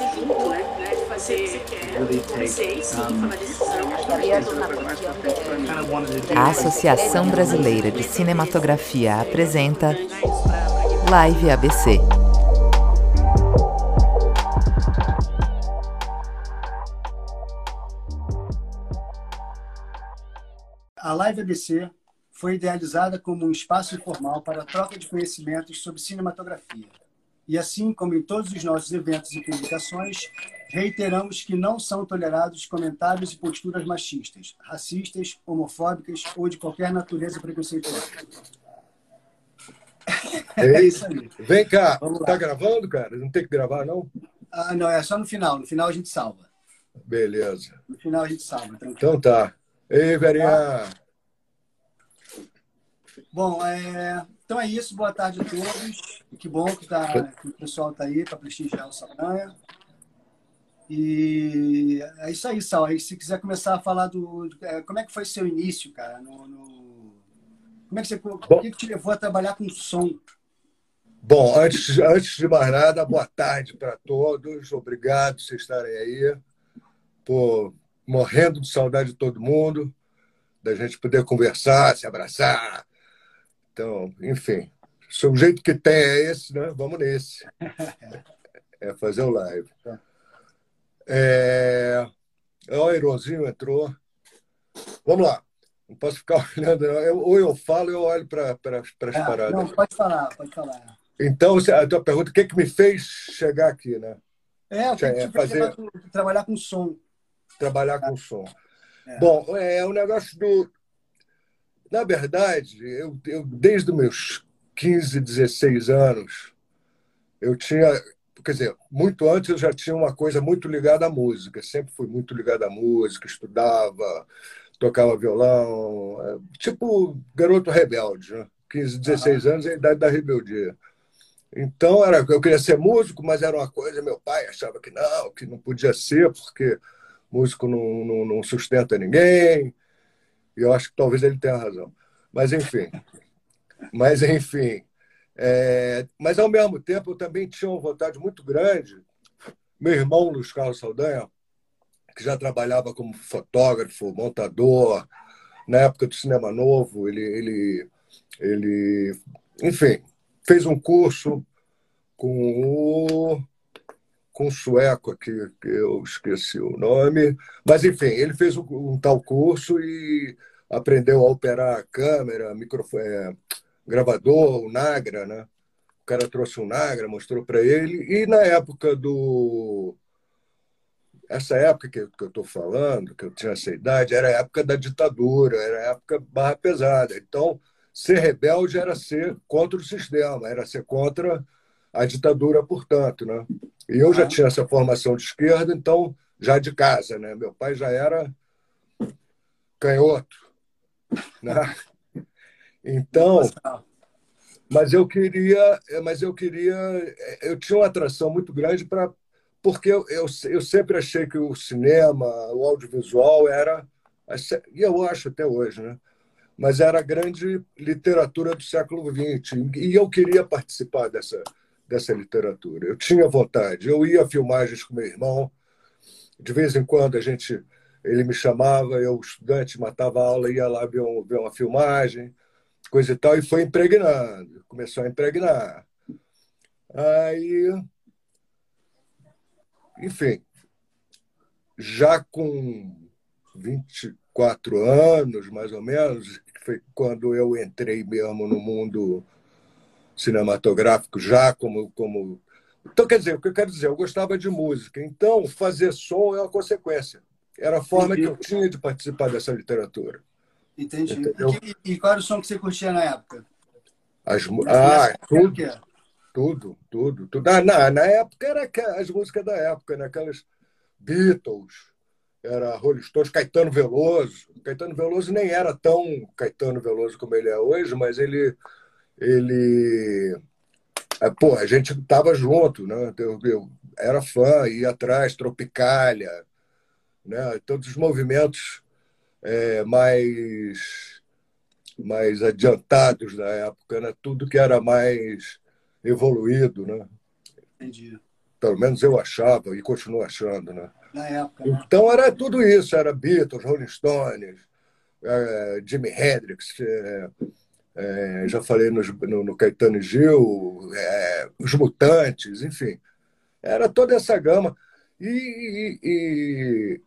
né? De fazer, decisão. A Associação Brasileira de Cinematografia apresenta Live ABC. A Live ABC foi idealizada como um espaço informal para a troca de conhecimentos sobre cinematografia. E assim como em todos os nossos eventos e publicações, reiteramos que não são tolerados comentários e posturas machistas, racistas, homofóbicas ou de qualquer natureza preconceituosa. É isso aí. Vem cá, tá gravando, cara? Não tem que gravar, não? Ah, não, é só no final. No final a gente salva. Beleza. No final a gente salva. Tranquilo. Então tá. Ei, Verinha. Bom, é... então é isso. Boa tarde a todos. Que bom que, tá... que o pessoal está aí para prestigiar o Saldanha. E é isso aí, Sal. Aí, se quiser começar a falar do. é, Como é que foi seu início, cara? No, no... Como é que você. O que que te levou a trabalhar com som? Bom, antes, antes de mais nada, boa tarde para todos. Obrigado por vocês estarem aí. Pô, morrendo de saudade de todo mundo, da gente poder conversar, se abraçar. Então, enfim, se o jeito que tem é esse, né? Vamos nesse. É fazer o live. É... Ó, o Ironzinho entrou. Vamos lá. Não posso ficar olhando, não. Eu- ou eu falo ou eu olho para as Ah, paradas. não, pode falar, pode falar. Então, a tua pergunta, o que, que me fez chegar aqui, né? É, eu É, que fazer- trabalhar com som. Trabalhar com som. É. Bom, é o negócio do. Na verdade, eu, eu desde os meus 15, 16 anos, eu tinha. Quer dizer, muito antes eu já tinha uma coisa muito ligada à música. Sempre fui muito ligado à música, estudava, tocava violão, é, tipo garoto rebelde, né? 15, 16 anos é a idade da rebeldia. Então, era, eu queria ser músico, mas era uma coisa, meu pai achava que não, que não podia ser, porque músico não, não, não sustenta ninguém. E eu acho que talvez ele tenha razão. Mas, enfim. Mas, enfim. É, mas, ao mesmo tempo, eu também tinha uma vontade muito grande. Meu irmão, Luiz Carlos Saldanha, que já trabalhava como fotógrafo, montador, na época do Cinema Novo, ele, ele, ele enfim, fez um curso com o com um sueco aqui, que eu esqueci o nome, mas enfim, ele fez um, um tal curso e aprendeu a operar a câmera, microfone, é, gravador, o Nagra, né? O cara trouxe um Nagra, mostrou para ele, e na época do. Essa época que, que eu estou falando, que eu tinha essa idade, era a época da ditadura, era a época barra pesada. Então, ser rebelde era ser contra o sistema, era ser contra a ditadura, portanto, né? E eu já tinha essa formação de esquerda, então já de casa, né? Meu pai já era canhoto, né? Então, mas eu queria, mas eu queria, eu tinha uma atração muito grande para porque eu, eu, eu sempre achei que o cinema, o audiovisual era e eu acho até hoje, né? Mas era a grande literatura do século XX e eu queria participar dessa dessa literatura. Eu tinha vontade. Eu ia a filmagens com meu irmão. De vez em quando a gente, ele me chamava, eu estudante matava a aula, ia lá ver, um, ver uma filmagem, coisa e tal, e foi impregnando. Começou a impregnar. Aí, enfim, já com 24 anos, mais ou menos, foi quando eu entrei mesmo no mundo cinematográfico já como como então quer dizer o que eu quero dizer eu gostava de música então fazer som é uma consequência era a forma que eu tinha de participar dessa literatura Entendi. E, e qual era o som que você curtia na época? as ah tudo tudo tudo tudo ah, na, na época era as músicas da época né? aquelas Beatles era Rolling Stones Caetano Veloso Caetano Veloso nem era tão Caetano Veloso como ele é hoje mas ele ele é, pô, a gente tava junto, né? Eu, eu era fã, ia atrás, Tropicália, né? Todos os movimentos é, mais mais adiantados da época, né? Tudo que era mais evoluído, né? Entendi. pelo menos eu achava e continuo achando, né? Na época. Né? Então era tudo isso, era Beatles, Rolling Stones, é, Jimi Hendrix, é, é, já falei no, no, no Caetano Gil, é, os Mutantes, enfim. Era toda essa gama. E, e,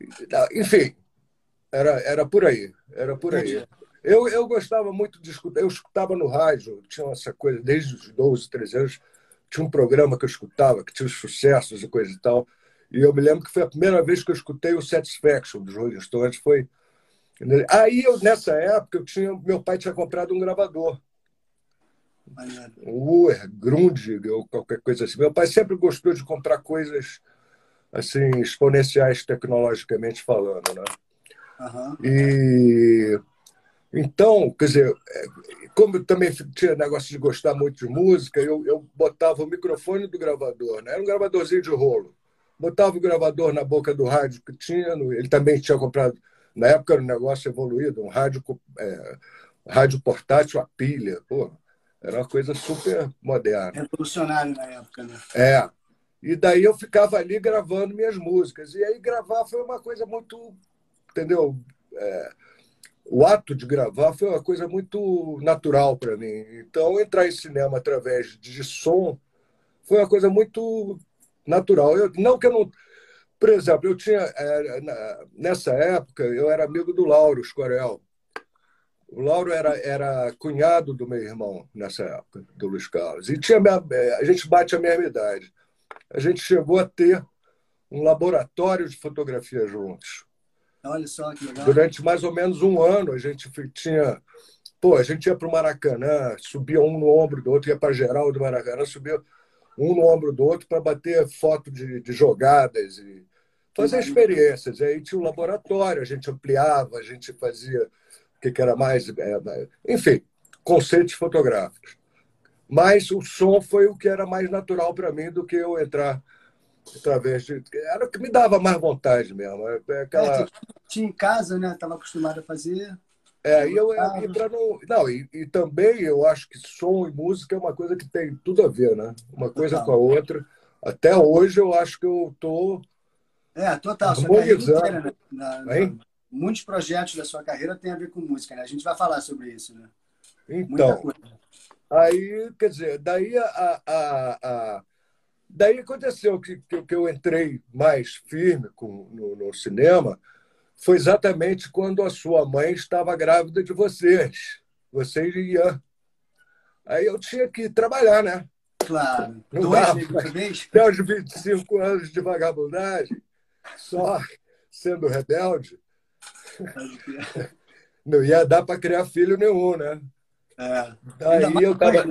e, enfim, era, era por aí. Era por aí. Eu, eu gostava muito de escutar, eu escutava no rádio, tinha essa coisa, desde os 12, 13 anos, tinha um programa que eu escutava, que tinha os sucessos e coisa e tal. E eu me lembro que foi a primeira vez que eu escutei o Satisfaction dos Rolling Stones, foi Aí, eu, nessa época, eu tinha, meu pai tinha comprado um gravador. Um Uer, Grundig, ou qualquer coisa assim. Meu pai sempre gostou de comprar coisas assim exponenciais tecnologicamente falando, né? Uhum. E então, quer dizer, como eu também tinha negócio de gostar muito de música, eu, eu botava o microfone do gravador, né? Era um gravadorzinho de rolo. Botava o gravador na boca do rádio que tinha, ele também tinha comprado na época era um negócio evoluído, um rádio, é, rádio portátil a pilha. Pô, era uma coisa super moderna. Revolucionário na época, né? É. E daí eu ficava ali gravando minhas músicas. E aí gravar foi uma coisa muito. Entendeu? É, o ato de gravar foi uma coisa muito natural para mim. Então, entrar em cinema através de som foi uma coisa muito natural. Eu, não que eu não por exemplo, eu tinha é, nessa época eu era amigo do Lauro Escorel. O Lauro era, era cunhado do meu irmão nessa época, do Luiz Carlos. E tinha é, a gente bate a mesma idade. A gente chegou a ter um laboratório de fotografia juntos. Olha só que legal. Durante mais ou menos um ano a gente tinha. Pô, a gente ia para o Maracanã, subia um no ombro do outro, ia para geral do Maracanã, subia um no ombro do outro para bater foto de, de jogadas e fazer experiências. Aí tinha um laboratório, a gente ampliava, a gente fazia o que, que era mais. É, enfim, conceitos fotográficos. Mas o som foi o que era mais natural para mim do que eu entrar através de. Era o que me dava mais vontade mesmo. É, é aquela... É, tinha em casa, né? Estava acostumado a fazer. É, e eu e não, não e, e, também eu acho que som e música é uma coisa que tem tudo a ver, né? Uma coisa com a outra. Até hoje eu acho que eu tô é, total. Sua carreira inteira, né? na, na, muitos projetos da sua carreira têm a ver com música, né? A gente vai falar sobre isso, né? Então, aí, quer dizer, daí a, a, a daí aconteceu que, que, que, eu entrei mais firme com, no, no, cinema foi exatamente quando a sua mãe estava grávida de vocês. Vocês iam. Aí eu tinha que trabalhar, né? Claro. Não Dois dava? Até os 25 anos de vagabundagem só sendo rebelde, não ia dar para criar filho nenhum, né? É. Daí eu tava...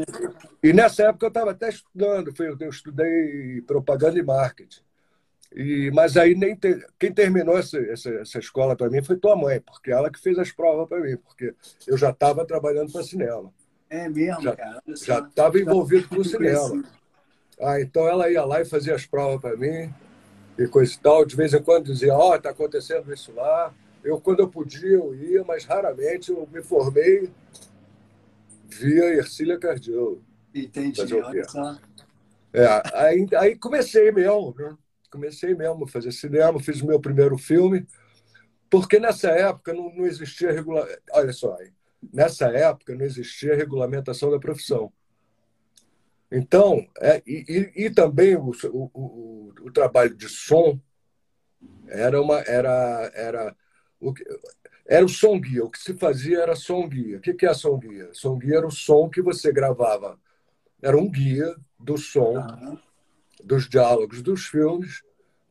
E nessa época eu estava até estudando, eu estudei propaganda e marketing. E, mas aí nem te... quem terminou essa, essa, essa escola para mim foi tua mãe, porque ela que fez as provas para mim, porque eu já estava trabalhando para cinema. É mesmo, já, cara? Já estava envolvido com o cinema. Ah, então ela ia lá e fazia as provas para mim e coisa e tal. De vez em quando dizia, ó, oh, está acontecendo isso lá. Eu, quando eu podia, eu ia, mas raramente eu me formei via Ercília Cardiolo. Entendi, olha só. É, aí, aí comecei mesmo, né? comecei mesmo a fazer cinema, fiz o meu primeiro filme, porque nessa época não, não existia regular... Olha só, nessa época não existia regulamentação da profissão. Então, é, e, e, também o, o, o, trabalho de som era uma era era o era o som guia. O que se fazia era som guia. O que é som guia? Som guia era o som que você gravava. Era um guia do som, uhum. dos diálogos dos filmes,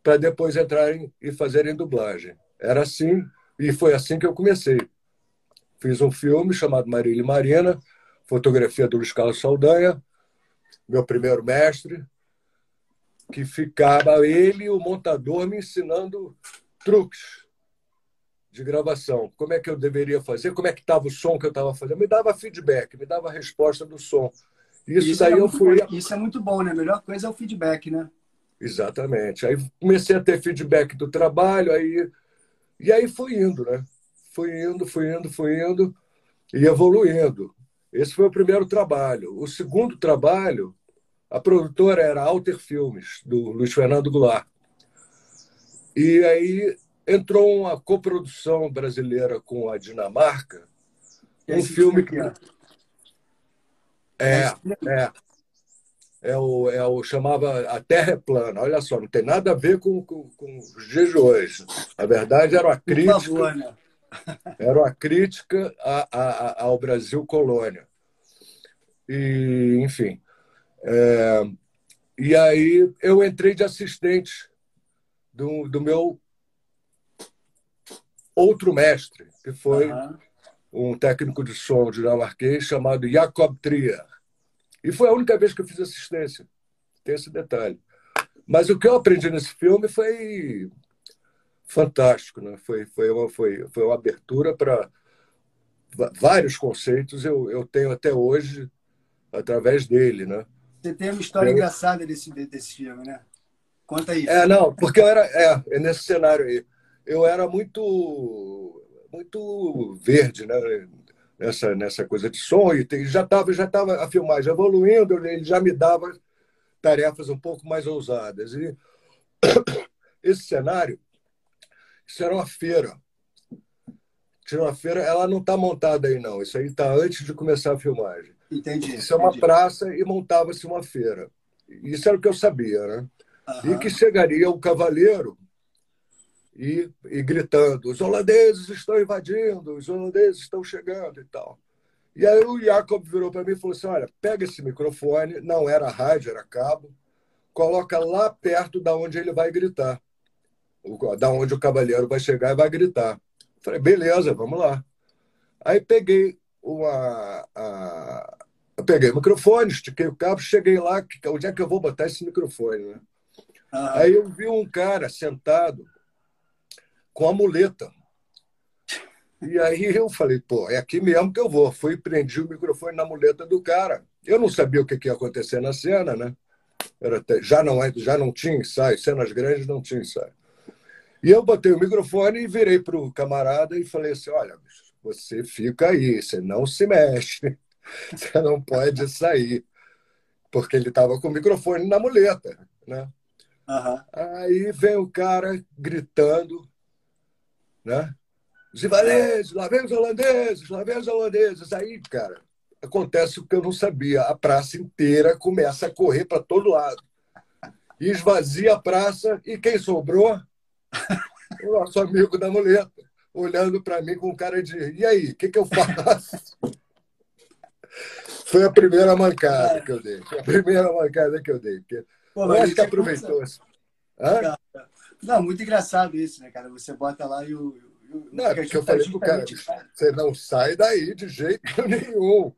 para depois entrarem e fazerem dublagem. Era assim, e foi assim que eu comecei. Fiz um filme chamado Marília e Marina, fotografia do Luiz Carlos Saldanha, meu primeiro mestre, que ficava ele e o montador me ensinando truques de gravação. Como é que eu deveria fazer, como é que estava o som que eu estava fazendo. Me dava feedback, me dava a resposta do som. Isso, isso daí é eu fui. Bom. Isso é muito bom, né? A melhor coisa é o feedback, né? Exatamente. Aí comecei a ter feedback do trabalho, aí e aí fui indo, né? Fui indo, fui indo, fui indo e evoluindo. Esse foi o primeiro trabalho. O segundo trabalho A produtora era Alter Filmes, do Luiz Fernando Goulart. E aí entrou uma coprodução brasileira com a Dinamarca, um filme que. É, é. É o, é o chamava A Terra é Plana. Olha só, não tem nada a ver com, com, com os dias de hoje. Na verdade, era uma crítica. Favor, né? Era uma crítica a, a, ao Brasil colônia. E, enfim. É, e aí eu entrei de assistente do, do meu outro mestre, que foi uhum. um técnico de som dinamarquês chamado Jacob Trier. E foi a única vez que eu fiz assistência. Tem esse detalhe. Mas o que eu aprendi nesse filme foi fantástico, né? Foi, foi, uma, foi, foi uma abertura para vários conceitos eu, eu tenho até hoje através dele, né? Você tem uma história eu... engraçada desse, desse filme, né? Conta isso. É, não, porque eu era é, é nesse cenário aí. Eu era muito muito verde, né? Nessa, nessa coisa de som e já estava já tava a filmagem evoluindo, ele já me dava tarefas um pouco mais ousadas. E esse cenário, isso era uma feira. Tinha uma feira, ela não está montada aí, não. Isso aí está antes de começar a filmagem. Entendi. Isso é uma praça e montava-se uma feira. Isso era o que eu sabia, né? Uhum. E que chegaria o cavaleiro e, e gritando: os holandeses estão invadindo, os holandeses estão chegando e tal. E aí o Jacob virou para mim e falou assim: olha, pega esse microfone, não era rádio, era cabo, coloca lá perto da onde ele vai gritar, da onde o cavaleiro vai chegar e vai gritar. Falei, beleza, vamos lá. Aí peguei uma, a, eu peguei o microfone, estiquei o cabo, cheguei lá, onde é que eu vou botar esse microfone? Né? Ah. Aí eu vi um cara sentado com a muleta. E aí eu falei, pô, é aqui mesmo que eu vou. Fui e prendi o microfone na muleta do cara. Eu não sabia o que ia acontecer na cena, né? Era até, já, não, é, já não tinha ensaio, cenas grandes não tinha ensaio. E eu botei o microfone e virei para o camarada e falei assim: olha, você fica aí, você não se mexe. Você não pode sair. Porque ele estava com o microfone na muleta. Né? Uhum. Aí vem o cara gritando, né? Os invaleses, lá vem os holandeses, lá vem os holandeses. Aí, cara, acontece o que eu não sabia. A praça inteira começa a correr para todo lado. E esvazia a praça. E quem sobrou? O nosso amigo da muleta, olhando para mim com cara de: e aí, o que, que eu faço? Foi a primeira mancada que eu dei. Foi a primeira mancada que eu dei. Porque Pô, eu acho que aproveitou. Hã? Não, muito engraçado isso, né, cara? Você bota lá e o. não, é porque eu falei pro cara, você não sai daí de jeito nenhum.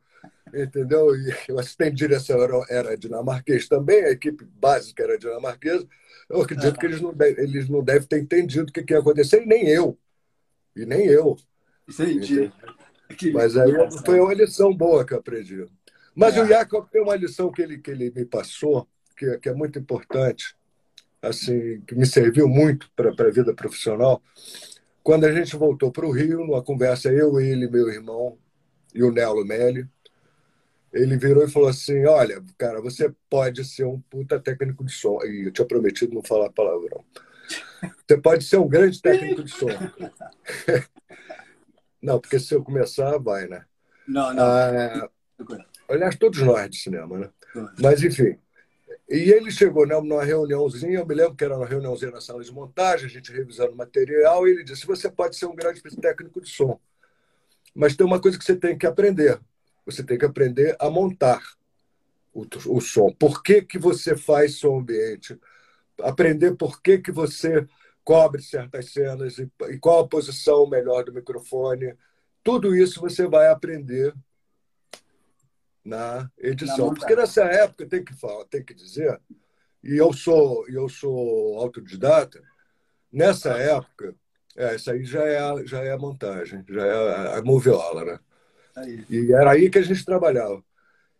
Entendeu? E o assistente de direção era, era dinamarquês também, a equipe básica era dinamarquesa. Eu acredito ah. que eles não, eles não devem ter entendido o que, que ia acontecer, e nem eu. E nem eu. Entendi. Mas aí foi uma lição boa que eu aprendi. Mas é. o Jacob tem uma lição que ele, que ele me passou, que, que é muito importante, assim, que me serviu muito para a vida profissional. Quando a gente voltou para o Rio, numa conversa, eu, ele, meu irmão e o Nelo Melli, ele virou e falou assim: Olha, cara, você pode ser um puta técnico de som. E eu tinha prometido não falar palavrão. Você pode ser um grande técnico de som. Não, porque se eu começar, vai, né? Não, não. Ah, aliás, todos nós de cinema, né? Mas, enfim. E ele chegou né, numa reuniãozinha, eu me lembro que era uma reuniãozinha na sala de montagem, a gente revisando material, e ele disse: Você pode ser um grande técnico de som, mas tem uma coisa que você tem que aprender. Você tem que aprender a montar o, o som. Por que, que você faz som ambiente? Aprender por que, que você cobre certas cenas e, e qual a posição melhor do microfone. Tudo isso você vai aprender na edição. Na Porque nessa época, tem que falar, tem que dizer, e eu sou, eu sou autodidata, nessa época, é, isso aí já é, já é a montagem, já é a moviola, né? Aí. E era aí que a gente trabalhava.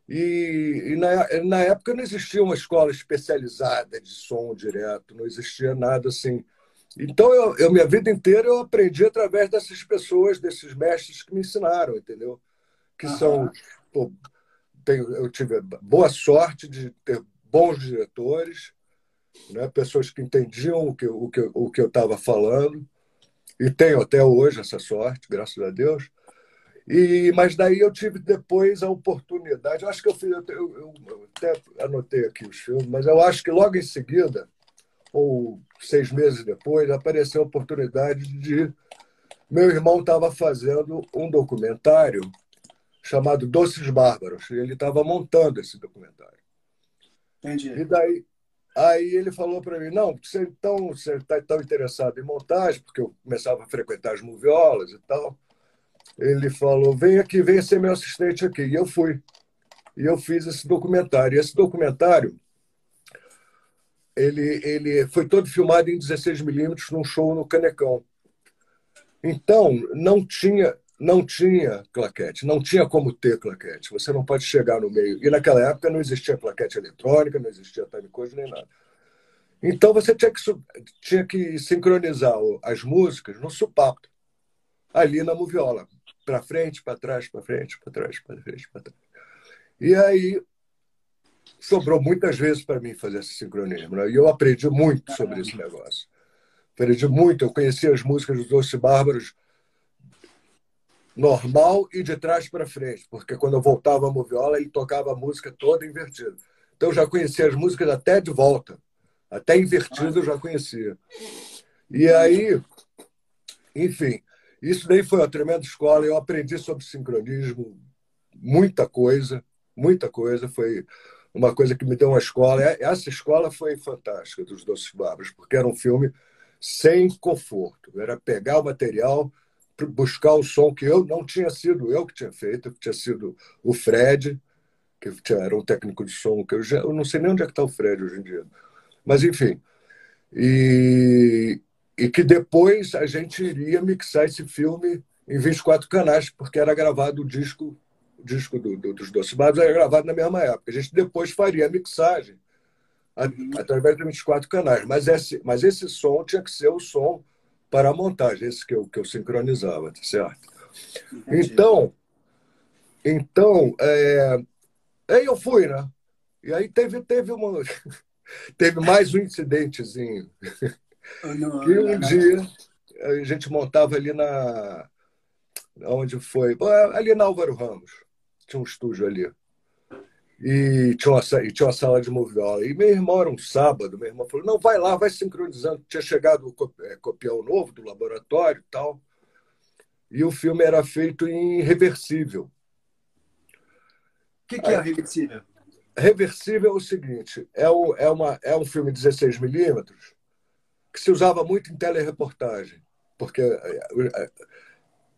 E, e na, na época não existia uma escola especializada de som direto, não existia nada assim então, eu, eu, minha vida inteira eu aprendi através dessas pessoas, desses mestres que me ensinaram, entendeu? Que são. Pô, tenho, eu tive boa sorte de ter bons diretores, né? pessoas que entendiam o que, o que, o que eu estava falando, e tenho até hoje essa sorte, graças a Deus. E, mas daí eu tive depois a oportunidade, eu acho que eu fiz, eu, eu, eu até anotei aqui os filmes, mas eu acho que logo em seguida, ou seis meses depois, apareceu a oportunidade de. Meu irmão estava fazendo um documentário chamado Doces Bárbaros, e ele estava montando esse documentário. Entendi. E daí, aí ele falou para mim: não, você então você está tão interessado em montagem, porque eu começava a frequentar as moviolas e tal. Ele falou: vem aqui, vem ser meu assistente aqui. E eu fui. E eu fiz esse documentário. E esse documentário ele, ele foi todo filmado em 16 milímetros num show no Canecão. Então, não tinha não tinha claquete, não tinha como ter claquete. Você não pode chegar no meio. E naquela época não existia claquete eletrônica, não existia time code nem nada. Então você tinha que, tinha que sincronizar as músicas no supapo, ali na moviola. Para frente, para trás, para frente, para trás, para frente, para trás. E aí sobrou muitas vezes para mim fazer esse sincronismo. Né? E eu aprendi muito sobre esse negócio. Aprendi muito. Eu conheci as músicas dos Doce Bárbaros normal e de trás para frente, porque quando eu voltava a moviola, ele tocava a música toda invertida. Então eu já conhecia as músicas até de volta, até invertido eu já conhecia. E aí, enfim, isso daí foi uma tremenda escola. Eu aprendi sobre sincronismo, muita coisa, muita coisa. Foi uma coisa que me deu uma escola. Essa escola foi fantástica dos Doces Bárbaros, porque era um filme sem conforto. Era pegar o material, buscar o som que eu não tinha sido eu que tinha feito, que tinha sido o Fred, que era um técnico de som, que eu, já, eu não sei nem onde é que está o Fred hoje em dia. Mas, enfim. E, e que depois a gente iria mixar esse filme em 24 canais, porque era gravado o disco, o disco do, do, dos Doce Barbos era gravado na mesma época. A gente depois faria a mixagem através de 24 canais. Mas esse, mas esse som tinha que ser o som para a montagem, esse que eu, que eu sincronizava, tá certo? Entendi. Então, então é, aí eu fui, né? E aí teve, teve, uma, teve mais um incidentezinho. que um dia a gente montava ali na. Onde foi? Ali na Álvaro Ramos. Tinha um estúdio ali. E tinha, uma, e tinha uma sala de moviola. E meu irmão era um sábado, meu irmão falou: não, vai lá, vai sincronizando. Tinha chegado o é, copião novo do laboratório e tal. E o filme era feito em reversível. O que, que é reversível? Reversível é o seguinte: é, o, é, uma, é um filme 16mm que se usava muito em telereportagem, porque é, é,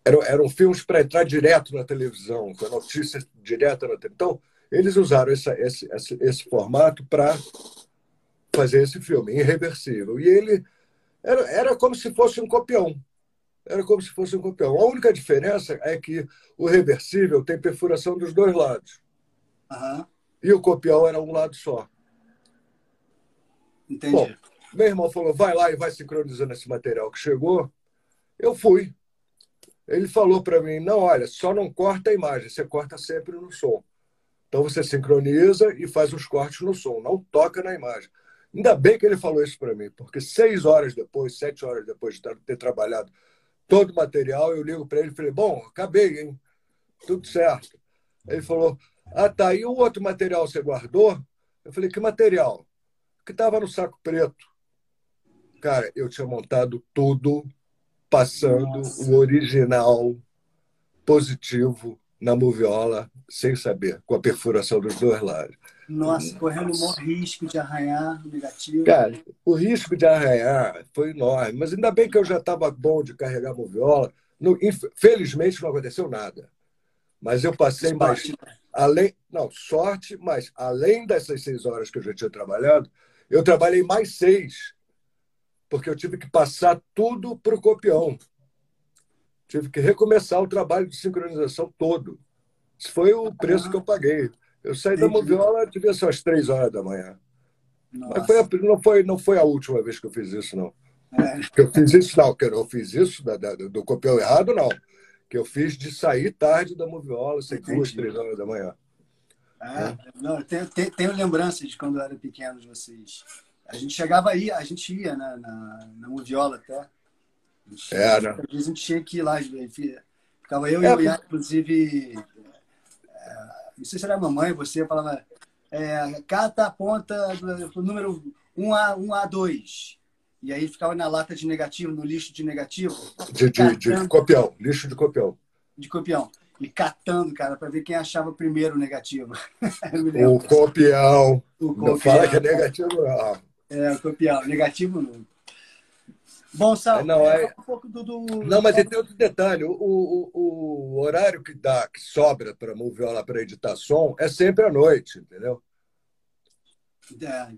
eram, eram filmes para entrar direto na televisão, com a notícia direta na televisão. Então, eles usaram essa, esse, esse, esse formato para fazer esse filme, irreversível. E ele era, era como se fosse um copião. Era como se fosse um copião. A única diferença é que o reversível tem perfuração dos dois lados. Uhum. E o copião era um lado só. Entendi. Bom, meu irmão falou: vai lá e vai sincronizando esse material que chegou. Eu fui. Ele falou para mim: não, olha, só não corta a imagem, você corta sempre no som. Então você sincroniza e faz os cortes no som, não toca na imagem. Ainda bem que ele falou isso para mim, porque seis horas depois, sete horas depois de ter trabalhado todo o material, eu ligo para ele e falei: Bom, acabei, hein? Tudo certo. Ele falou: Ah, tá. E o outro material você guardou? Eu falei: Que material? Que estava no saco preto. Cara, eu tinha montado tudo passando Nossa. o original positivo na moviola sem saber, com a perfuração dos dois lados. Nossa, correndo o maior risco de arranhar negativo. Cara, o risco de arranhar foi enorme, mas ainda bem que eu já estava bom de carregar a moviola. No, felizmente não aconteceu nada. Mas eu passei sorte. mais. Né? Além, não, sorte, mas além dessas seis horas que eu já tinha trabalhado, eu trabalhei mais seis, porque eu tive que passar tudo para o copião. Tive que recomeçar o trabalho de sincronização todo. Isso foi o preço que eu paguei. Eu saí Entendi. da Moviola, devia ser às três horas da manhã. Nossa. Mas foi a, não, foi, não foi a última vez que eu fiz isso, não. É. Que eu fiz isso, não. Que eu fiz isso da, da, do copião errado, não. Que eu fiz de sair tarde da Moviola, sei duas, três horas da manhã. É, não, eu tenho, tenho, tenho lembranças de quando eu era pequeno de vocês. A gente chegava aí, a gente ia né, na, na Moviola até. É, né? Vezes a gente tinha que ir lá. Ficava eu é, e o Ian, inclusive. É, não sei se era a mamãe, você falava. É, cata a ponta do, do número 1A, 1A2. E aí ficava na lata de negativo, no lixo de negativo. De, de, de copião, lixo de copião. De copião e catando, cara, para ver quem achava primeiro o negativo. o copião. O copião. Não fala que é negativo, não. É, o copião. Negativo não. Bom, Sal, é, não, é... um pouco do, do... Não, mas tem outro detalhe. O, o, o horário que dá, que sobra para moviola para editar som é sempre à noite, entendeu? É.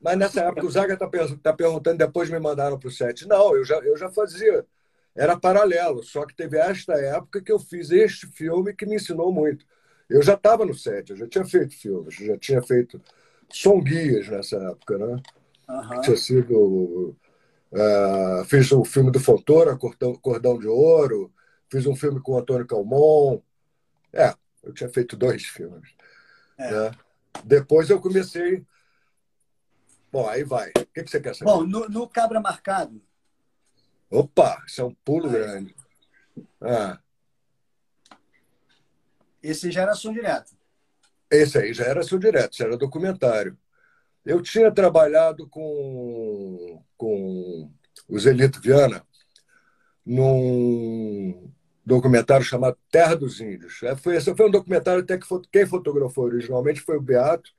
Mas nessa época o Zaga está tá perguntando, depois me mandaram para o set. Não, eu já, eu já fazia era paralelo, só que teve esta época que eu fiz este filme que me ensinou muito. Eu já estava no set, eu já tinha feito filmes, já tinha feito som guias nessa época, né? Uhum. Tinha sido. Uh, fiz o filme do Fontoura, Cordão, Cordão de Ouro, fiz um filme com o Antônio Calmon. É, eu tinha feito dois filmes. É. Né? Depois eu comecei. Bom, aí vai. O que, que você quer saber? Bom, no, no Cabra Marcado, Opa, isso é um pulo grande. Ah. Esse já era som direto. Esse aí já era som direto, isso era documentário. Eu tinha trabalhado com, com o Zelito Viana num documentário chamado Terra dos Índios. É, foi, esse foi um documentário até que quem fotografou originalmente foi o Beato,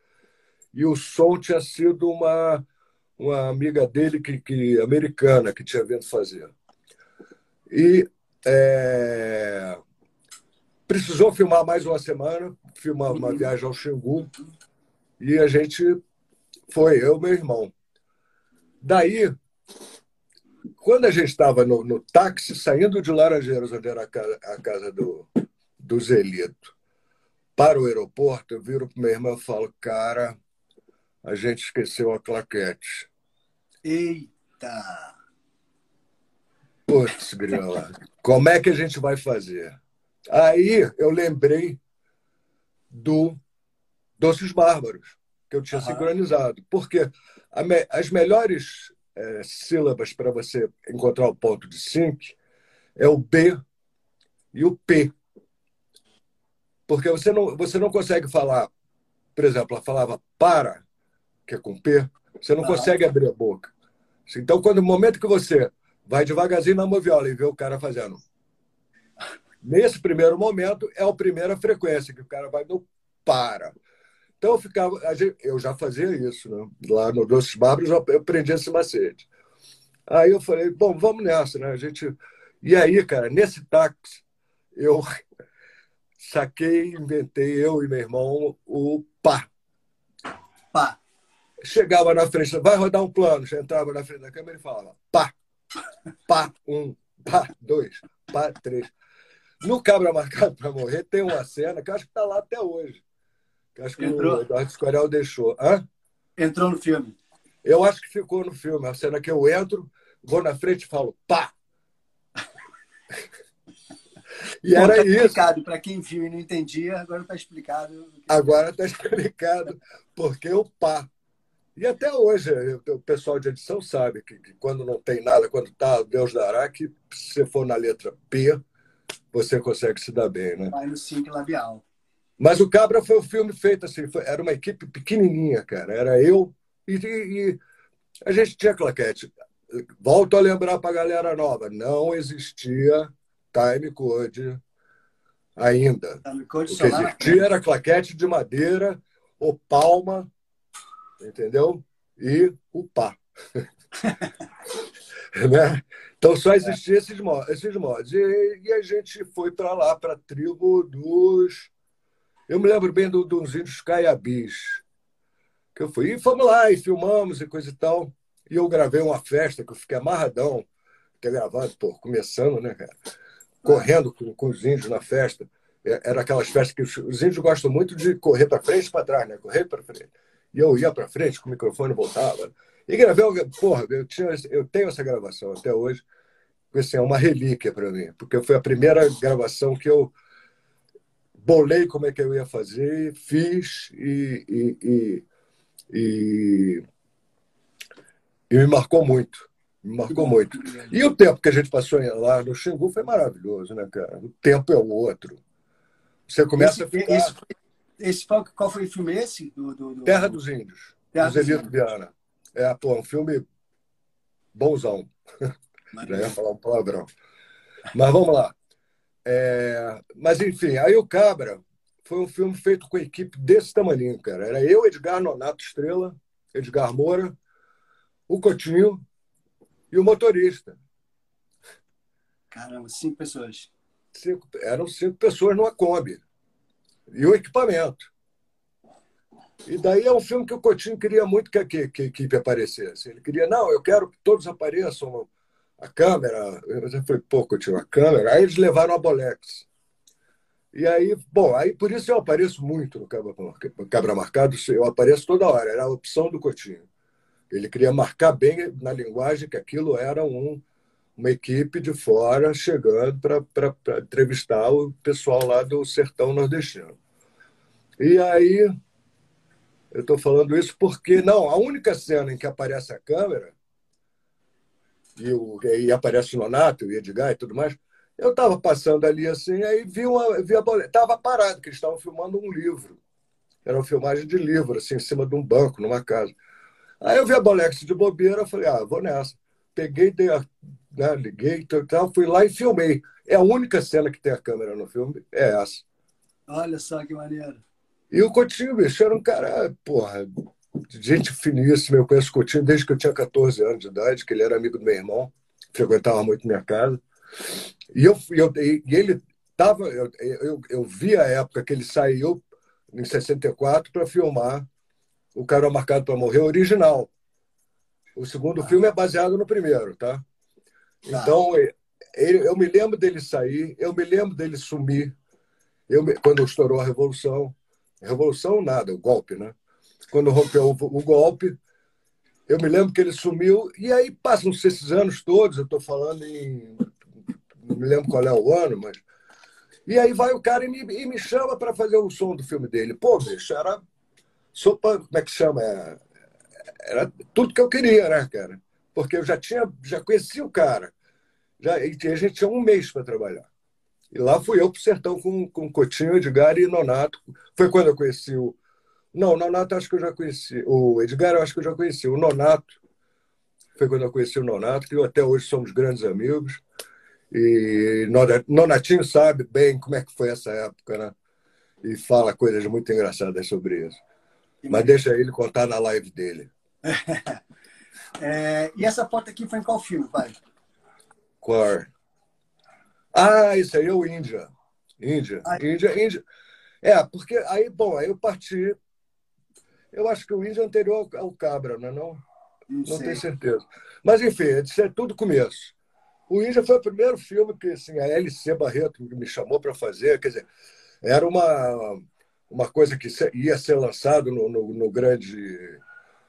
e o som tinha sido uma uma amiga dele que, que americana que tinha vindo fazer. E é, precisou filmar mais uma semana, filmar uma uhum. viagem ao Xingu, e a gente foi, eu e meu irmão. Daí, quando a gente estava no, no, táxi, saindo de Laranjeiras, onde era a casa, a casa do, do Zelito, para o aeroporto, eu viro para meu irmão e falo, cara, a gente esqueceu a claquete. Eita! Putz, grila, como é que a gente vai fazer? Aí eu lembrei do Doces Bárbaros, que eu tinha uhum. sincronizado. Porque me, as melhores é, sílabas para você encontrar o ponto de sync é o B e o P. Porque você não, você não consegue falar, por exemplo, ela falava para, que é com P, você não ah. consegue abrir a boca. Então, quando no momento que você vai devagarzinho na moviola e vê o cara fazendo, nesse primeiro momento é a primeira frequência que o cara vai no para. Então eu ficava, eu já fazia isso, né? Lá no Doces Bárbaros eu aprendi esse macete. Aí eu falei, bom, vamos nessa, né? A gente e aí, cara, nesse táxi eu saquei, inventei eu e meu irmão o pá. Pá. Chegava na frente, vai rodar um plano. Já entrava na frente da câmera e falava pá, pá, um, pá, dois, pá, três. No Cabra Marcado para Morrer tem uma cena que eu acho que está lá até hoje. Que acho que Entrou. o Eduardo Escorial deixou. Hã? Entrou no filme. Eu acho que ficou no filme. A cena que eu entro, vou na frente e falo pá. E Bom, era tá isso. explicado. Para quem viu e não entendia, agora está explicado. Agora está explicado. Porque o pá e até hoje, o pessoal de edição sabe que, que quando não tem nada, quando está Deus dará, que se você for na letra P, você consegue se dar bem, né? Vai no sync labial. Mas o Cabra foi um filme feito assim, foi, era uma equipe pequenininha, cara. Era eu e, e a gente tinha claquete. Volto a lembrar para a galera nova, não existia time code ainda. Time code o que existia era claquete de madeira ou palma entendeu? E o pá. né? Então só existia esses mods. Esses mods. E, e a gente foi para lá, para a tribo dos. Eu me lembro bem do, dos índios caiabis. Que eu fui. E fomos lá e filmamos e coisa e tal. E eu gravei uma festa que eu fiquei amarradão. Ter gravado, pô, começando, né, cara? Correndo com, com os índios na festa. É, era aquelas festas que os, os índios gostam muito de correr para frente e para trás, né? Correr para frente. E eu ia para frente com o microfone voltava. E gravei, porra, eu, tinha, eu tenho essa gravação até hoje. Assim, é uma relíquia para mim, porque foi a primeira gravação que eu bolei como é que eu ia fazer, fiz e, e, e, e, e me marcou muito. Me marcou muito. E o tempo que a gente passou lá no Xingu foi maravilhoso, né, cara? O tempo é o outro. Você começa esse, a ficar... Esse, esse, qual foi o filme esse? Do, do, do... Terra dos Índios. Terra dos Elito Viana. É, pô, um filme bonzão. Já ia falar um palavrão. Mas vamos lá. É... Mas, enfim, aí o Cabra foi um filme feito com equipe desse tamanho, cara. Era eu, Edgar Nonato Estrela, Edgar Moura, o Cotinho e o motorista. Caramba, cinco pessoas. Cinco, eram cinco pessoas numa Kombi. E o equipamento. E daí é um filme que o Coutinho queria muito que a, que, que a equipe aparecesse. Ele queria, não, eu quero que todos apareçam, a câmera. Eu falei, pô, Coutinho, a câmera. Aí eles levaram a Bolex. E aí, bom, aí por isso eu apareço muito no Cabra, Cabra Marcado, eu apareço toda hora, era a opção do Coutinho. Ele queria marcar bem na linguagem que aquilo era um, uma equipe de fora chegando para entrevistar o pessoal lá do sertão nordestino. E aí, eu estou falando isso porque, não, a única cena em que aparece a câmera, e, o, e aparece o Nonato, o Edgar e tudo mais, eu estava passando ali assim, aí vi, uma, vi a boleia, estava parado, que eles estavam filmando um livro. Era uma filmagem de livro, assim, em cima de um banco, numa casa. Aí eu vi a Bolex de bobeira, falei, ah, vou nessa. Peguei, dei a, né, liguei, tal, fui lá e filmei. É a única cena que tem a câmera no filme, é essa. Olha só que maneiro. E o Coutinho, bicho, era um cara, porra, gente finíssima. Eu conheço o Coutinho desde que eu tinha 14 anos de idade, que ele era amigo do meu irmão, frequentava muito minha casa. E, eu, eu, e ele tava, eu, eu, eu vi a época que ele saiu em 64 para filmar O Cara Marcado para Morrer original. O segundo ah. filme é baseado no primeiro, tá? Então, ele, eu me lembro dele sair, eu me lembro dele sumir, eu me, quando estourou a Revolução. Revolução, nada, o golpe, né? Quando rompeu o, o golpe, eu me lembro que ele sumiu, e aí passam-se esses anos todos, eu estou falando em. Não me lembro qual é o ano, mas. E aí vai o cara e me, e me chama para fazer o som do filme dele. Pô, bicho, era. Sopa, como é que chama? É, era tudo que eu queria, né, cara? Porque eu já tinha, já conhecia o cara. Já, e a gente tinha um mês para trabalhar. E lá fui eu para o sertão com, com Cotinho, Edgar e Nonato. Foi quando eu conheci o. Não, o Nonato acho que eu já conheci. O Edgar eu acho que eu já conheci. O Nonato foi quando eu conheci o Nonato, que até hoje somos grandes amigos. E Nonatinho sabe bem como é que foi essa época, né? E fala coisas muito engraçadas sobre isso. Mas deixa ele contar na live dele. é, e essa foto aqui foi em qual filme, pai? Qual? Ah, isso aí é o Índia. Índia, Índia, Índia. É, porque aí, bom, aí eu parti. Eu acho que o Índia é anterior ao Cabra, não é não? Não, não tenho certeza. Mas, enfim, isso é tudo começo. O Índia foi o primeiro filme que assim, a LC Barreto me chamou para fazer. Quer dizer, era uma, uma coisa que ia ser lançado no, no, no grande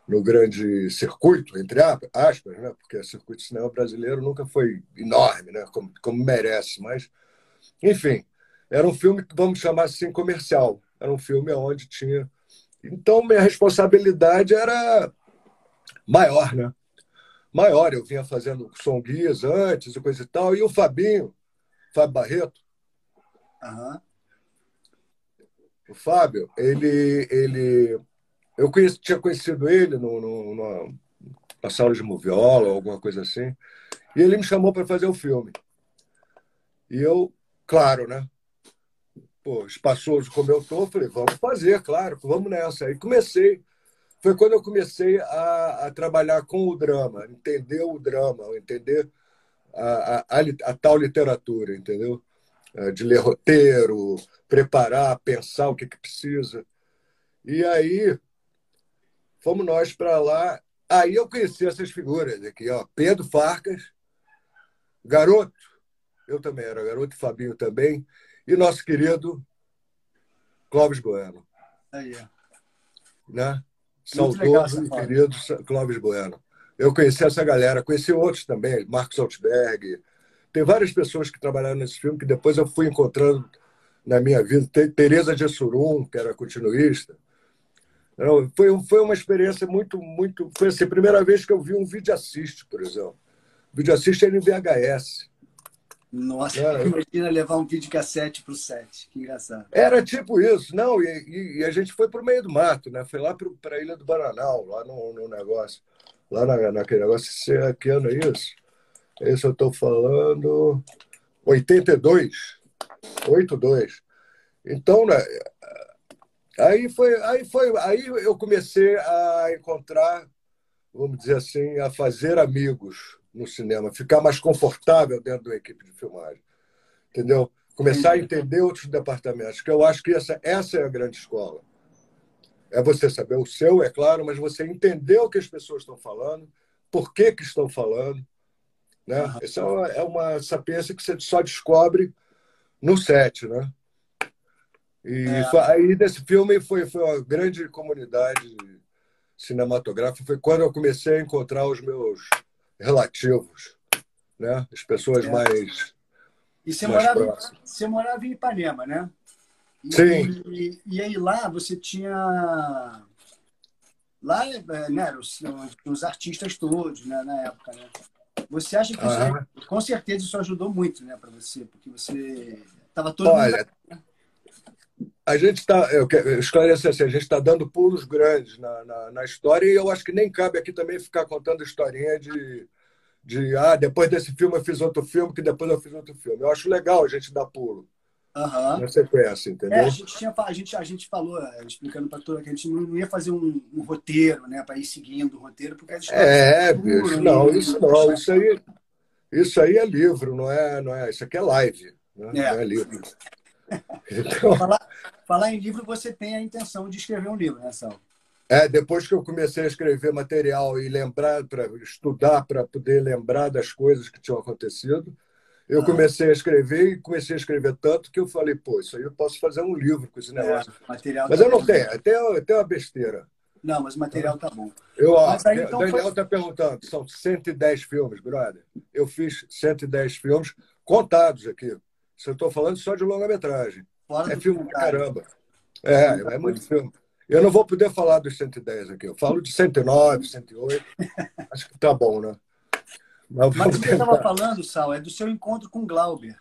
no grande circuito, entre aspas, né? porque o circuito de cinema brasileiro nunca foi enorme, né? como, como merece, mas, enfim, era um filme que vamos chamar assim comercial. Era um filme onde tinha. Então, minha responsabilidade era maior, né? Maior. Eu vinha fazendo som guias antes e coisa e tal. E o Fabinho, Fábio Barreto, uhum. o Fábio, ele, ele eu conheci, tinha conhecido ele no, no, numa, na sala de moviola, alguma coisa assim, e ele me chamou para fazer o filme. E eu, claro, né? Pô, espaçoso como eu tô, falei, vamos fazer, claro, vamos nessa. Aí comecei. Foi quando eu comecei a, a trabalhar com o drama, entender o drama, entender a, a, a, tal literatura, entendeu? É, de ler roteiro, preparar, pensar o que, que precisa. E aí Fomos nós para lá. Aí eu conheci essas figuras aqui, ó. Pedro Farcas, garoto, eu também era garoto, Fabinho também, e nosso querido Clóvis Bueno. Aí, é. Né? Saudoso e querido Clóvis Bueno. Eu conheci essa galera, conheci outros também, Marcos Altberg. Tem várias pessoas que trabalharam nesse filme que depois eu fui encontrando na minha vida. Tereza de Assurum, que era continuista. Foi, foi uma experiência muito, muito. Foi assim, a primeira vez que eu vi um vídeo assiste, por exemplo. O vídeo assiste era em VHS. Nossa, é. imagina levar um vídeo cassete para o set, que engraçado. Era tipo isso, não, e, e a gente foi para o meio do mato, né? Foi lá para a Ilha do Bananal, lá no, no negócio, lá na, naquele negócio, se é que ano é isso? Esse eu estou falando, 82, 82. Então, né, aí foi, aí foi, aí eu comecei a encontrar, vamos dizer assim, a fazer amigos no cinema, ficar mais confortável dentro da equipe de filmagem. Entendeu? Começar a entender outros departamentos, que eu acho que essa, essa é a grande escola. É você saber o seu, é claro, mas você entender o que as pessoas estão falando, por que, que estão falando. Né? Uhum. Essa é uma, é uma sapiência que você só descobre no set. Né? E é. foi, aí, desse filme, foi, foi uma grande comunidade cinematográfica. Foi quando eu comecei a encontrar os meus relativos, né? As pessoas é. mais. E você, mais morava, você morava em Ipanema, né? E, Sim. E, e, aí lá você tinha. Lá, é, né, os, os artistas todos, né, na época, né? Você acha que isso, com certeza isso ajudou muito, né, para você, porque você estava todo Olha, mundo... Né? a gente está, eu assim, a gente está dando pulos grandes na, na, na, história e eu acho que nem cabe aqui também ficar contando historinha de, de ah, depois desse filme eu fiz outro filme, que depois eu fiz outro filme. Eu acho legal a gente dar pulo uhum. na sequência, entendeu? É, a, gente tinha, a, gente, a gente falou, é, explicando para toda que a gente não ia fazer um, um roteiro, né, para ir seguindo o roteiro, porque as É, bicho, não, isso não, isso aí, isso aí é livro, não é, não é, isso aqui é live, né? é. não é livro. Então... Falar, falar, em livro, você tem a intenção de escrever um livro, né, Sal? É, depois que eu comecei a escrever material e lembrar, para estudar, para poder lembrar das coisas que tinham acontecido, eu ah. comecei a escrever e comecei a escrever tanto que eu falei, pô, isso aí eu posso fazer um livro com esse é, negócio. É, material mas tá eu não bom. tenho, até, até uma besteira. Não, mas o material tá bom. Eu, ó, aí, então, Daniel está foi... perguntando, são 110 filmes, brother. Eu fiz 110 filmes contados aqui. Se eu estou falando só de longa-metragem. É filme de caramba. É, é muito filme. Eu não vou poder falar dos 110 aqui. Eu falo de 109, 108. Acho que tá bom, né? Mas, Mas o que você estava falando, Sal, é do seu encontro com Glauber.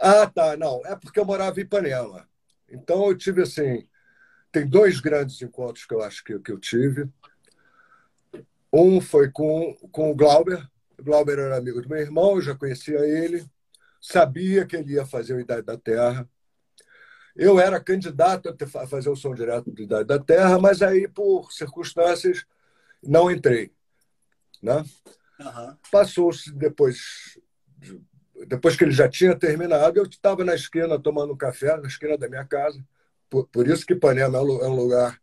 Ah, tá. Não, é porque eu morava em Ipanema. Então eu tive assim. Tem dois grandes encontros que eu acho que, que eu tive. Um foi com, com o Glauber. O Glauber era amigo do meu irmão, eu já conhecia ele sabia que ele ia fazer o Idade da Terra. Eu era candidato a fazer o som direto do Idade da Terra, mas aí, por circunstâncias, não entrei. Né? Uhum. Passou-se depois, depois que ele já tinha terminado, eu estava na esquina tomando um café, na esquina da minha casa. Por, por isso que Ipanema é um é lugar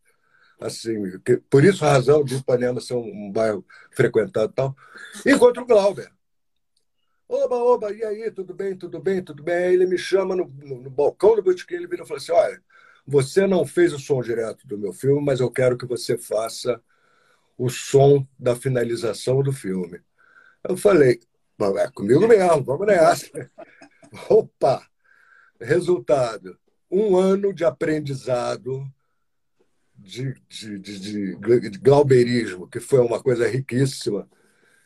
assim, que, por isso a razão de Ipanema ser um, um bairro frequentado e tal. Encontro o Glauber. Oba, oba, e aí, tudo bem, tudo bem, tudo bem? Aí ele me chama no, no, no balcão do botequim, ele vira e fala assim, olha, você não fez o som direto do meu filme, mas eu quero que você faça o som da finalização do filme. Eu falei, é comigo mesmo, vamos nessa. Opa! Resultado: um ano de aprendizado de, de, de, de, glauberismo, que foi uma coisa riquíssima,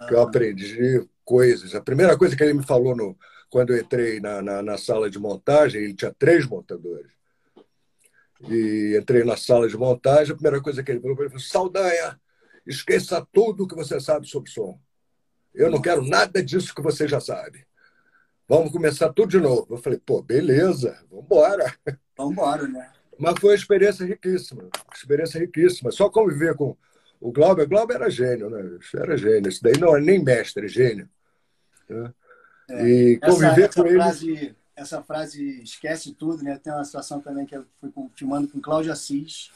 que eu aprendi coisas. A primeira coisa que ele me falou no, quando eu entrei na, na, na sala de montagem, ele tinha três montadores. E entrei na sala de montagem, a primeira coisa que ele falou mim foi: Saldanha, esqueça tudo que você sabe sobre som. Eu não quero nada disso que você já sabe. Vamos começar tudo de novo. Eu falei, pô, beleza, vamos embora. Vamos embora, né? Mas foi uma experiência riquíssima, experiência riquíssima. Só conviver com o Glauber, Glauber era gênio, né? Era gênio. Isso daí não é nem mestre, é gênio. Né? É, e conviver essa, essa com frase, ele. Essa frase esquece tudo, né? Tem uma situação também que eu fui filmando com Cláudio Assis.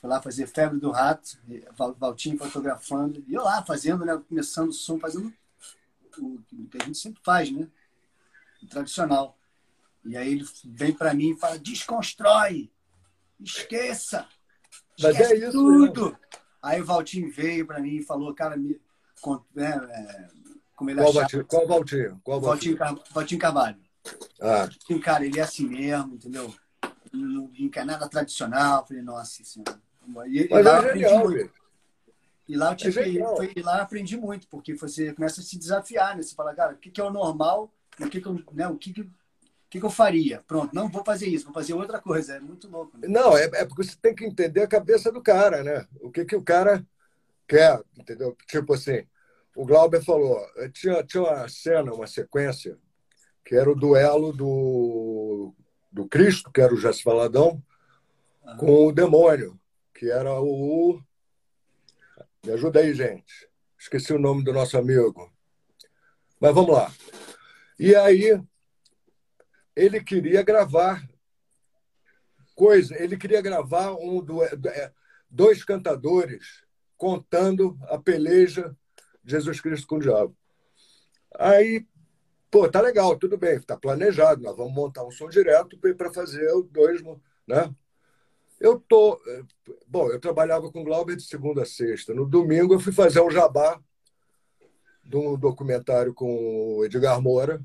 Fui lá fazer Febre do Rato, Valtinho fotografando. E eu lá fazendo, né? Começando o som, fazendo o que a gente sempre faz, né? O tradicional. E aí ele vem para mim e fala: desconstrói, esqueça, esquece é isso, tudo. Mesmo. Aí o Valtinho veio para mim e falou, cara, me, né, é, como ele qual achava. Valtinho? Qual Valtinho? Valtinho, Valtinho Carvalho. Ah, cara, ele é assim mesmo, entendeu? Não, quer nada tradicional. Falei, nossa senhora. E, e mas lá eu é aprendi genial, muito. velho. E lá eu tive, É foi, e lá eu aprendi muito, porque você começa a se desafiar, né? Você fala, cara, o que, que é o normal? O que, que eu, né? o que, que, que, que eu faria? Pronto, não vou fazer isso, vou fazer outra coisa. É muito louco. Né? Não, é, é porque você tem que entender a cabeça do cara, né? O que, que o cara quer, entendeu? Tipo assim, o Glauber falou, eh, tinha, tinha uma cena, uma sequência, que era o duelo do, do Cristo, que era o Jesse Valadão, Aham. com o demônio, que era o. Me ajuda aí, gente. Esqueci o nome do nosso amigo. Mas vamos lá. E aí, ele queria gravar coisa, ele queria gravar um do, é, dois cantadores contando a peleja Jesus Cristo com o diabo. Aí, pô, tá legal, tudo bem, tá planejado, nós vamos montar um som direto para fazer os dois, né? Eu tô, bom, eu trabalhava com o Glauber de segunda a sexta. No domingo eu fui fazer um jabá de um documentário com o Edgar Moura.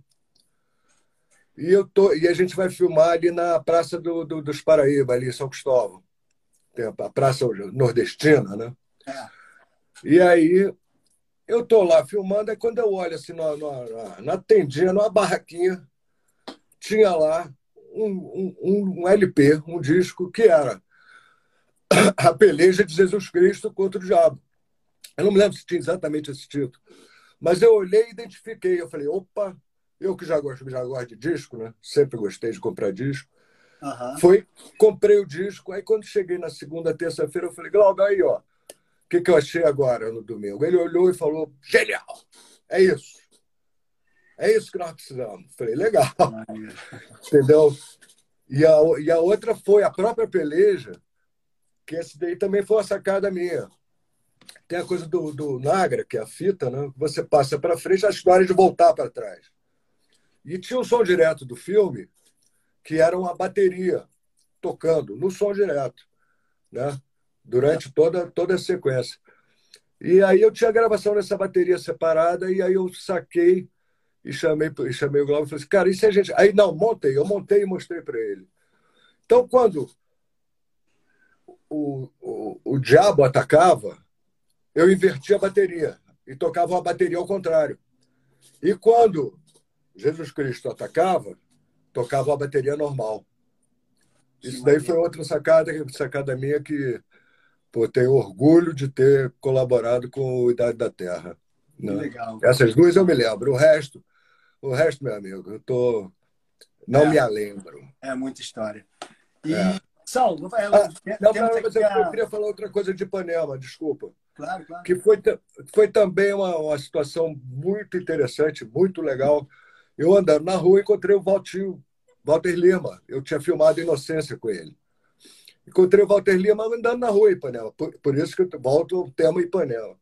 E eu tô, e a gente vai filmar ali na Praça do, do, dos Paraíba, ali em São Cristóvão. Tem a Praça Nordestina, né? É. E aí eu tô lá filmando, aí quando eu olho assim na, na, na tendinha, numa barraquinha, tinha lá um, um, um LP, um disco que era a peleja de Jesus Cristo contra o diabo. Eu não me lembro se tinha exatamente esse título, mas eu olhei e identifiquei. Eu falei, opa, eu que já gosto, já gosto de disco, né? Sempre gostei de comprar disco. Aham. Foi, comprei o disco. Aí quando cheguei na segunda, terça-feira, eu falei, Glauber, aí, ó, o que, que eu achei agora no domingo? Ele olhou e falou, genial, é isso. É isso que nós precisamos. Falei, legal, entendeu? E a, e a outra foi a própria peleja, que esse daí também foi uma sacada minha. Tem a coisa do, do Nagra, que é a fita, né? Você passa para frente, a história de voltar para trás. E tinha o som direto do filme, que era uma bateria tocando no som direto, né? Durante toda, toda a sequência. E aí eu tinha a gravação dessa bateria separada, e aí eu saquei e chamei, e chamei o Glauber e falei assim, cara, se a gente. Aí, não, montei, eu montei e mostrei para ele. Então, quando o, o, o diabo atacava, eu invertia a bateria e tocava uma bateria ao contrário. E quando Jesus Cristo atacava, tocava a bateria normal. Isso daí foi outra sacada, sacada minha que pô, tenho orgulho de ter colaborado com o Idade da Terra. Né? legal. Essas duas eu me lembro. O resto, o resto, meu amigo, eu tô não É. me lembro. É muita história. E, É. Sal, vou falar. Ah, Não, não, mas eu, a- eu queria falar outra coisa de Ipanema, desculpa. Claro, claro. que foi, foi também uma, uma situação muito interessante, muito legal. Eu andando na rua encontrei o Valtinho, Walter Lima. Eu tinha filmado Inocência com ele. Encontrei o Walter Lima andando na rua Ipanema. Por, por isso que eu volto ao tema Ipanema.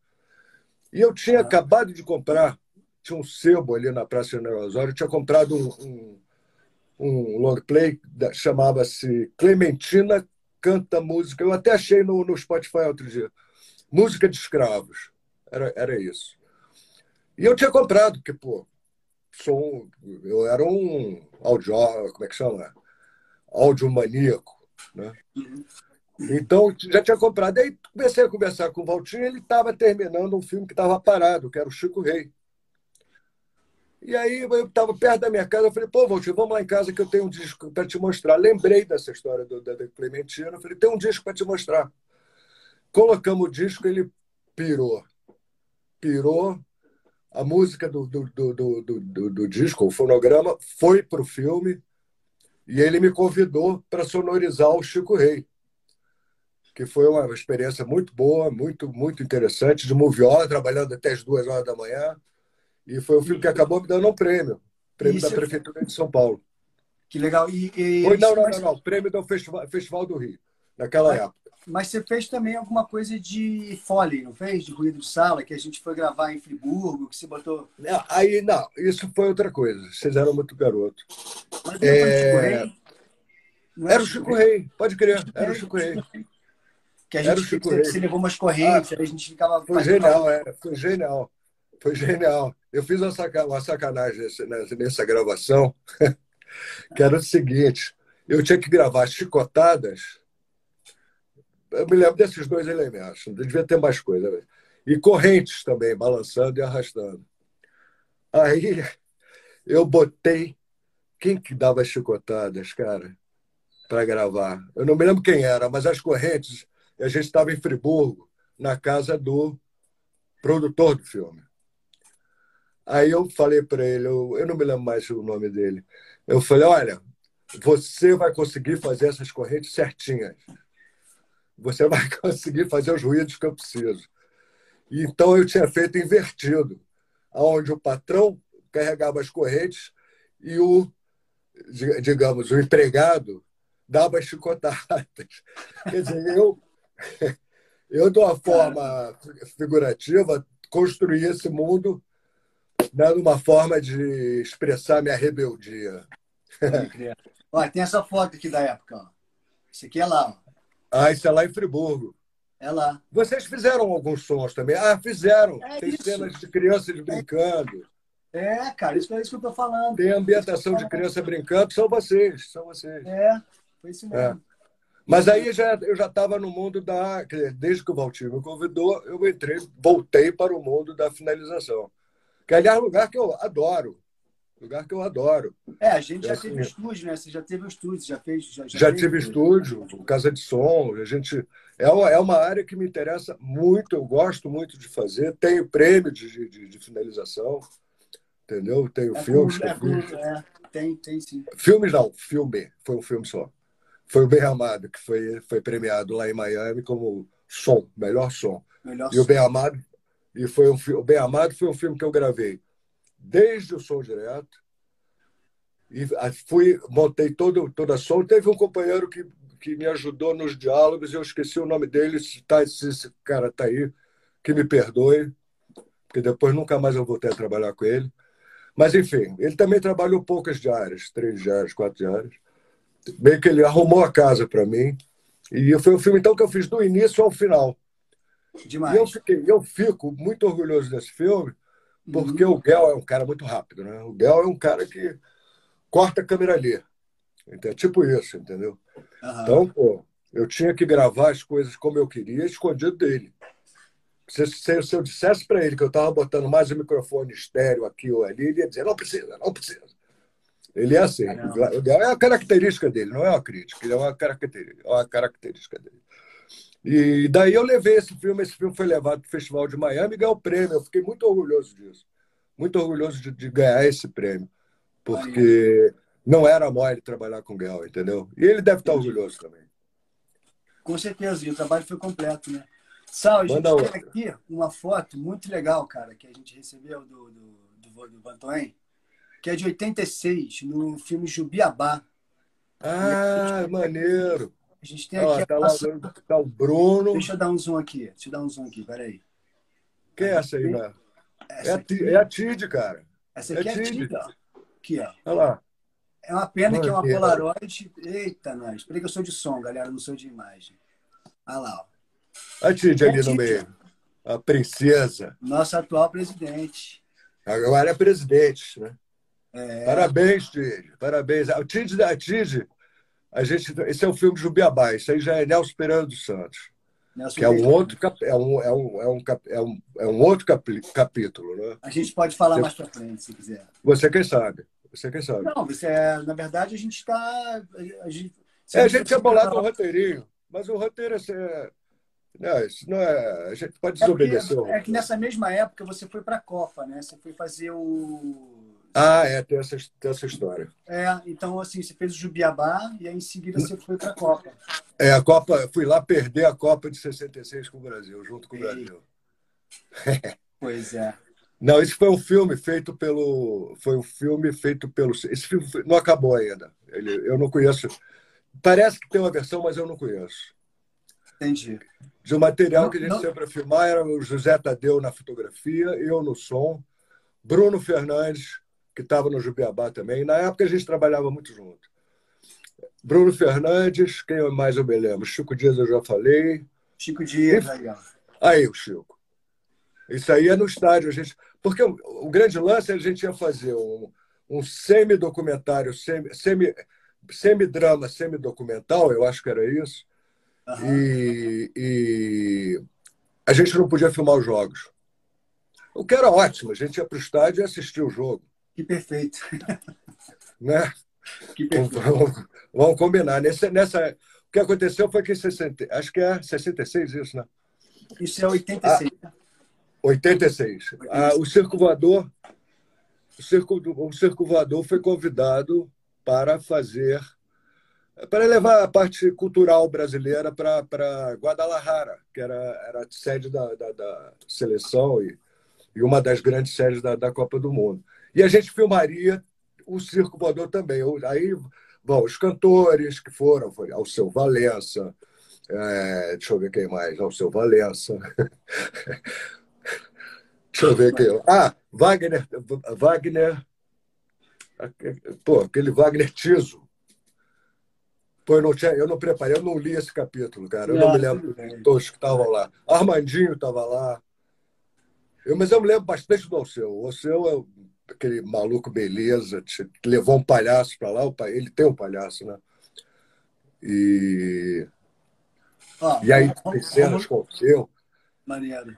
E eu tinha Ah. acabado de comprar, tinha um sebo ali na Praça General Osório, eu tinha comprado um, um, um long play, chamava-se Clementina Canta Música. Eu até achei no, no Spotify outro dia música de escravos. Era, era isso. E eu tinha comprado, porque, pô, sou eu era um audio, como é que chama? Audiomaníaco, né? Uhum. Então, já tinha comprado. Aí comecei a conversar com o Valtinho, ele estava terminando um filme que estava parado, que era o Chico Rei. E aí eu estava perto da minha casa, eu falei, pô, Valtinho, vamos lá em casa que eu tenho um disco para te mostrar. Lembrei dessa história do, da, da Clementina, eu falei, tem um disco para te mostrar. Colocamos o disco, ele pirou. Pirou. A música do, do, do, do, do, do disco, o fonograma, foi para o filme e ele me convidou para sonorizar o Chico Rei, que foi uma experiência muito boa, muito, muito interessante, de moviola, trabalhando até as duas horas da manhã. E foi um filme que acabou me dando um prêmio prêmio Isso- da Prefeitura de São Paulo. Que legal. E, e- Foi, não, não, não, não, prêmio do Festival, Festival do Rio, naquela época. Mas você fez também alguma coisa de Foley, não fez? De ruído de sala, que a gente foi gravar em Friburgo, que você botou. Não, Aí, não, isso foi outra coisa. Vocês eram muito garoto. Mas não É, Rei? Não Era o Chico Rei, pode crer, era o Chico Rei. Que a Era gente o Chico Rei. você levou umas correntes, aí a gente ficava. Foi genial, é, foi genial. Foi genial. Eu fiz uma, saca, uma sacanagem nessa, nessa gravação. que era o seguinte: eu tinha que gravar chicotadas. Eu me lembro desses dois elementos, devia ter mais coisa. Né? E correntes também, balançando e arrastando. Aí eu botei. Quem que dava chicotadas, cara, para gravar? Eu não me lembro quem era, mas as correntes. A gente estava em Friburgo, na casa do produtor do filme. Aí eu falei para ele, eu, eu não me lembro mais o nome dele. Eu falei: olha, você vai conseguir fazer essas correntes certinhas. Você vai conseguir fazer os ruídos que eu preciso. Então eu tinha feito invertido, onde o patrão carregava as correntes e o, digamos, o empregado dava as chicotadas. Quer dizer, eu, eu de uma forma figurativa, construí esse mundo dando uma forma de expressar minha rebeldia. Olha, tem essa foto aqui da época. Isso aqui é lá. Ó. Ah, isso é lá em Friburgo. É lá. Vocês fizeram alguns sons também? Ah, fizeram. É tem isso. cenas de crianças brincando. É, cara, isso é isso que eu tô falando. Tem ambientação de criança brincando, são vocês, são vocês. É, foi isso mesmo. É. Mas aí já, eu já estava no mundo da. Desde que o Valtinho me convidou, eu entrei, voltei para o mundo da finalização. Que, aliás, é um lugar que eu adoro. Lugar que eu adoro. É, a gente já assim, teve estúdio, né? Você já teve um estúdio, já fez. Já, já, já tive estúdio, casa de som. A gente. É uma, é uma área que me interessa muito, eu gosto muito de fazer. Tenho prêmio de, de, de finalização, entendeu? Tenho é filmes. é, é, tem, tem sim. Filmes não, filme. Foi um filme só. Foi o Bem Amado, que foi, foi premiado lá em Miami como som, melhor som. Melhor e som. o Bem Amado e foi um o Bem Amado foi um filme que eu gravei desde o som direto. E fui montei todo toda a som. Teve um companheiro que que me ajudou nos diálogos eu esqueci o nome dele se, tá, se esse cara tá aí que me perdoe porque depois nunca mais eu voltei a trabalhar com ele. Mas enfim ele também trabalhou poucas diárias três diárias quatro diárias. Bem que ele arrumou a casa para mim. E foi um filme então que eu fiz do início ao final. Demais. E eu, fiquei, eu fico muito orgulhoso desse filme, porque uhum. o Gel é um cara muito rápido, né? O Gel é um cara que corta a câmera ali. É tipo isso, entendeu? Uhum. Então, pô, eu tinha que gravar as coisas como eu queria, escondido dele. Se, se, se eu dissesse para ele que eu estava botando mais um microfone estéreo aqui ou ali, ele ia dizer: não precisa, não precisa. Ele é assim. O Gel é a característica dele, não é uma crítica, ele é uma característica, é uma característica dele. E daí eu levei esse filme, esse filme foi levado para o Festival de Miami e ganhou o prêmio. Eu fiquei muito orgulhoso disso. Muito orgulhoso de, de ganhar esse prêmio. Porque não era mole trabalhar com o Guel, entendeu? E ele deve estar orgulhoso também. Com certeza, e o trabalho foi completo, né? Sal, a gente tem aqui uma foto muito legal, cara, que a gente recebeu do, do, do, do Vantoen, que é de 86, no filme Jubiabá. Ah, maneiro! A gente tem aqui. tá, lá, tá o Bruno. Deixa eu dar um zoom aqui. Deixa eu dar um zoom aqui, peraí. Quem é essa aí, né? Essa é, aqui... é a Tid, cara. Essa aqui é, é a Tid, ó. Aqui, ó. Olha lá. É uma pena Mano, que é uma Polaroid. Eita, nós. Espera que eu sou de som, galera, não sou de imagem. Olha lá, ó. A Tid é ali no meio. A princesa. Nossa atual presidente. Agora é presidente, né? É... Parabéns, Tid. Parabéns. A Tid, a Tid a gente, esse é o filme de Jubiabá, isso aí já é Nelson Pereira dos Santos. Nelson que é um outro é um, é um, é um, é um, é um outro capítulo, né? A gente pode falar você, mais para frente, se quiser. Você quem sabe? Você quem sabe? Não, você é, na verdade a gente está a gente, é, a gente tinha bolado um roteirinho, mas o roteiro é, não, isso não é. A gente pode desobedecer. É, porque, é que nessa mesma época você foi para a Copa, né? Você foi fazer o ah, é, tem essa, tem essa história. É, então, assim, você fez o Jubiabá e aí em seguida você foi para a Copa. É, a Copa, fui lá perder a Copa de 66 com o Brasil, junto com o Brasil. Pois é. Não, esse foi um filme feito pelo. Foi um filme feito pelo. Esse filme não acabou ainda. Ele, eu não conheço. Parece que tem uma versão, mas eu não conheço. Entendi. De um material não, que a gente não... sempre filmar era o José Tadeu na fotografia, eu no som, Bruno Fernandes que estava no Jubiabá também. Na época a gente trabalhava muito junto. Bruno Fernandes, quem mais eu me lembro? Chico Dias eu já falei. Chico Dias, aí, Aí, o Chico. Isso aí é no estádio. A gente... Porque o, o grande lance é a gente ia fazer um, um semi-documentário, semi, semi, semi-drama, semi-documental, eu acho que era isso. Uhum. E, e a gente não podia filmar os jogos. O que era ótimo, a gente ia para o estádio e assistia o jogo. Que perfeito. Né? Que perfeito. Vamos, vamos combinar. Nessa, nessa, o que aconteceu foi que em 60, acho que é 66 isso, né? Isso é 86. Ah, 86. Ah, o Circo Voador, o Circo, o Circo Voador foi convidado para fazer para levar a parte cultural brasileira para Guadalajara, que era, era a sede da, da, da seleção e, e, uma das grandes sedes da, da, Copa do Mundo. E a gente filmaria o Circo Voador também. Aí bom, os cantores que foram, foi Alceu Valença, é, deixa eu ver quem mais, Alceu Valença. deixa eu ver quem. Ah, Wagner, Wagner. Pô, aquele Wagner Tiso Pô, eu não, tinha, eu não preparei, eu não li esse capítulo, cara. Eu não, não me lembro de todos que estavam lá. Armandinho estava lá. Eu, mas eu me lembro bastante do Alceu. O Alceu é aquele maluco beleza, levou um palhaço para lá. Ele tem um palhaço, né? E. Ah, e aí tem cenas com o. Maneiro.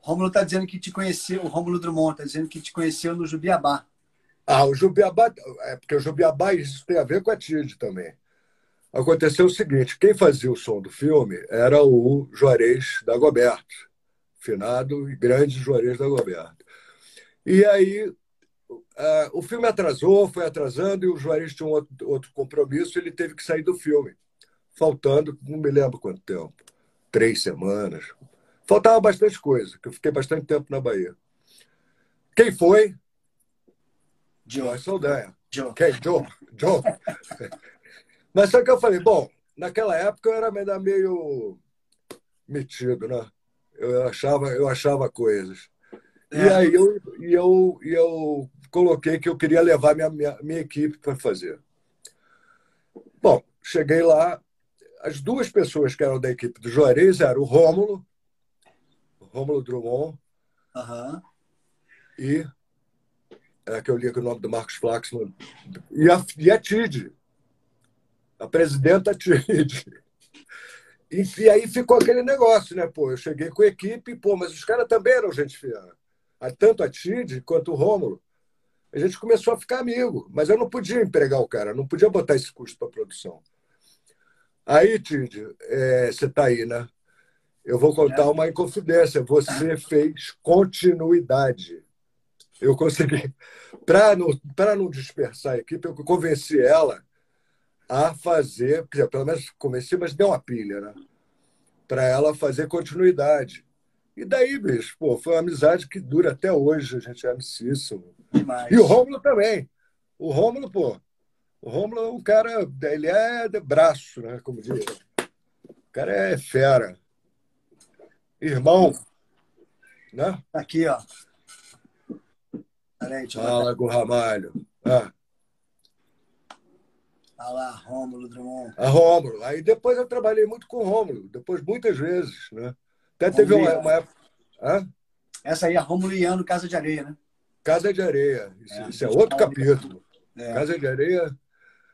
Rômulo está dizendo que te conheceu, o Rômulo Drummond está dizendo que te conheceu no Jubiabá. Ah, o Jubiabá, é porque o Jubiabá, isso tem a ver com a TID também aconteceu o seguinte: quem fazia o som do filme era o Juarez da Goberto, finado e grande Juarez da Goberto. E aí uh, o filme atrasou, foi atrasando, e o Juarez tinha um outro, outro compromisso, ele teve que sair do filme, faltando, não me lembro quanto tempo, três semanas. Faltava bastante coisa, que eu fiquei bastante tempo na Bahia. Quem foi? Joe. Saldanha. Joe. Quem? Joe. Joe. Mas só que eu falei, bom, naquela época eu era meio metido, né? Eu achava, eu achava coisas. É. E aí eu, e eu, e eu coloquei que eu queria levar minha, minha, minha equipe para fazer. Bom, cheguei lá, as duas pessoas que eram da equipe do Juarez eram o Rômulo, Rômulo Drummond, uhum. e é que eu li aqui o nome do Marcos Flaxman, e a, e a Tid, a presidenta Tide. E, e, aí ficou aquele negócio, né? Pô, eu cheguei com a equipe, pô, mas os caras também eram gente fina. Tanto a Tid quanto o Rômulo. A gente começou a ficar amigo, mas eu não podia empregar o cara, não podia botar esse custo para produção. Aí, Tid, é, você está aí, né? Eu vou contar uma inconfidência. Você fez continuidade. Eu consegui. Para não, não dispersar a equipe, eu convenci ela a fazer, quer dizer, pelo menos comecei, mas deu uma pilha, né? Para ela fazer continuidade. E daí, bicho, pô, foi uma amizade que dura até hoje, a gente é amicíssimo. Demais. E o Rômulo também. O Rômulo, pô, o Rômulo é um cara, ele é de braço, né? Como diz. O cara é fera. Irmão. Né? Aqui, ó. Fala, com Ramalho. Ah. Ah lá, Rômulo Drummond. A Rômulo. Aí depois eu trabalhei muito com o Rômulo, depois muitas vezes, né? Até teve uma, uma, época. Hã? Essa aí é Rômulo e Ano Casa de Areia, né? Casa de Areia. Isso é, isso é outro capítulo. É. Casa de Areia.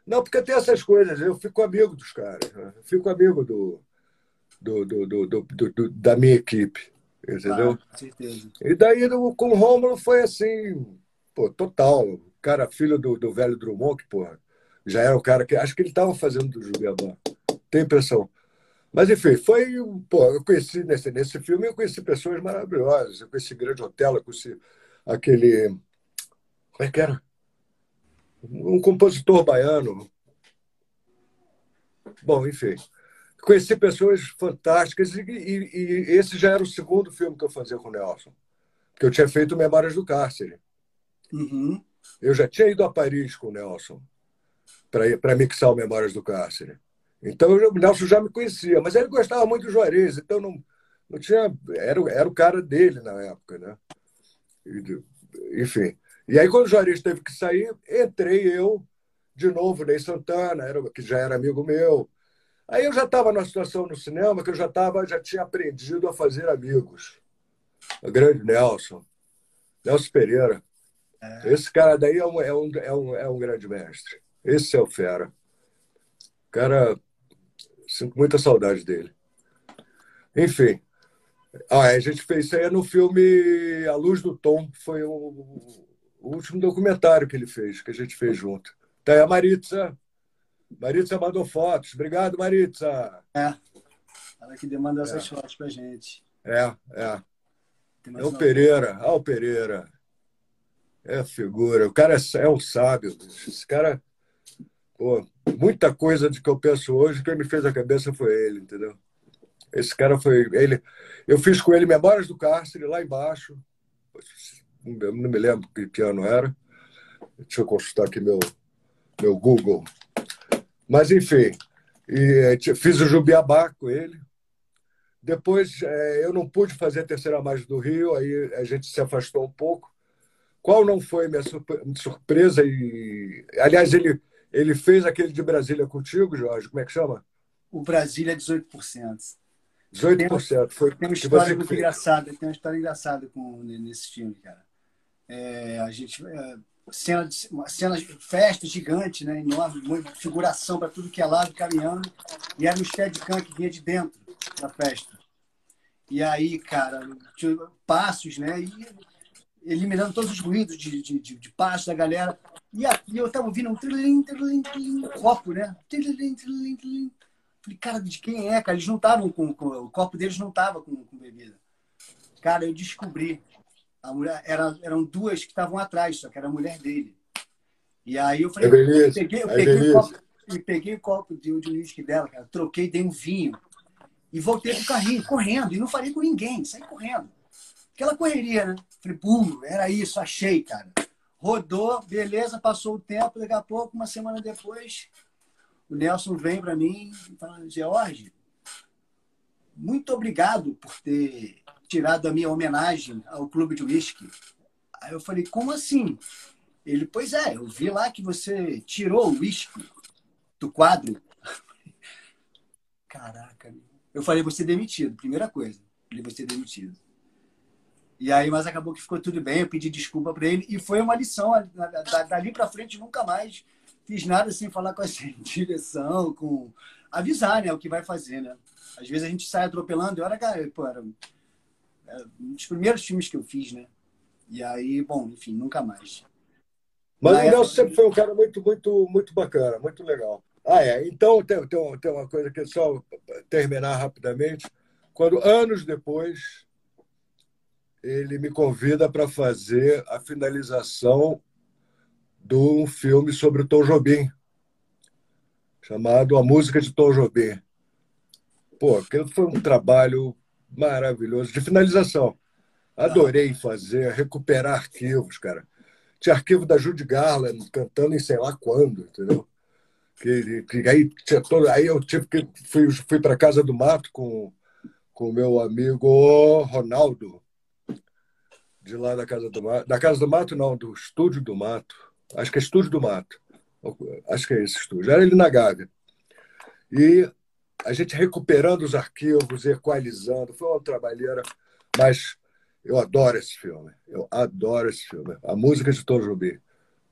Não, porque tem essas coisas. Eu fico amigo dos caras. Né? Eu fico amigo do, do, do, do, do, da minha equipe. Entendeu? Ah, com certeza. E daí com o Rômulo foi assim, pô, total. Cara, filho do, do velho Drummond, que, porra, já era o cara que. Acho que ele estava fazendo do Juliabá. Tenho impressão. Mas, enfim, foi. Pô, eu conheci nesse, nesse filme, eu conheci pessoas maravilhosas. Eu conheci Grande Hotel, eu conheci aquele. Como é que era? Um compositor baiano. Bom, enfim. Conheci pessoas fantásticas e, e, e esse já era o segundo filme que eu fazia com o Nelson. Porque eu tinha feito Memórias do Cárcere. Uhum. Eu já tinha ido a Paris com o Nelson para mixar o Memórias do Cárcere. Então o Nelson já me conhecia, mas ele gostava muito do Juarez, então não, não tinha. Era, era o cara dele na época, né? Enfim. E aí, quando o Juarez teve que sair, entrei eu de novo, Ney Santana, era, que já era amigo meu. Aí eu já estava numa situação no cinema que eu já, tava, já tinha aprendido a fazer amigos. O grande Nelson, Nelson Pereira. É. Esse cara daí é um, é, um, é, um, é um grande mestre. Esse é o fera. Cara, sinto muita saudade dele. Enfim. Ah, a gente fez isso aí no filme A Luz do Tom. Foi o, o último documentário que ele fez, que a gente fez junto. Tá aí a Maritza. Maritza mandou fotos. Obrigado, Maritza. É. Ela que demanda essas é. fotos pra gente. É, é. É o Pereira. Ah, o Pereira. É figura. O cara é, é um sábio. Esse cara. Pô, muita coisa de que eu penso hoje, quem me fez a cabeça foi ele, entendeu? Esse cara foi. ele. Eu fiz com ele Memórias do Cárcere, lá embaixo. Eu não me lembro que ano era. Deixa eu consultar aqui meu, meu Google. Mas, enfim, e, eh, fiz o Jubiabá com ele. Depois, é, eu não pude fazer a terceira margem do Rio, aí a gente se afastou um pouco. Qual não foi minha surpresa? E, aliás, ele, ele fez aquele de Brasília contigo, Jorge, como é que chama? O Brasília 18%. 18%. Foi, tem uma história muito fez. engraçada, tem uma história engraçada com, nesse filme, cara. É, a gente. É, cena, de, uma cena de festa gigante, né? Enorme, muita figuração para tudo que é lado, caminhando. E era um Steadicam que vinha de dentro da festa. E aí, cara, passos, né? E eliminando todos os ruídos de, de, de, de passos da galera. E, a, e eu tava ouvindo um trilim, trilim, trilim, copo, né? Trilim, trilim, trilim. Falei, cara, de quem é, cara? Eles não estavam com, com, O copo deles não tava com, com bebida. Cara, eu descobri a mulher, era, eram duas que estavam atrás, só que era a mulher dele. E aí eu falei, é eu peguei, eu é peguei, o copo, e peguei o copo de, de uísque dela, cara, troquei, dei um vinho e voltei pro carrinho, correndo, e não falei com ninguém, saí correndo. Aquela correria, né? Falei, pum, era isso, achei, cara. Rodou, beleza, passou o tempo, daqui a pouco, uma semana depois, o Nelson vem para mim e fala, George, muito obrigado por ter tirado a minha homenagem ao clube de uísque. Aí eu falei, como assim? Ele, pois é, eu vi lá que você tirou o uísque do quadro. Caraca. Eu falei, você demitido, primeira coisa. Falei, você demitido. E aí, mas acabou que ficou tudo bem, eu pedi desculpa para ele e foi uma lição. Dali para frente, nunca mais fiz nada sem falar com a direção, com avisar, né, o que vai fazer, né? Às vezes a gente sai atropelando, e olha, cara, pô, era é, um dos primeiros filmes que eu fiz, né? E aí, bom, enfim, nunca mais. Mas o Nelson sempre foi um cara muito, muito, muito bacana, muito legal. Ah, é. Então, tem, tem, tem uma coisa que é só terminar rapidamente. Quando, anos depois, ele me convida para fazer a finalização de um filme sobre Tom Jobim, chamado A Música de Tom Jobim. Pô, aquilo foi um trabalho maravilhoso, de finalização. Adorei fazer, recuperar arquivos, cara. Tinha arquivo da Judy Garland cantando em sei lá quando, entendeu? Que, que aí, tinha todo, aí eu tive que fui, fui para casa do mato com o meu amigo Ronaldo de lá da casa do mato, da casa do mato não, do estúdio do mato. Acho que é estúdio do mato. Acho que é esse estúdio. Era ele na Gávea. E a gente recuperando os arquivos, equalizando. Foi uma trabalheira, mas eu adoro esse filme. Eu adoro esse filme. A música de Tom Jobim.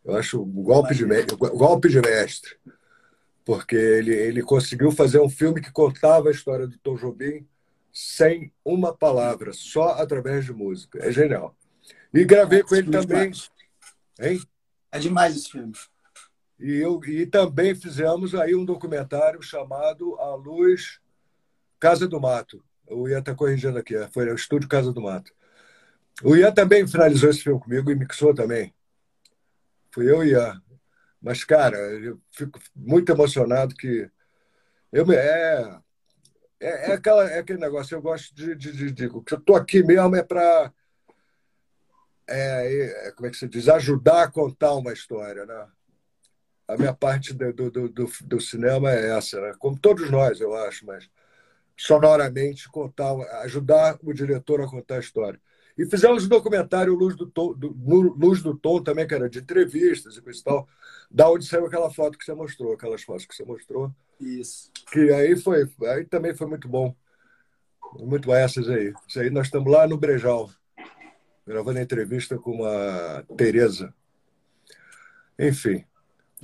Eu acho um golpe de, mestre, golpe de mestre. Porque ele, ele conseguiu fazer um filme que contava a história do Tom Jobim sem uma palavra, só através de música. É genial. E gravei com ele também. Hein? É demais esse filme. E, eu, e também fizemos aí um documentário chamado A Luz Casa do Mato. O Ian está corrigindo aqui, é, foi o Estúdio Casa do Mato. O Ian também finalizou esse filme comigo e mixou também. Fui eu e Ian. Mas, cara, eu fico muito emocionado que. Eu, é, é, é, aquela, é aquele negócio, eu gosto de. de, de, de eu estou aqui mesmo é para. É, é, como é que se diz? Ajudar a contar uma história, né? a minha parte do, do, do, do, cinema é essa, né? como todos nós, eu acho, mas sonoramente contar, ajudar o diretor a contar a história. E fizemos um documentário Luz do Tom, do, Luz do Tom também, que era de entrevistas e coisa e tal, da onde saiu aquela foto que você mostrou, aquelas fotos que você mostrou. Isso. Que aí foi, aí também foi muito bom. Muito essas aí. Isso aí nós estamos lá no Brejal, gravando entrevista com uma Tereza Enfim.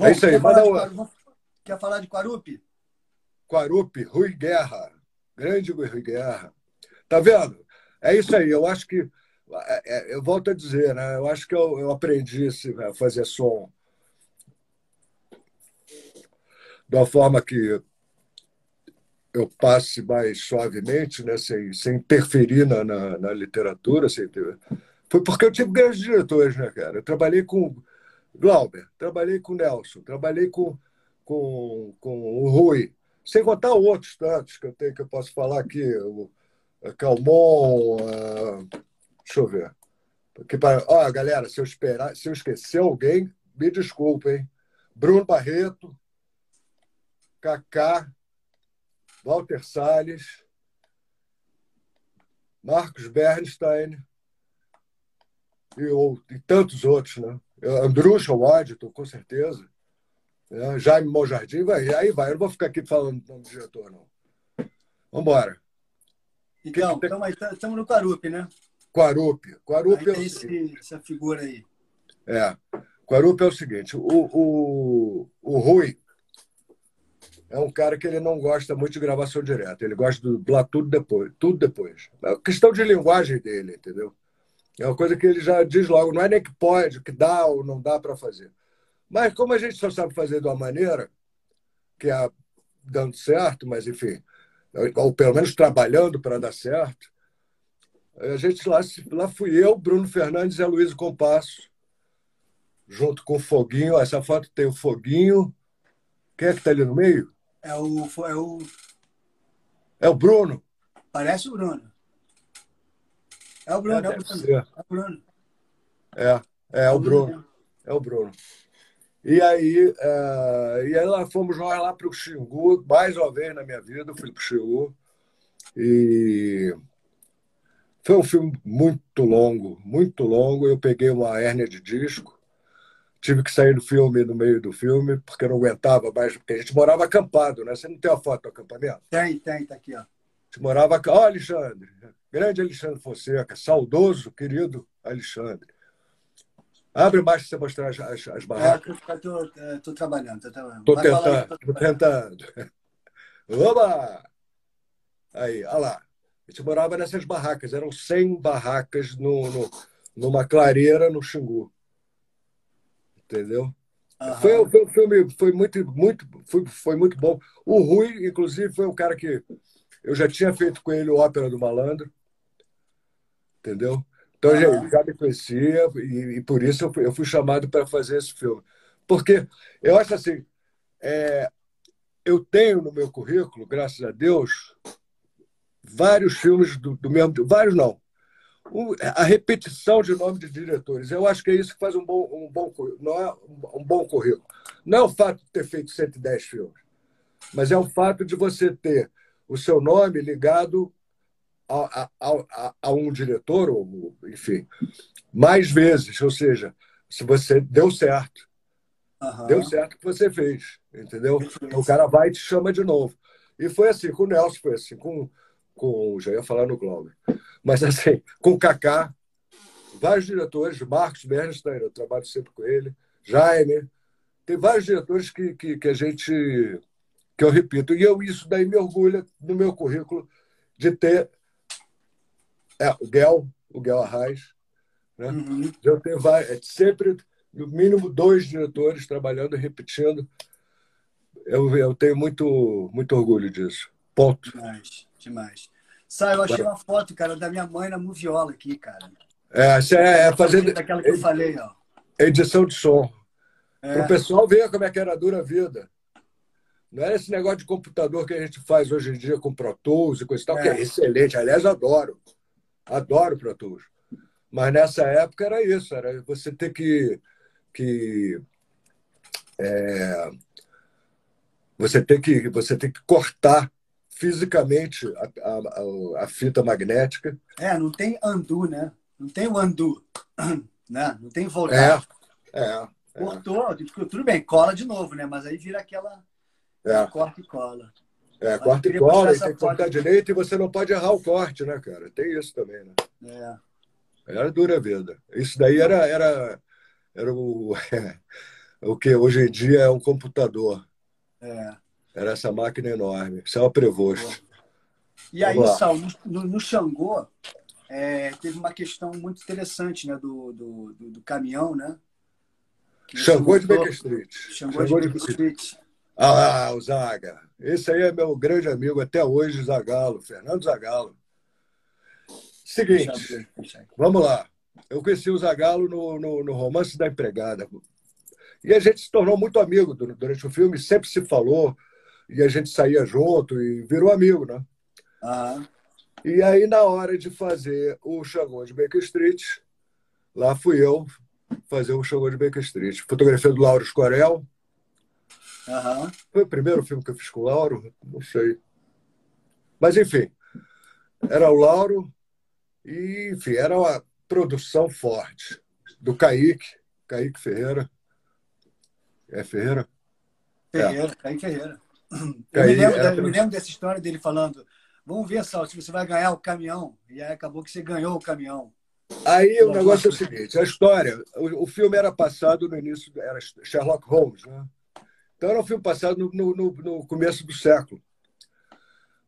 É isso aí. Quer falar, de, quer falar de Quarupi? Quarupi, Rui Guerra. Grande Rui Guerra. Tá vendo? É isso aí. Eu acho que. É, é, eu volto a dizer, né? Eu acho que eu, eu aprendi a fazer som de uma forma que eu passe mais suavemente, né? sem, sem interferir na, na, na literatura. Sem. Foi porque eu tive grandes diretores, né, cara? Eu trabalhei com Glauber, trabalhei com Nelson, trabalhei com, com, com o Rui, sem contar outros tantos que eu tenho que eu posso falar aqui, o Calmon, deixa eu ver. Porque, ó, galera, se eu esperar, se eu esquecer alguém, me desculpem. Bruno Barreto, Kaká, Walter Salles, Marcos Bernstein e, ou, e tantos outros, né? Andrucha Waddington, com certeza. É, Jaime Monjardim, vai, aí vai. Eu não vou ficar aqui falando do nome do diretor, não. Vamos embora. Então, que que estamos tá, no Quarupi, né? Quarupi. Quarupi é esse, essa figura aí. É. Quarupi é o seguinte: o, o, o Rui é um cara que ele não gosta muito de gravação direta. Ele gosta de dublar tudo depois. Tudo depois. É questão de linguagem dele, entendeu? É uma coisa que ele já diz logo. Não é nem que pode, que dá ou não dá para fazer. Mas como a gente só sabe fazer de uma maneira, que é dando certo, mas enfim, ou pelo menos trabalhando para dar certo, a gente lá, lá fui eu, Bruno Fernandes e a Luísa Compasso, junto com o Foguinho. Essa foto tem o Foguinho. Quem é que está ali no meio? É o, é o. É o Bruno. Parece o Bruno. É o Bruno, é, é o Bruno. É o Bruno. É, é, é o Bruno. É o Bruno. E aí, uh, e aí lá fomos nós lá para o Xingu, mais uma vez na minha vida, fui para o Xingu. E foi um filme muito longo, muito longo. Eu peguei uma hérnia de disco, tive que sair do filme no meio do filme, porque eu não aguentava mais, porque a gente morava acampado, né? Você não tem a foto do acampamento? Tem, tem, tá aqui, ó. A gente morava. Ó, Alexandre, grande Alexandre Fonseca, saudoso, querido Alexandre. Abre mais para você mostrar as, as, as barracas. Estou é, trabalhando. Estou tentando. Estou tentando. Oba! Aí, olha lá. A gente morava nessas barracas. Eram 100 barracas no, no numa clareira no Xingu. Entendeu? Foi, foi um filme, foi muito, muito, foi, foi muito bom. O Rui, inclusive, foi um cara que eu já tinha feito com ele Ópera do Malandro. Entendeu? Então, ah. gente, já me conhecia e, e, por isso eu fui, eu fui chamado para fazer esse filme. Porque eu acho assim, é, eu tenho no meu currículo, graças a Deus, vários filmes do, do mesmo. Vários não. a repetição de nome de diretores. Eu acho que é isso que faz um bom, um bom, não é um bom currículo. Não é o fato de ter feito 110 filmes, mas é o fato de você ter o seu nome ligado a, a, a, um diretor, ou enfim, mais vezes. Ou seja, se você deu certo, uhum. deu certo o que você fez, entendeu? Então, o cara vai e te chama de novo. E foi assim, com o Nelson foi assim, com, com já ia falar no Glauber, mas assim, com o Kaká, vários diretores, Marcos Bernstein, eu trabalho sempre com ele, Jaime, tem vários diretores que, que, que a gente, que eu repito, e eu isso daí me orgulha no meu currículo de ter é, o Guel, o Guel Arraes. Né? Uhum. Eu tenho é sempre, no mínimo, dois diretores trabalhando e repetindo. Eu, eu tenho muito, muito orgulho disso. Ponto. Demais, demais. Sai, eu achei uma foto, cara, da minha mãe na moviola aqui, cara. É, é, é fazendo. Daquela que eu falei, ó. Edição de som. É. Para o pessoal ver como é que era a dura vida. Não era esse negócio de computador que a gente faz hoje em dia com Pro Tools e coisa e tal, é. que é excelente. Aliás, adoro. Adoro Pro Tools. Mas nessa época era isso, era você ter que. que é, você tem que você tem que cortar fisicamente a, a, a, fita magnética. É, não tem undo, né? Não tem o undo, né? Não tem voltar. É, é, é. Cortou, tudo bem, cola de novo, né? Mas aí vira aquela é. corta e cola. É, corta e cola, tem que cortar direito e você não pode errar o corte, né, cara? Tem isso também, né? É. Era dura vida. Isso daí era, era, era o. o que hoje em dia é um computador. É. Era essa máquina enorme. Isso é uma Prevost. E aí, Sal, no, no Xangô, é, teve uma questão muito interessante né, do, do, do, do caminhão, né? Xangô de Baker Street. Xangô, Xangô de Baker Street. Ah, o Zaga. Esse aí é meu grande amigo até hoje, Zagalo, Fernando Zagalo. Seguinte, vamos lá. Eu conheci o Zagalo no, no, no, Romance da Empregada. E a gente se tornou muito amigo durante o filme, sempre se falou, e a gente saía junto e virou amigo, né? Aham. E aí, na hora de fazer o Xangô de Baker Street, lá fui eu fazer o Xangô de Baker Street. Fotografia do Lauro Escorel. Uhum. Foi o primeiro filme que eu fiz com o Lauro? Não sei. Mas, enfim, era o Lauro e, enfim, era uma produção forte do Kaique, Kaique Ferreira. É Ferreira? Ferreira, é. Kaique Ferreira. Eu, me lembro, eu me lembro dessa história dele falando Vamos ver, Sal, se você vai ganhar o caminhão. E aí acabou que você ganhou o caminhão. Aí o negócio é o seguinte: a história, o, o filme era passado no início, era Sherlock Holmes, né? Então era um filme passado no, no, no começo do século.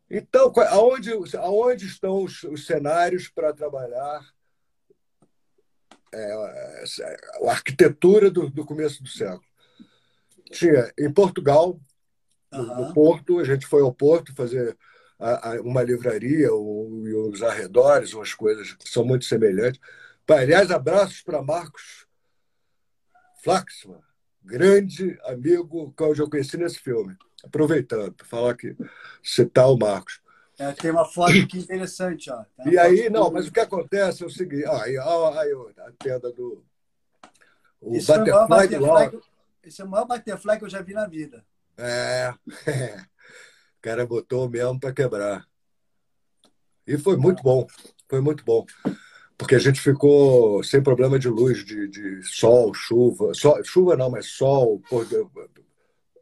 Então, aonde, aonde estão os, os cenários para trabalhar é, a arquitetura do, do, começo do século? Tinha em Portugal, no, uhum. no Porto, a gente foi ao Porto fazer uma livraria ou, e os arredores, umas coisas que são muito semelhantes. Aliás, abraços para Marcos Flaxman, grande amigo que eu conheci nesse filme. Aproveitando para falar que citar o Marcos. É, tem uma foto aqui interessante. Ó. E aí, não, mas o que acontece é o seguinte: ó, aí, ó, aí, a tenda do. O Esse Butterfly do Lauro. Esse é o maior butterfly que eu já vi na vida. É. O cara botou mesmo para quebrar. E foi muito bom. Foi muito bom. Porque a gente ficou sem problema de luz, de, de sol, chuva. Sol, chuva não, mas sol, por,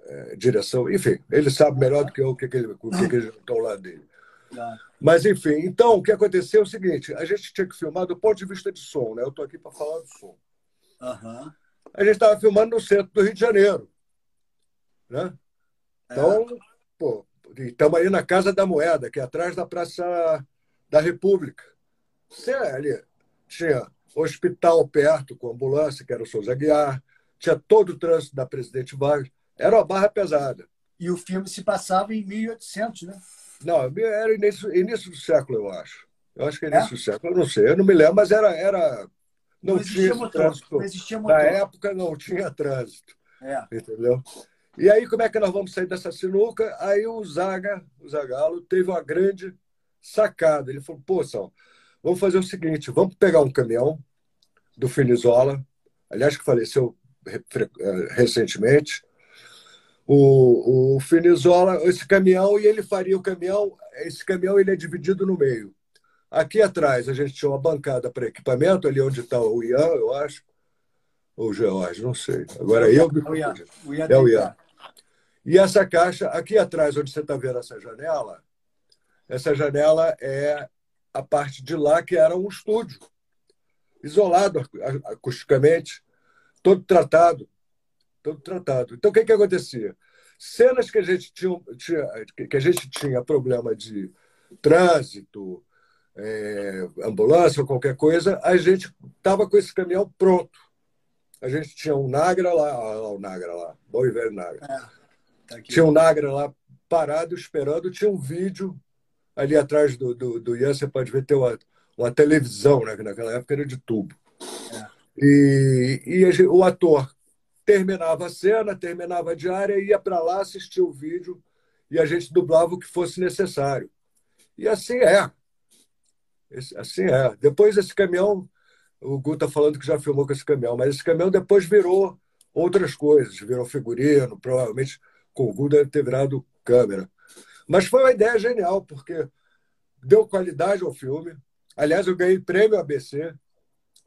é, direção. Enfim, ele sabe melhor do que eu o que, que, ele, o que, que eles estão lá dele. Mas, enfim, então, o que aconteceu é o seguinte: a gente tinha que filmar do ponto de vista de som, né? Eu estou aqui para falar do som. Uhum. A gente estava filmando no centro do Rio de Janeiro. Né? Então, é. pô, estamos ali na Casa da Moeda, que é atrás da Praça da República. Você ali tinha hospital perto com ambulância, que era o Souza Guiar, tinha todo o trânsito da Presidente Vargas. Era uma barra pesada. E o filme se passava em 1800, né? Não, era início, início do século, eu acho. Eu acho que é início é? do século, eu não sei, eu não me lembro, mas era. era não, não tinha motor, trânsito. Não existia motor. Na época não tinha trânsito. É. Entendeu? E aí, como é que nós vamos sair dessa sinuca? Aí o Zaga, o Zagalo, teve uma grande sacada. Ele falou: pô, Sal, vamos fazer o seguinte: vamos pegar um caminhão do Finizola, aliás, que faleceu eh, recentemente. O, o Finizola, esse caminhão, e ele faria o caminhão. Esse caminhão ele é dividido no meio. Aqui atrás a gente tinha uma bancada para equipamento, ali onde está o Ian, eu acho. Ou o George, não sei. Agora eu me É o Ian. E essa caixa, aqui atrás, onde você está vendo essa janela, essa janela é a parte de lá que era um estúdio, isolado acusticamente, todo tratado. Todo tratado. Então, o que, que acontecia? Cenas que a gente tinha, tinha que a gente tinha problema de trânsito, é, ambulância ou qualquer coisa, a gente estava com esse caminhão pronto. A gente tinha um Nagra lá, o Nagra lá, bom e velho Nagra. É. Tá tinha um Nagra lá parado esperando, tinha um vídeo ali atrás do, do, do Ian, você pode ver, ter uma, uma televisão, né? que naquela época era de tubo. É. E, e o ator terminava a cena, terminava a diária, ia para lá assistir o vídeo e a gente dublava o que fosse necessário. E assim é. Assim é. Depois esse caminhão, o Gu está falando que já filmou com esse caminhão, mas esse caminhão depois virou outras coisas, virou figurino, provavelmente com o Gu deve ter virado câmera. Mas foi uma ideia genial, porque deu qualidade ao filme. Aliás, eu ganhei prêmio ABC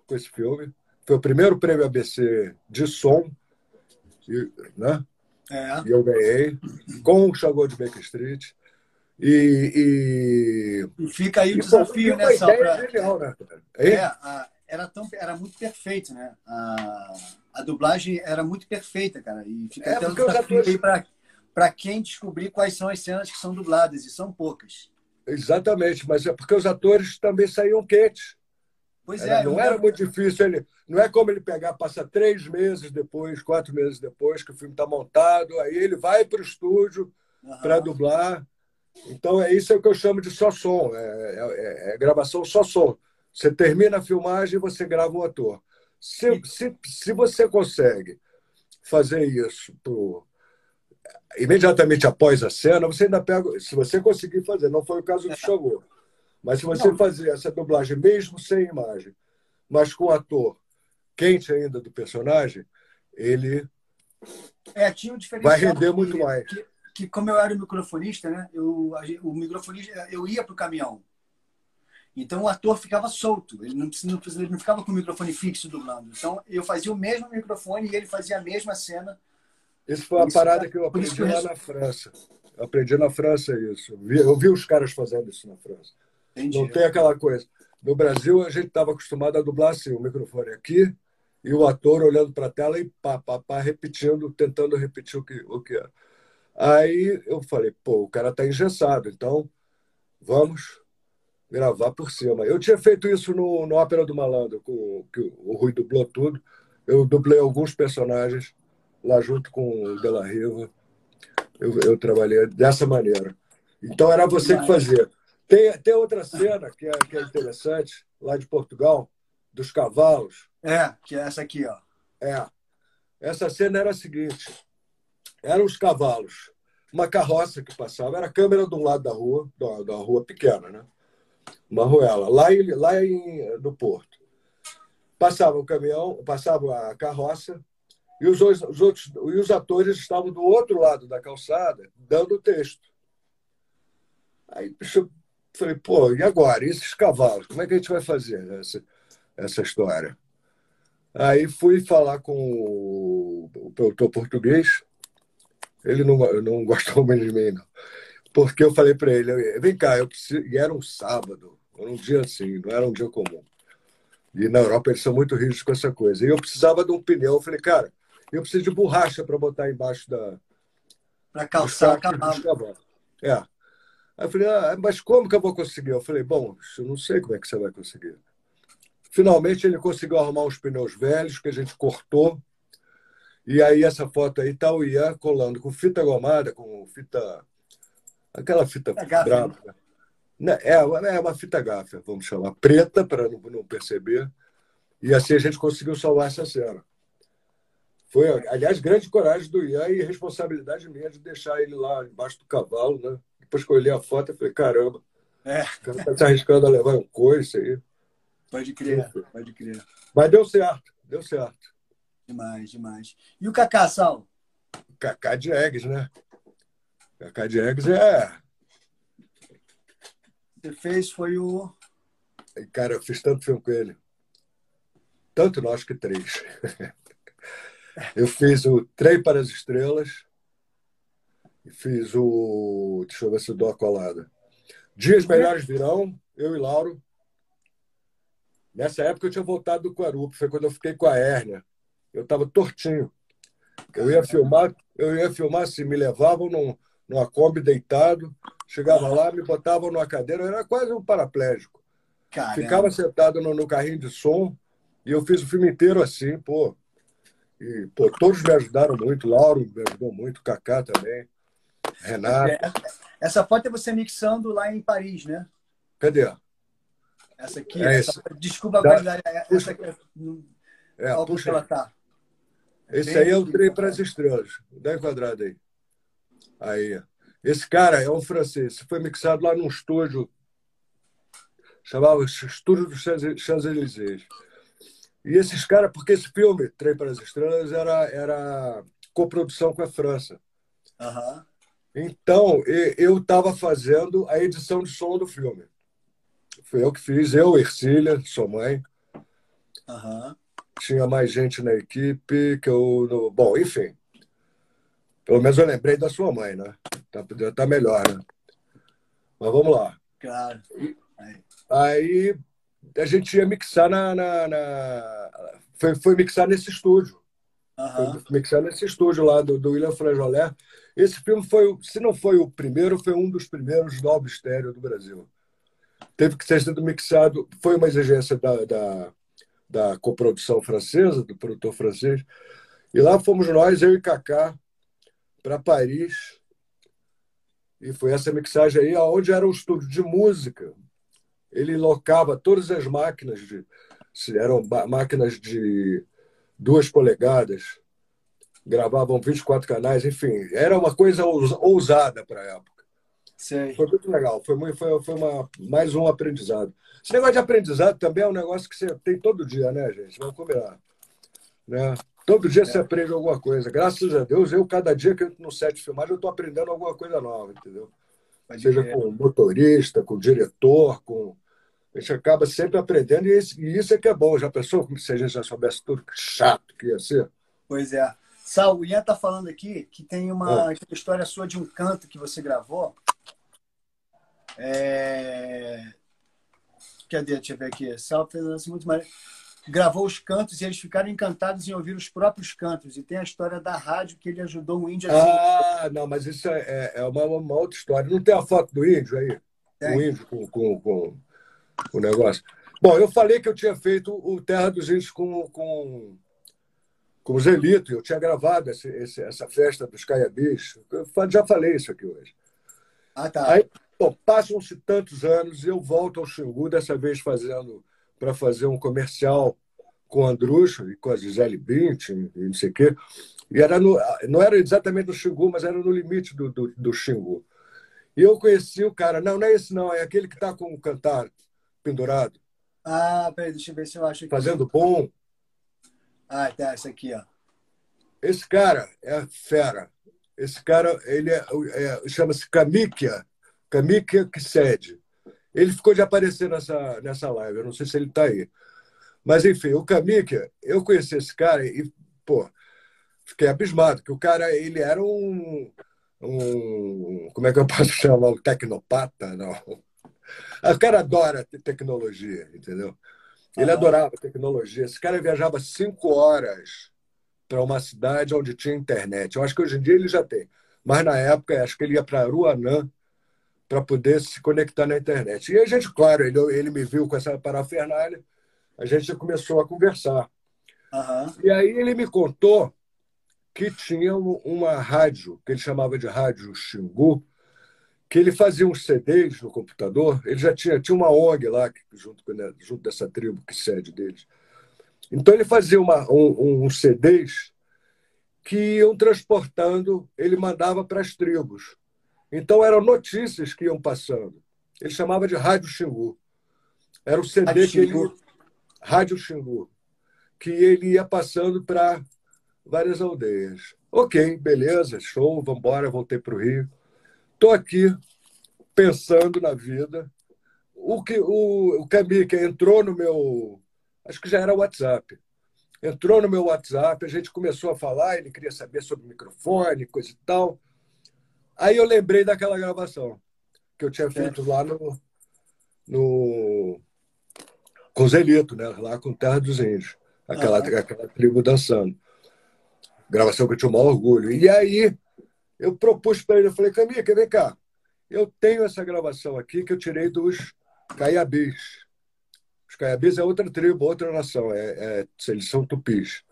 com esse filme. Foi o primeiro prêmio ABC de som, e, né? É. E eu ganhei com o Xangô de Baker Street. E, e, e fica aí o desafio, né, Sal? Pra... Genial, né? É, a, era, tão, era muito perfeito, né? A, a dublagem era muito perfeita, cara. E fica É, até os desafio atores- pra quem descobrir quais são as cenas que são dubladas, e são poucas. Exatamente, mas é porque os atores também saíam quentes. Pois Era- é, não era muito difícil. Ele, não é como ele pegar, passa três meses depois, quatro meses depois que o filme está montado, aí ele vai para o estúdio Aham. para dublar. Então é isso que eu chamo de só som, é, é- é gravação só som. Você termina a filmagem e você grava o ator. Se, se, se você consegue fazer isso pro- imediatamente após a cena, você ainda pega. Se você conseguir fazer, não foi o caso do Xangô. Mas se você Não. fazer essa dublagem mesmo sem imagem, mas com o ator quente ainda do personagem, ele É, tinha um vai render que- muito mais. Que, que como eu era microfonista, né? Eu, o microfonista, eu ia pro caminhão. Então o ator ficava solto. Ele não, não, ele não ficava com o microfone fixo dublando. Então eu fazia o mesmo microfone e ele fazia a mesma cena. Isso foi uma Isso, parada que eu aprendi lá na França. Eu aprendi na França isso. Eu vi, eu vi os caras fazendo isso na França. Entendi. Não tem aquela coisa. No Brasil, a gente estava acostumado a dublar assim, o microfone aqui e o ator olhando para a tela e pá, pá, pá, repetindo, tentando repetir o que, o que era. Aí eu falei, pô, o cara está engessado, então vamos gravar por cima. Eu tinha feito isso no, no Ópera do Malandro, com, que o Rui dublou tudo. Eu dublei alguns personagens lá junto com o Della Riva. Eu, eu trabalhei dessa maneira. Então era você que fazia. Tem, tem outra cena que é, que é interessante, lá de Portugal, dos cavalos. É, que é essa aqui, ó. É. Essa cena era a seguinte: eram os cavalos, uma carroça que passava, era a câmera de um lado da rua, da, da rua pequena, né? Uma ruela, lá, em, lá em, no Porto. Passava o caminhão, passava a carroça, e os, os outros e os atores estavam do outro lado da calçada, dando o texto. Aí eu falei, pô, e agora? E esses cavalos? Como é que a gente vai fazer essa, essa história? Aí fui falar com o, o produtor português. Ele não, não gostou muito de mim, não. Porque eu falei para ele: vem cá, eu preciso. E era um sábado, era um dia assim, não era um dia comum. E na Europa eles são muito rígidos com essa coisa. E eu precisava de um pneu. Eu falei, cara, eu preciso de borracha para botar embaixo da, dos calçar cavalo. cavalos. É. Aí eu falei, ah, mas como que eu vou conseguir? Eu falei, bom, eu não sei como é que você vai conseguir. Finalmente ele conseguiu arrumar uns pneus velhos que a gente cortou. E aí essa foto aí tá o Ian colando com fita gomada, com fita. Aquela fita gafe, brava. né? Né, É, é uma fita gafa, vamos chamar, preta, para não, não perceber. E assim a gente conseguiu salvar essa cena. Foi, aliás, grande coragem do Ian e responsabilidade minha de deixar ele lá embaixo do cavalo, né? Depois que eu olhei a foto, eu falei, caramba, É, o cara tá se arriscando a levar um coice aí. pode crer, pode crer. Mas deu certo, deu certo. Demais, demais. E o Cacá, Sal? Cacá de Eggs, né? Cacá de Eggs é. Você fez foi o. Cara, eu fiz tanto filme com ele. Tanto nós que três. Eu fiz o Trem para as Estrelas e fiz o. Deixa eu ver se eu dou a colada. Dias Melhores Virão, eu e Lauro. Nessa época eu tinha voltado do Quarup, foi quando eu fiquei com a hérnia. Eu estava tortinho. Eu ia filmar, eu ia filmar assim, me levavam num, numa Kombi deitado, chegava lá, me botavam numa cadeira, eu era quase um paraplégico. Cara, Ficava sentado no, no carrinho de som e eu fiz o filme inteiro assim, pô. E, pô, todos me ajudaram muito, Lauro me ajudou muito, Kaká também, Renato. Essa foto é você mixando lá em Paris, né? Cadê? Essa aqui. É essa- desculpa a Dá-. Essa aqui. é- É, Olha puxa. ela tá. Esse bem aí é o Trem tá? para as Estrelas. Dá enquadrado aí. Aí. Esse cara é um francês. Foi mixado lá num estúdio. Chamava Estúdio dos Champs-Élysées. E esses caras, porque esse filme, Trem para as Estrelas, era, era coprodução com a França. Aham. Então, eu estava fazendo a edição de som do filme. Foi eu que fiz, eu, Ercília, sua mãe. Aham. Tinha mais gente na equipe que eu. Bom, enfim. Pelo menos eu lembrei da sua mãe, né? Tá, tá melhor, né? Mas vamos lá. Claro. Aí a gente ia mixar na. na, na... Foi, foi mixar nesse estúdio. Aham. Foi mixar nesse estúdio lá do, do William Frangolé. Esse filme foi, se não foi o primeiro, foi um dos primeiros do estéreo do Brasil. Teve que ser sido mixado, foi uma exigência da, da, da coprodução francesa, do produtor francês. E lá fomos nós, eu e Kaká, para Paris. E foi essa mixagem aí, onde era o estúdio de música. Ele locava todas as máquinas, de, eram máquinas de duas polegadas, gravavam 24 canais, enfim, era uma coisa ous- ousada para a época. Sei. Foi muito legal, foi, muito, foi, foi uma, mais um aprendizado. Esse negócio de aprendizado também é um negócio que você tem todo dia, né, gente? Vamos combinar. Né? Todo dia você aprende alguma coisa. Graças a Deus, eu, cada dia que eu entro no set de filmagem, eu estou aprendendo alguma coisa nova, entendeu? Pode Seja crer. com motorista, com diretor, com. A gente acaba sempre aprendendo e isso, é que é bom. Já pensou como se a gente já soubesse tudo que chato que ia ser? Pois é. Sal, o Ian tá falando aqui que tem uma, uma história sua de um canto que você gravou. É... Cadê? Deixa eu ver aqui. Sal fez muito maneiro. Gravou os cantos e eles ficaram encantados em ouvir os próprios cantos. E tem a história da rádio que ele ajudou um índio a desenvolver. Ah, não, mas isso é, é- é uma, uma outra história. Não tem a foto do índio aí? Tem. O índio com, com, com o negócio. Bom, eu falei que eu tinha feito o Terra dos Índios com, com, com o Zelito. Eu tinha gravado esse, esse- essa festa dos Caiabis. Eu já falei isso aqui hoje. Ah, tá. Aí, passam-se tantos anos e eu volto ao Xingu, dessa vez fazendo para fazer um comercial com o Andrucho e com a Gisele Bint e não sei o quê. E era no, não era exatamente no Xingu, mas era no limite do, do, do Xingu. E eu conheci o cara, não, não é esse não, é aquele que está com o cantar pendurado, Ah, peraí, deixa eu ver se eu acho aqui. fazendo bom. Ah, tá, esse aqui, ó. Esse cara é fera. Esse cara, ele é, é- chama-se Kamikia, Kamikia Kised. Ele ficou de aparecer nessa, nessa live, eu não sei se ele está aí. Mas, enfim, o Kamikia, eu conheci esse cara e, pô, fiquei abismado, que o cara, ele era um, um como é que eu posso chamar? Um tecnopata? Não. O cara adora te- tecnologia, entendeu? Ele Aham. adorava tecnologia. Esse cara viajava cinco horas para uma cidade onde tinha internet. Eu acho que hoje em dia ele já tem. Mas na época, acho que ele ia para Aruanã para poder se conectar na internet. E a gente, claro, ele, ele me viu com essa parafernália, a gente começou a conversar. Aham. E aí ele me contou que tinha um- uma rádio, que ele chamava de Rádio Xingu, que ele fazia uns CDs no computador. Ele já tinha, tinha uma ONG lá, junto, né, junto dessa tribo que sede deles. Então ele fazia uma, um, uns CDs que iam transportando, ele mandava para as tribos. Então eram notícias que iam passando. Ele chamava de Rádio Xingu. Era o CD Rádio que ele. Xingu. Rádio Xingu. Que ele ia passando para várias aldeias. Ok, beleza, show, vamos embora, voltei para o Rio. Estou aqui pensando na vida. O que o, o Kamika entrou no meu. Acho que já era WhatsApp. Entrou no meu WhatsApp, a gente começou a falar, ele queria saber sobre microfone, coisa e tal. Aí eu lembrei daquela gravação que eu tinha feito lá no, no com Zelito, né? lá com Terra dos Índios, aquela, Aham. aquela tribo dançando. Gravação que eu tinha o maior orgulho. E aí eu propus para ele, eu falei, Camica, vem cá, eu tenho essa gravação aqui que eu tirei dos Caiabis. Os Caiabis é outra tribo, outra nação, é, é- eles são tupis.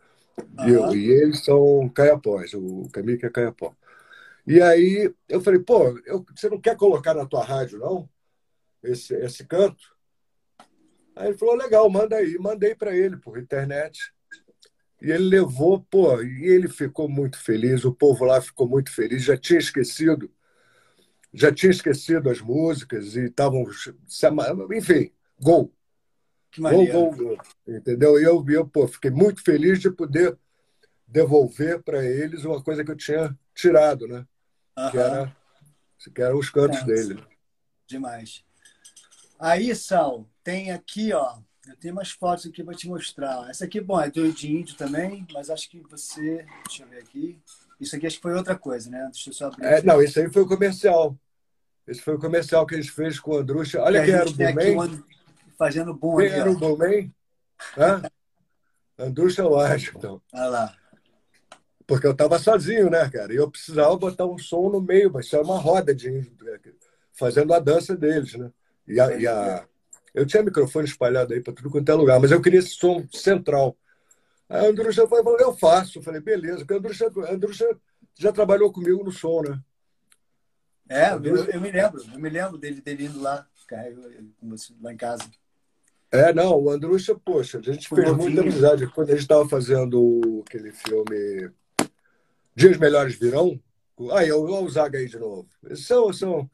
E, eu- e eles são caiapós, o Camica é caiapó. E aí eu falei, pô, eu- você não quer colocar na tua rádio, não? Esse, esse canto? Aí ele falou, legal, manda aí. Mandei para ele por internet. E ele levou, pô, e ele ficou muito feliz, o povo lá ficou muito feliz, já tinha esquecido, já tinha esquecido as músicas e estavam, enfim, gol, Que gol, gol, gol, entendeu? E eu, eu pô, fiquei muito feliz de poder devolver para eles uma coisa que eu tinha tirado, né? Que, Aham. era, que eram os cantos É. dele. Demais. Aí, Sal, tem aqui, ó. Eu tenho umas fotos aqui para te mostrar. Essa aqui, bom, é do de índio também, mas acho que você. Deixa eu ver aqui. Isso aqui acho que foi outra coisa, né? Deixa eu só abrir. É, não, esse aí foi o comercial. Esse foi o comercial que a gente fez com o Andrucha. Olha Que era o And- fazendo bom Quem era ó. o Bowman? Hã? Andrusha Washington. Olha lá. Porque eu estava sozinho, né, cara? E eu precisava botar um som no meio, mas isso era uma roda de né, fazendo a dança deles, né? E a, e a- Eu tinha microfone espalhado aí para tudo quanto é lugar, mas eu queria esse som central. Aí a Andrusha falou, eu faço. Eu falei, beleza, porque a Andrusha, a Andrusha já trabalhou comigo no som, né? É, eu, eu me lembro. Eu me lembro dele, dele indo lá, lá em casa. É, não, o Andrusha, poxa, a gente Foi fez muita amizade. Quando a gente estava fazendo aquele filme Dias Melhores Virão, aí eu o Zaga aí de novo. Eles São, são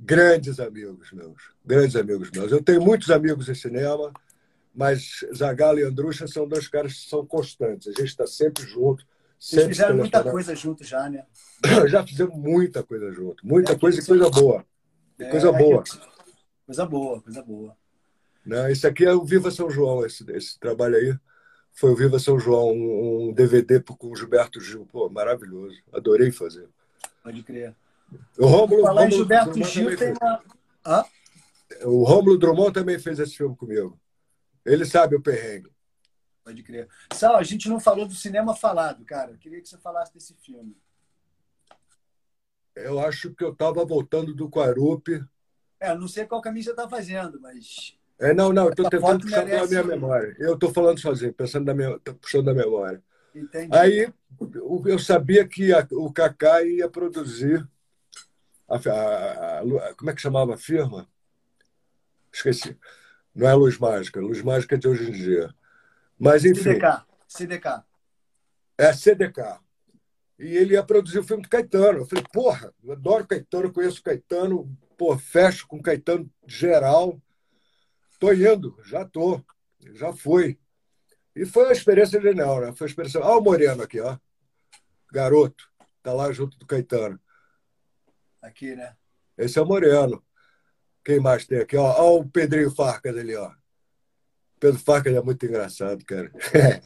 grandes amigos meus, grandes amigos meus. Eu tenho muitos amigos em cinema, mas Zagalo e Andrusha são dois caras que são constantes. A gente está sempre junto. Vocês Sempre fizeram muita coisa juntos já, né? Já fizemos muita coisa junto. Muita É, coisa e coisa boa. E coisa É, boa. Coisa boa, coisa boa. Né? Esse aqui é o Viva São João, esse, esse trabalho aí. Foi o Viva São João, um, um DVD com o Gilberto Gil. Pô, maravilhoso. Adorei fazer. Pode crer. O Rômulo, Falar Rômulo Gilberto Drummond Gil tem uma. Hã? O Rômulo Drummond também fez esse filme comigo. Ele sabe o perrengue. Pode crer. Sal, a gente não falou do cinema falado, cara. Eu queria que você falasse desse filme. Eu acho que eu estava voltando do Quarupi. É, não sei qual caminho você tá fazendo, mas. É, não, não, eu estou tentando puxar pela merece- minha memória. Eu estou falando sozinho, pensando na minha, puxando da memória. Entendi. Aí eu sabia que a- o Kaká ia produzir. A, a- a- como é que chamava a firma? Esqueci. Não é Luz Mágica, Luz Mágica é de hoje em dia. Mas, enfim, CDK. CDK. é CDK. E ele ia produzir o filme do Caetano. Eu falei, porra, eu adoro Caetano, conheço Caetano, pô, fecho com Caetano geral. Tô indo, já tô, já fui. E foi uma experiência genial, né? Foi uma experiência. Olha o Moreno aqui, ó. Garoto, tá lá junto do Caetano. Aqui, né? Esse é o Moreno. Quem mais tem aqui? Ó, ó o Pedrinho Farcas ali, ó. Pedro Farcas é muito engraçado, cara.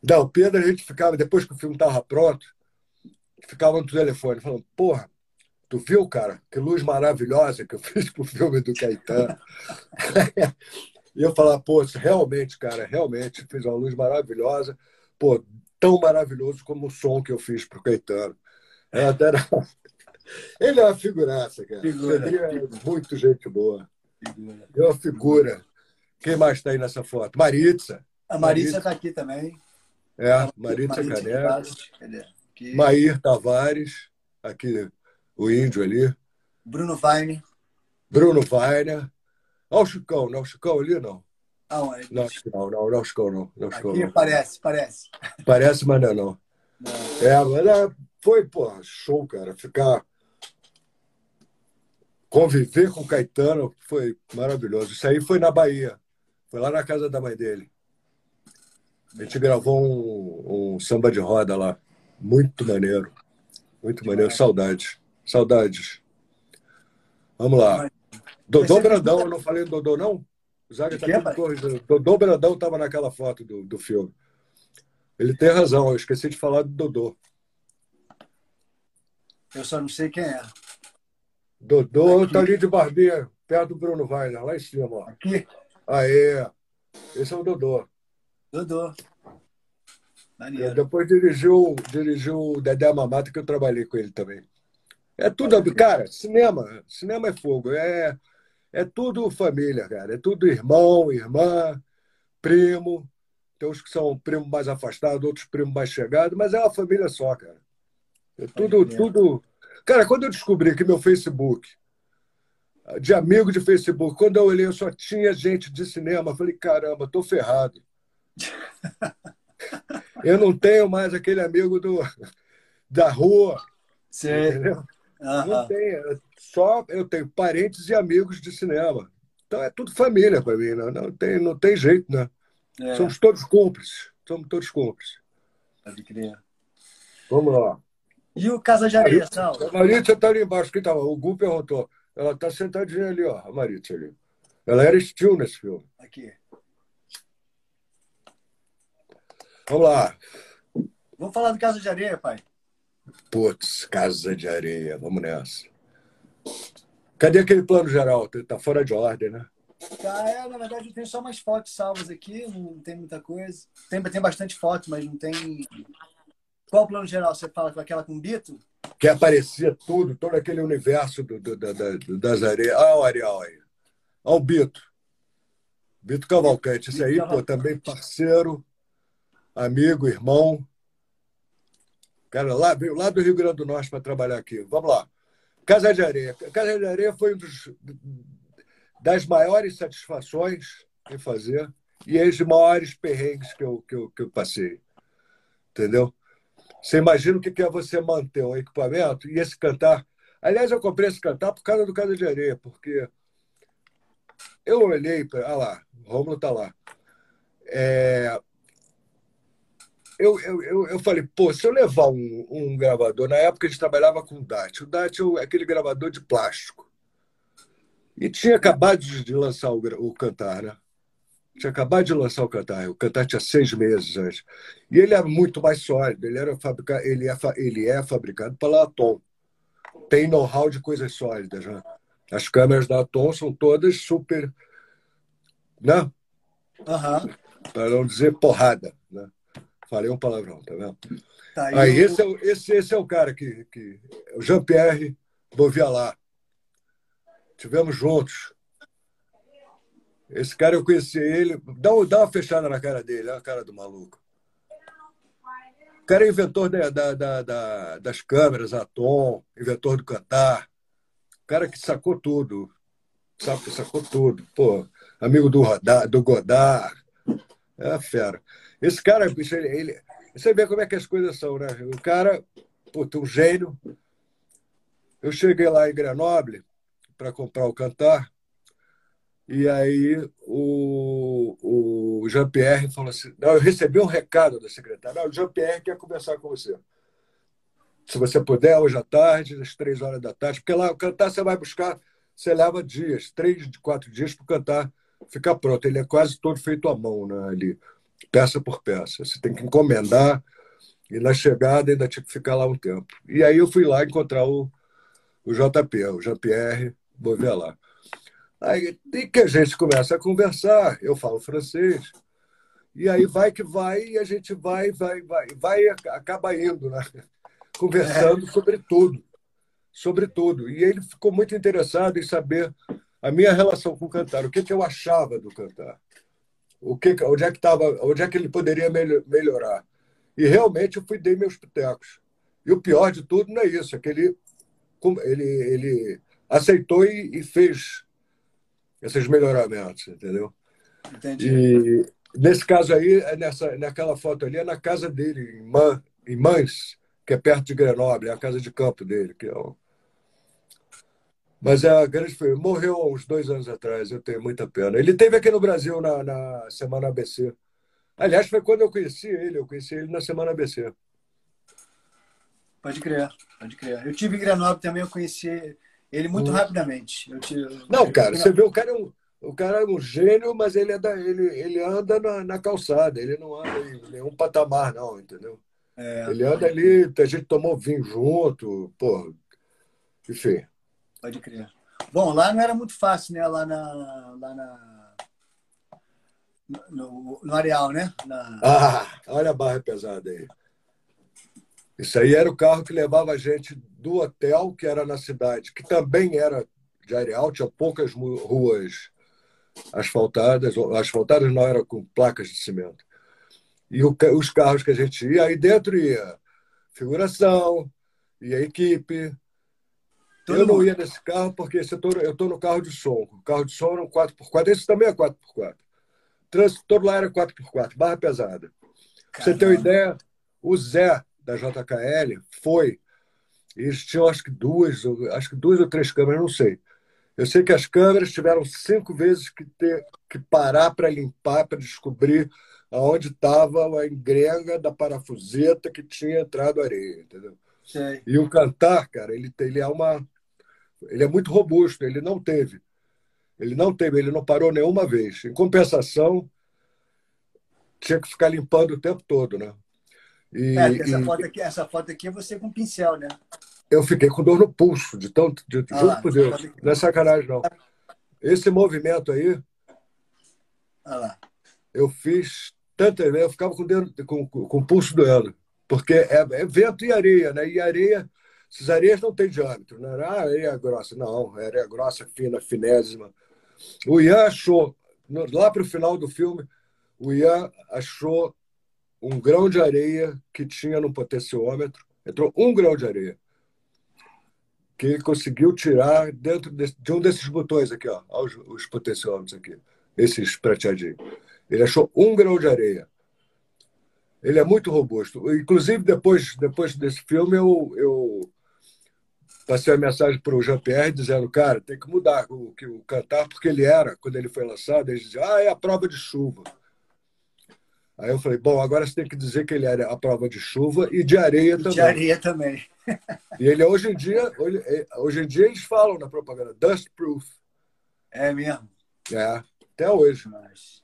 Não, o Pedro, a gente ficava, depois que o filme estava pronto, ficava no telefone falando, porra, tu viu, cara, que luz maravilhosa que eu fiz pro filme do Caetano. e eu falava, pô, realmente, cara, realmente fiz uma luz maravilhosa, pô, tão maravilhoso como o som que eu fiz pro Caetano. É, até era- Ele é uma figuraça, cara. Figura, é muito gente boa. Figura. É uma figura. Quem mais está aí nessa foto? Maritza. A Marisa tá aqui também. É, Maritza Maritza? Aqui. Maír Tavares, aqui o índio ali. Bruno Vine. Bruno Weiner. Olha o Chicão, não, o Chicão ali não. Aonde? Não, que não, não, não, o Chicão não. não, o Chicão, Aqui não. parece, parece. Parece, mas não é não. Não. É, mas é, foi, pô, show, cara. Ficar. Conviver com o Caetano foi maravilhoso. Isso aí foi na Bahia. Foi lá na casa da mãe dele. A gente gravou um, um samba de roda lá. Muito maneiro. Muito maneiro. Saudades. Saudades. Vamos lá. Dodô Brandão, eu não falei do Dodô, não? O Zaga tá tudo corrigindo. Dodô Brandão estava naquela foto do, do filme. Ele tem razão, eu esqueci de falar do Dodô. Eu só não sei quem é. Dodô Aqui. tá ali de barbinha, perto do Bruno Weiner, lá em cima. Ó. Aqui, Aê! Esse é o Dodô. Dodô. Maneiro. depois dirigiu, dirigiu o Dedé Mamata, que eu trabalhei com ele também. É tudo, cara, cinema. Cinema é fogo. É, é tudo família, cara. É tudo irmão, irmã, primo. Tem uns que são primos mais afastados, outros primos mais chegados, mas é uma família só, cara. É tudo, tudo. Cara, quando eu descobri que meu Facebook, de amigo de Facebook, quando eu olhei, eu só tinha gente de cinema, eu falei, caramba, tô ferrado. Eu não tenho mais aquele amigo do, da rua, Sei. entendeu? Não Aham. tenho. Só eu tenho parentes e amigos de cinema. Então é tudo família para mim, né? não, tem, não tem jeito, né? É, Somos todos cúmplices. Somos todos cúmplices. pode crer. Vamos lá. E o Casa de Areia, Sal? A Maritza está ali embaixo. Quem tava? O Gu perguntou. Ela está sentadinha ali, ó, a Maritza ali. Ela era estilo nesse filme. Aqui. Vamos lá. Vamos falar do Casa de Areia, pai. Putz, Casa de Areia. Vamos nessa. Cadê aquele plano geral? Tá fora de ordem, né? Tá, é, na verdade eu tenho só umas fotos salvas aqui, não tem muita coisa. Tem, tem bastante foto, mas não tem. Qual o plano geral? Você fala com aquela com Bito? Que aparecia tudo, todo aquele universo do, do, do, do das areias. Olha o Ariel aí. Olha o Bito. Bito Cavalcante. Esse aí, pô, também parceiro, amigo, irmão. Cara, lá, veio lá do Rio Grande do Norte para trabalhar aqui. Vamos lá. Casa de Areia. Casa de Areia foi um dos, das maiores satisfações em fazer e as maiores perrengues que eu, que eu, que eu passei. Entendeu? Você imagina o que é você manter um equipamento e esse cantar. Aliás, eu comprei esse cantar por causa do Casa de Areia, porque eu olhei para. Ah lá, o Romulo está lá. É, eu, eu, eu, falei, pô, se eu levar um, um gravador, na época a gente trabalhava com o DAT. O DAT é aquele gravador de plástico. E tinha acabado de lançar o, o Cantar, né? Tinha acabado de lançar o Cantar. O Cantar tinha seis meses antes. E ele é muito mais sólido. Ele, era fabrica... ele, é, ele é fabricado pela Atom. Tem know-how de coisas sólidas. Né? As câmeras da Atom são todas super. Né? Uhum. Para não dizer porrada. Né? Falei um palavrão, tá vendo? Tá, aí, eu... esse, é, esse, esse é o cara que. que o Jean-Pierre Bovialat. Tivemos juntos. Esse cara eu conheci ele. Dá, dá uma fechada na cara dele, olha a cara do maluco. O cara é inventor da, da, da, da das câmeras, Atom, inventor do cantar. O cara que sacou tudo. Sabe, sacou tudo. Pô, amigo do, Rodar, do Godard. É fera. Esse cara, ele, você vê como é que as coisas são, né? O cara, puta, um gênio. Eu cheguei lá em Grenoble para comprar o cantar. E aí o, o Jean-Pierre falou assim: Não, eu recebi um recado da secretária. o Jean-Pierre quer conversar com você. Se você puder, hoje à tarde, às três horas da tarde, porque lá o cantar você vai buscar, você leva dias, três, quatro dias para o cantar ficar pronto. Ele é quase todo feito à mão, né? Ali, peça por peça. Você tem que encomendar e na chegada ainda tinha que ficar lá um tempo. E aí eu fui lá encontrar o, o JP, o Jean-Pierre, vou ver lá. Aí tem que a gente começa a conversar, eu falo francês, e aí vai que vai, e a gente vai, vai, vai, vai acaba indo, né? Conversando é. sobre tudo. Sobre tudo. E ele ficou muito interessado em saber a minha relação com o cantar, o que, que eu achava do cantar. O que, onde, é que tava, onde é que ele poderia melhorar. E realmente eu fui dei meus pitecos. E o pior de tudo não é isso, é que ele, ele, ele aceitou e, e fez esses melhoramentos, entendeu? Entendi. E nesse caso aí, é nessa, naquela foto ali, é na casa dele, em, Man, em Mans, que é perto de Grenoble, é a casa de campo dele. Que é o... Mas é a grande foi morreu há uns dois anos atrás, eu tenho muita pena. Ele teve aqui no Brasil na, na Semana ABC. Aliás, foi quando eu conheci ele, eu conheci ele na Semana ABC. Pode crer, pode crer. Eu tive em Grenoble também, eu conheci ele muito hum. rapidamente. Eu te, não, cara, você vê, o cara é um, o cara é um gênio, mas ele, é da, ele, ele anda na, na calçada, ele não anda em nenhum patamar, não, entendeu? É. Ele anda ali, a gente tomou vinho junto, pô, enfim. Pode crer. Bom, lá não era muito fácil, né? Lá na. Lá na no, no areal, né? Na... Ah, olha a barra pesada aí. Isso aí era o carro que levava a gente do hotel, que era na cidade, que também era de areal, tinha poucas ruas asfaltadas, asfaltadas não era com placas de cimento. E o, os carros que a gente ia, aí dentro ia figuração, ia equipe. Todo eu não ia nesse carro porque eu estou no carro de som. O carro de som era um 4x4, esse também é 4x4. Trânsito todo lá era 4x4, barra pesada. Pra você ter uma ideia, o Zé da JKL foi. Eles tinham acho que duas, acho que duas ou três câmeras, não sei. Eu sei que as câmeras tiveram cinco vezes que ter que parar para limpar, para descobrir aonde estava a engrenga da parafuseta que tinha entrado areia, entendeu? Sei. E o cantar, cara, ele, ele é uma, ele é muito robusto. Ele não teve, ele não teve, ele não parou nenhuma vez. Em compensação, tinha que ficar limpando o tempo todo, né? E, é, essa, e... foto aqui, essa foto aqui é você com pincel, né? eu fiquei com dor no pulso, de tanto, de, Ah juro lá, por Deus, tá- não é sacanagem, não. Esse movimento aí, Olha lá. eu fiz tantas vezes, eu ficava com, o dedo, com, com, com o pulso doendo, porque é, é vento e areia, né? E areia, essas areias não têm diâmetro, não é ah, areia grossa, não, areia grossa, fina, finésima. O Ian achou, lá para o final do filme, o Ian achou um grão de areia que tinha no potenciômetro, entrou um grão de areia, que ele conseguiu tirar dentro desse- de um desses botões aqui, ó os, os potenciômetros aqui, esses prateadinhos. Ele achou um grão de areia. Ele é muito robusto. Inclusive, depois, depois desse filme, eu, eu passei a mensagem para o Jean-Pierre dizendo, cara, tem que mudar o, que o cantar, porque ele era, quando ele foi lançado, ele dizia, ah, é a prova de chuva. Aí eu falei, bom, agora você tem que dizer que ele era a prova de chuva e de areia E também. de areia também. E ele hoje em dia, hoje, hoje em dia eles falam na propaganda, dust proof. É mesmo. É, até hoje. Mas...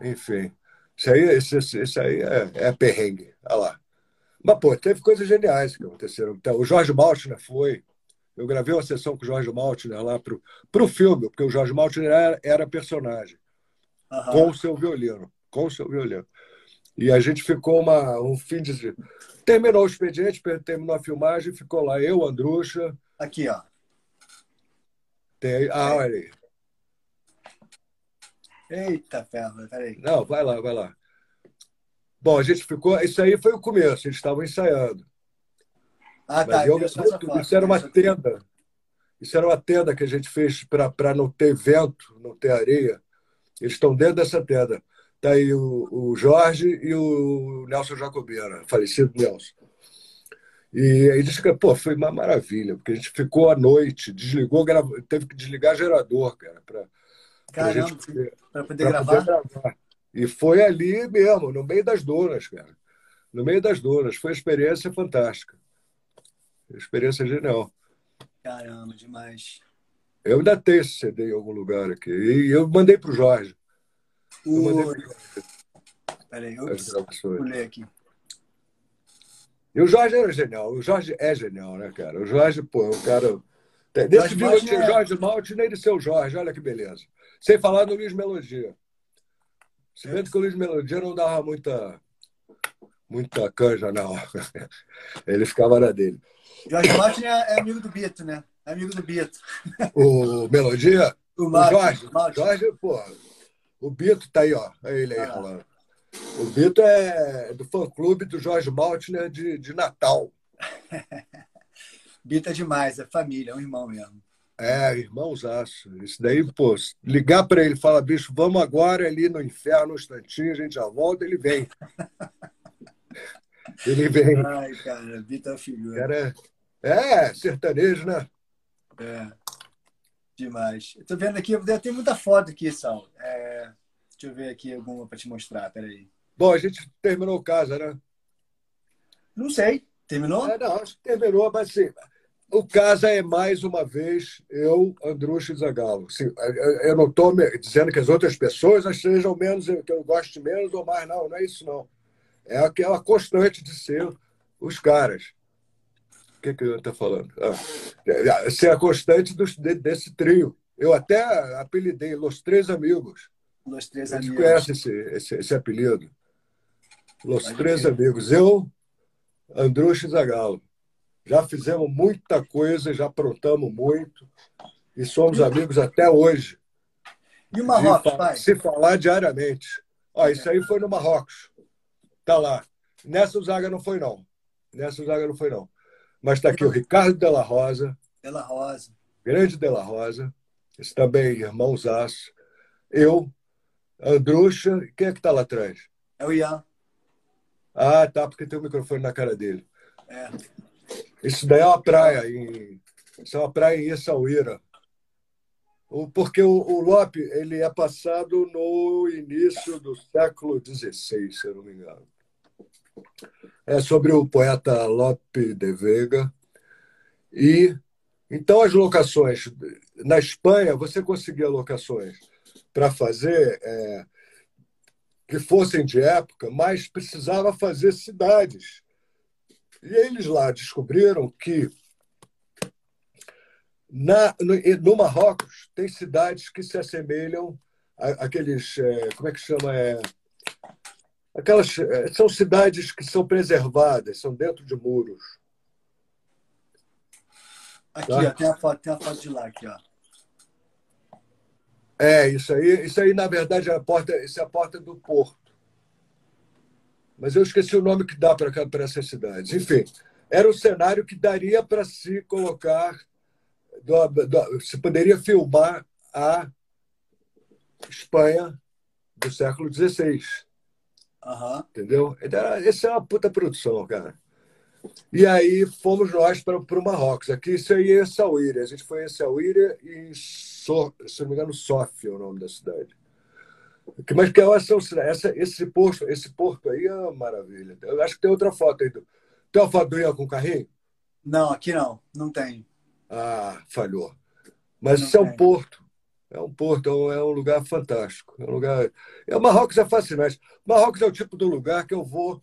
Enfim. Isso aí, isso- isso aí é, é perrengue. Olha lá. Mas, pô, teve coisas geniais que aconteceram. Então, o Jorge Maltner foi. Eu gravei uma sessão com o Jorge Maltner lá pro, pro filme, porque o Jorge Maltner era, era personagem, Aham. com o seu violino. Com o seu violino. E a gente ficou uma, um fim de. Terminou o expediente, terminou a filmagem, ficou lá eu, Andrucha. Aqui, ó. Tem, ah, olha aí. Eita ferro, peraí. Não, vai lá, vai lá. Bom, a gente ficou. Isso aí foi o começo, eles estavam ensaiando. Ah, tá. eu- eu essa isso, era uma tenda. Isso era uma tenda que a gente fez para não ter vento, não ter areia. Eles estão dentro dessa tenda. Está aí o, o Jorge e o Nelson Jacobina, falecido Nelson. E aí disse que, pô, foi uma maravilha, porque a gente ficou à noite, desligou, teve que desligar gerador, cara, para gente poder- poder gravar. poder gravar. E foi ali mesmo, no meio das dunas, cara. No meio das dunas. Foi uma experiência fantástica. Experiência genial. Caramba, demais. Eu ainda tenho esse CD em algum lugar aqui. E eu mandei para o Jorge. Eu mandei O... pro Jorge Peraí, gravações. pulei aqui. E o Jorge era genial. O Jorge é genial, né, cara? O Jorge, pô, é um cara. Nesse Jorge filme Maltner tinha é- Jorge Malte nem de seu Jorge, olha que beleza. Sem falar no Luiz Melodia. Se bem que o Luiz Melodia não dava muita, muita canja, não. Ele ficava na dele. Jorge Martin é, é amigo do Bito, né? É amigo do Bito. O Melodia, O, o Martin, Jorge, Martin. Jorge, pô, o Bito tá aí, ó. É ele aí Ah. falando. O Bito é do fã-clube do Jorge Maltner de, de Natal. Bito é demais, é família, é um irmão mesmo. É, irmãozaço. Isso daí, pô, ligar para ele e falar, bicho, vamos agora ali no inferno, um instantinho, a gente já volta, ele vem. Ele vem. Ai, cara, Bito é figura. Cara, é, sertanejo, né? É. Demais. Eu tô vendo aqui, tem muita foto aqui, Sal. É, deixa eu ver aqui alguma para te mostrar, peraí. Bom, a gente terminou o caso, né? Não sei. Terminou? É, não, acho que terminou, mas assim, o caso é mais uma vez eu, Andrucho e Zagalo. Assim, eu- não estou dizendo que as outras pessoas sejam menos, que eu goste menos ou mais, não, não é isso, não. É aquela constante de ser os caras. O que, que eu estou falando? Ah, é, ser a constante dos, de- desse trio. Eu até apelidei Los Três Amigos. Os três Vocês amigos. conhecem esse, esse, esse apelido? Los Pode Três crer. Amigos. Eu, Andrucho e Zagalo. Já fizemos muita coisa, já aprontamos muito e somos amigos até hoje. E o Marrocos, pai? Se falar diariamente. Ó, isso aí foi no Marrocos. Tá lá. Nessa o Zaga não foi, não. Nessa o Zaga não foi, não. Mas está aqui o Ricardo Della Rosa, Pela Rosa. grande Della Rosa, esse também irmãozaço. Eu, Andrucha, quem é que está lá atrás? É o Ian. Ah, tá, porque tem o microfone na cara dele. É. Isso daí é uma praia em. Isso é uma praia em Essaouira. Porque o, o Lope ele é passado no início do século XVI, se eu não me engano. É sobre o poeta Lope de Vega. E então as locações. Na Espanha, você conseguia locações para fazer é, que fossem de época, mas precisava fazer cidades E eles lá descobriram que na, no, no Marrocos tem cidades que se assemelham àqueles. É, como é que chama? É, aquelas é, são cidades que são preservadas, são dentro de muros. Aqui, tá? ó, tem, a foto, tem a foto de lá aqui, ó. É, isso aí, isso aí, na verdade, é a porta, isso é a porta do porto. Mas eu esqueci o nome que dá para essas cidades. Enfim, era um cenário que daria para se colocar, do, do, se poderia filmar a Espanha do século XVI. Uhum. Entendeu? Essa é uma puta produção, cara. E aí fomos nós para o Marrocos. Aqui isso aí é Sauíra. A gente foi em Sauíra e, so, se não me engano, Sófia é o nome da cidade. Mas que essa, essa, esse, porto, esse porto aí é uma maravilha. Eu acho que tem outra foto aí. Do, tem uma foto do Ian com carrinho? Não, aqui não. Não tem. Ah, falhou. Mas não isso tem. é um porto. É um porto, é um lugar fantástico. É um lugar. É, Marrocos é fascinante. Marrocos é o tipo do lugar que eu vou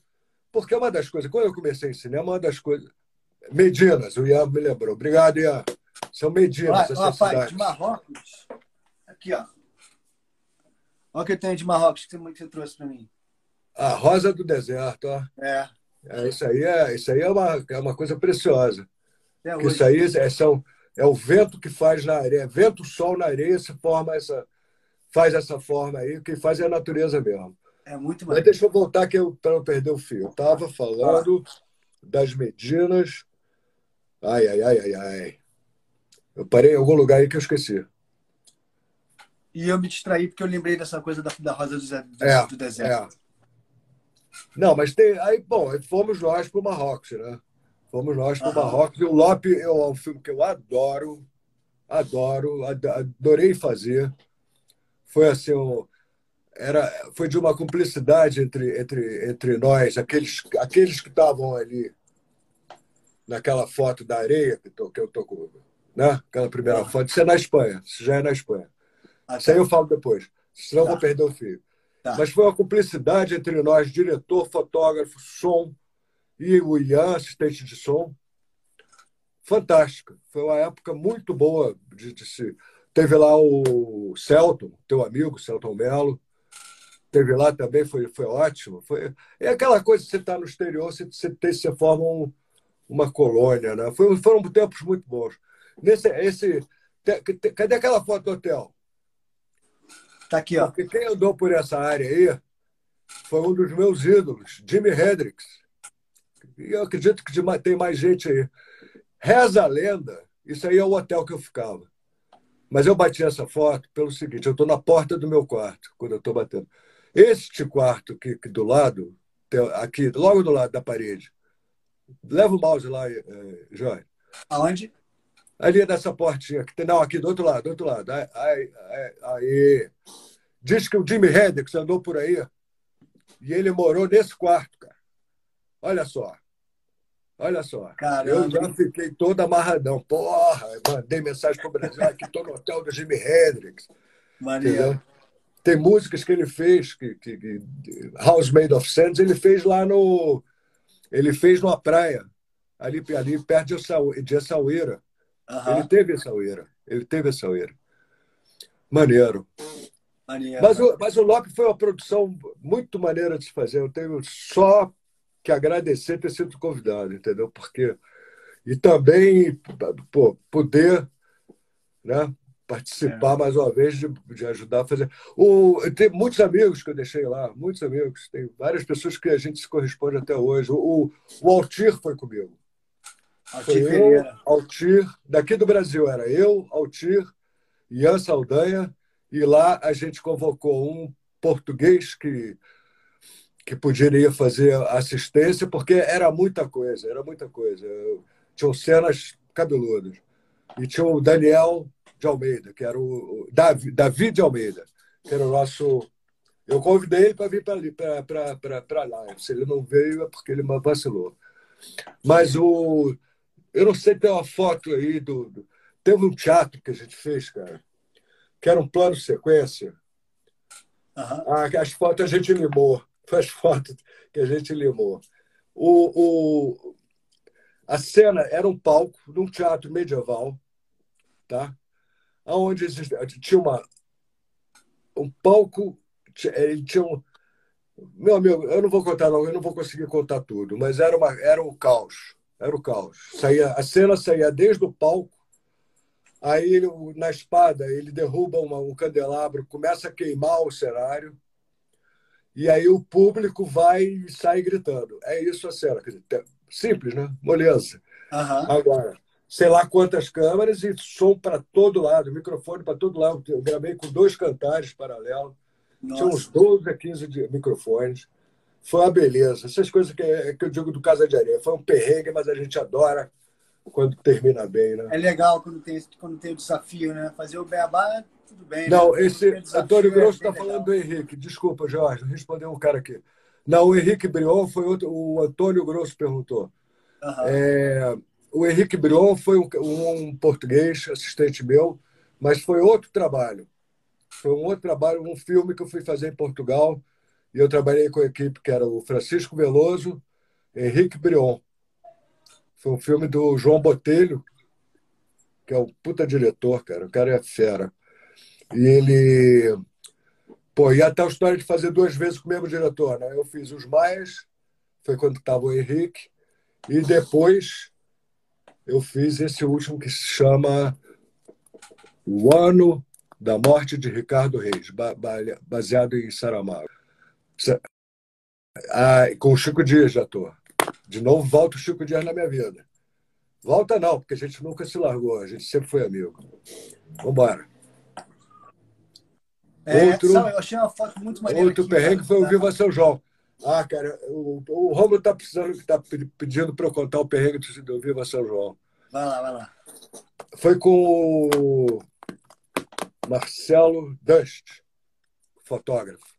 porque é uma das coisas, quando eu comecei em cinema, uma das coisas. Medinas, o Ian me lembrou. Obrigado, Ian. São Medinas, essas cidades. de Marrocos. Aqui, ó. Olha o que tem de Marrocos que você trouxe para mim. A rosa do deserto, ó. É. é. isso aí é, isso aí é, uma, é uma coisa preciosa. Isso aí é, são, é o vento que faz na areia. Vento, sol na areia se forma essa, faz essa forma aí, que faz é a natureza mesmo. É muito Mas deixa eu voltar que eu, para não perder o fio. Eu estava falando das Medinas. Ai, ai, ai, ai, ai. Eu parei em algum lugar aí que eu esqueci. E eu me distraí porque eu lembrei dessa coisa da, da Rosa do, do, é, do Deserto. É. Não, mas tem. Aí, bom, fomos nós para o Marrocos, né? Fomos nós para o. Marrocos. E o Lope é um filme que eu adoro, adoro, adorei fazer. Foi assim, um, era, foi de uma cumplicidade entre, entre, entre nós, aqueles, aqueles que estavam ali naquela foto da areia que, tô, que eu tô com, né? aquela primeira foto. Isso é na Espanha, isso já é na Espanha. Tá. Isso aí eu falo depois, senão tá. vou perder o fio. Tá. Mas foi uma cumplicidade entre nós, diretor, fotógrafo, som e o Ian, assistente de som. Fantástica. Foi uma época muito boa de, de se. Teve lá o Celton, teu amigo, Celton Mello, teve lá também, foi, foi ótimo. Foi, é aquela coisa que você está no exterior, você, você, você forma um, uma colônia. Né? Foi, foram tempos muito bons. Nesse, esse, te, te, cadê aquela foto do hotel? Está aqui, ó. Porque quem andou por essa área aí foi um dos meus ídolos, Jimi Hendrix. E eu acredito que tem mais gente aí. Reza a lenda, isso aí é o hotel que eu ficava. Mas eu bati essa foto pelo seguinte: eu estou na porta do meu quarto, quando eu estou batendo. Este quarto aqui, aqui do lado, aqui, logo do lado da parede. Leva o mouse lá, é, Jorge. Aonde? Ali nessa portinha. Que tem, não, aqui do outro lado, do outro lado. Aí, aí, aí. Diz que o Jimmy Hendrix andou por aí e ele morou nesse quarto, cara. Olha só. Olha só. Caramba. Eu já fiquei todo amarradão. Porra, mandei mensagem para o Brasil. Aqui estou no hotel do Jimi Hendrix. Maria. Tem músicas que ele fez, que, que, que, House Made of Sands, ele fez lá no. Ele fez numa praia, ali, ali perto de, Essaouira. Uhum. Ele teve Essaouira. Ele teve Essaouira. Maneiro. Maneiro. Mas, o, mas o Lope foi uma produção muito maneira de se fazer. Eu tenho só que agradecer ter sido convidado, entendeu? Porque. E também pô, poder né, participar é. mais uma vez de, de, ajudar a fazer. O, tem muitos amigos que eu deixei lá, muitos amigos, tem várias pessoas que a gente se corresponde até hoje. O, o Altir foi comigo. Altir foi eu, Altir, daqui do Brasil era eu, Altir, Ian Saldanha, e lá a gente convocou um português que que poderia fazer assistência, porque era muita coisa, era muita coisa. Tinham cenas cabeludas. E tinha o Daniel de Almeida, que era o Davi, Davi de Almeida, que era o nosso. Eu convidei ele para vir para lá. Se ele não veio, é porque ele vacilou. Mas o. Eu não sei, tem uma foto aí do. do... Teve um teatro que a gente fez, cara, que era um plano sequência. Uhum. As fotos a gente limou. As fotos que a gente limou. O, o, A cena era um palco num teatro medieval, tá? Onde tinha uma, um palco, ele tinha um, meu amigo, eu não vou contar, não, eu não vou conseguir contar tudo, mas era, uma, era um caos. Era o caos. Saía, a cena saía desde o palco, aí ele, na espada ele derruba uma, um candelabro, começa a queimar o cenário, e aí o público vai e sai gritando. É isso a cena. Simples, né? Moleza. Uhum. Agora, sei lá quantas câmeras e som para todo lado, microfone para todo lado. Eu gravei com dois cantares paralelos. Nossa. Tinha uns 12 a 15 de microfones. Foi uma beleza. Essas coisas que, que eu digo do Casa de Areia. Foi um perrengue, mas a gente adora quando termina bem, né? É legal quando tem, quando tem o desafio, né? Fazer o beabá, tudo bem. Né? Não, né? esse Antônio Grosso está é falando do Henrique. Desculpa, Jorge, respondeu um cara aqui. Não, o Henrique Brion foi outro. O Antônio Grosso perguntou. Uhum. É, o Henrique Brion foi um, um português, assistente meu, mas foi outro trabalho. Foi um outro trabalho, um filme que eu fui fazer em Portugal. E eu trabalhei com a equipe que era o Francisco Veloso, Henrique Brion. Foi um filme do João Botelho, que é um puta diretor, cara. O cara é fera. E ele. Pô, e até a história de fazer duas vezes com o mesmo diretor, né? Eu fiz Os Mais, foi quando estava o Henrique, e depois eu fiz esse último que se chama O Ano da morte de Ricardo Reis, baseado em Saramago. Ah, com o Chico Dias de ator. De novo, volta o Chico Dias na minha vida. Volta não, porque a gente nunca se largou, a gente sempre foi amigo. Vamos embora. É, outro, sabe, eu achei uma foto muito maneira. Outro aqui, perrengue foi o tá? Viva São João. Ah, cara, o, o Romulo está precisando, está pedindo para eu contar o perrengue do Viva São João. Vai lá, vai lá. Foi com o Marcelo Dust, fotógrafo.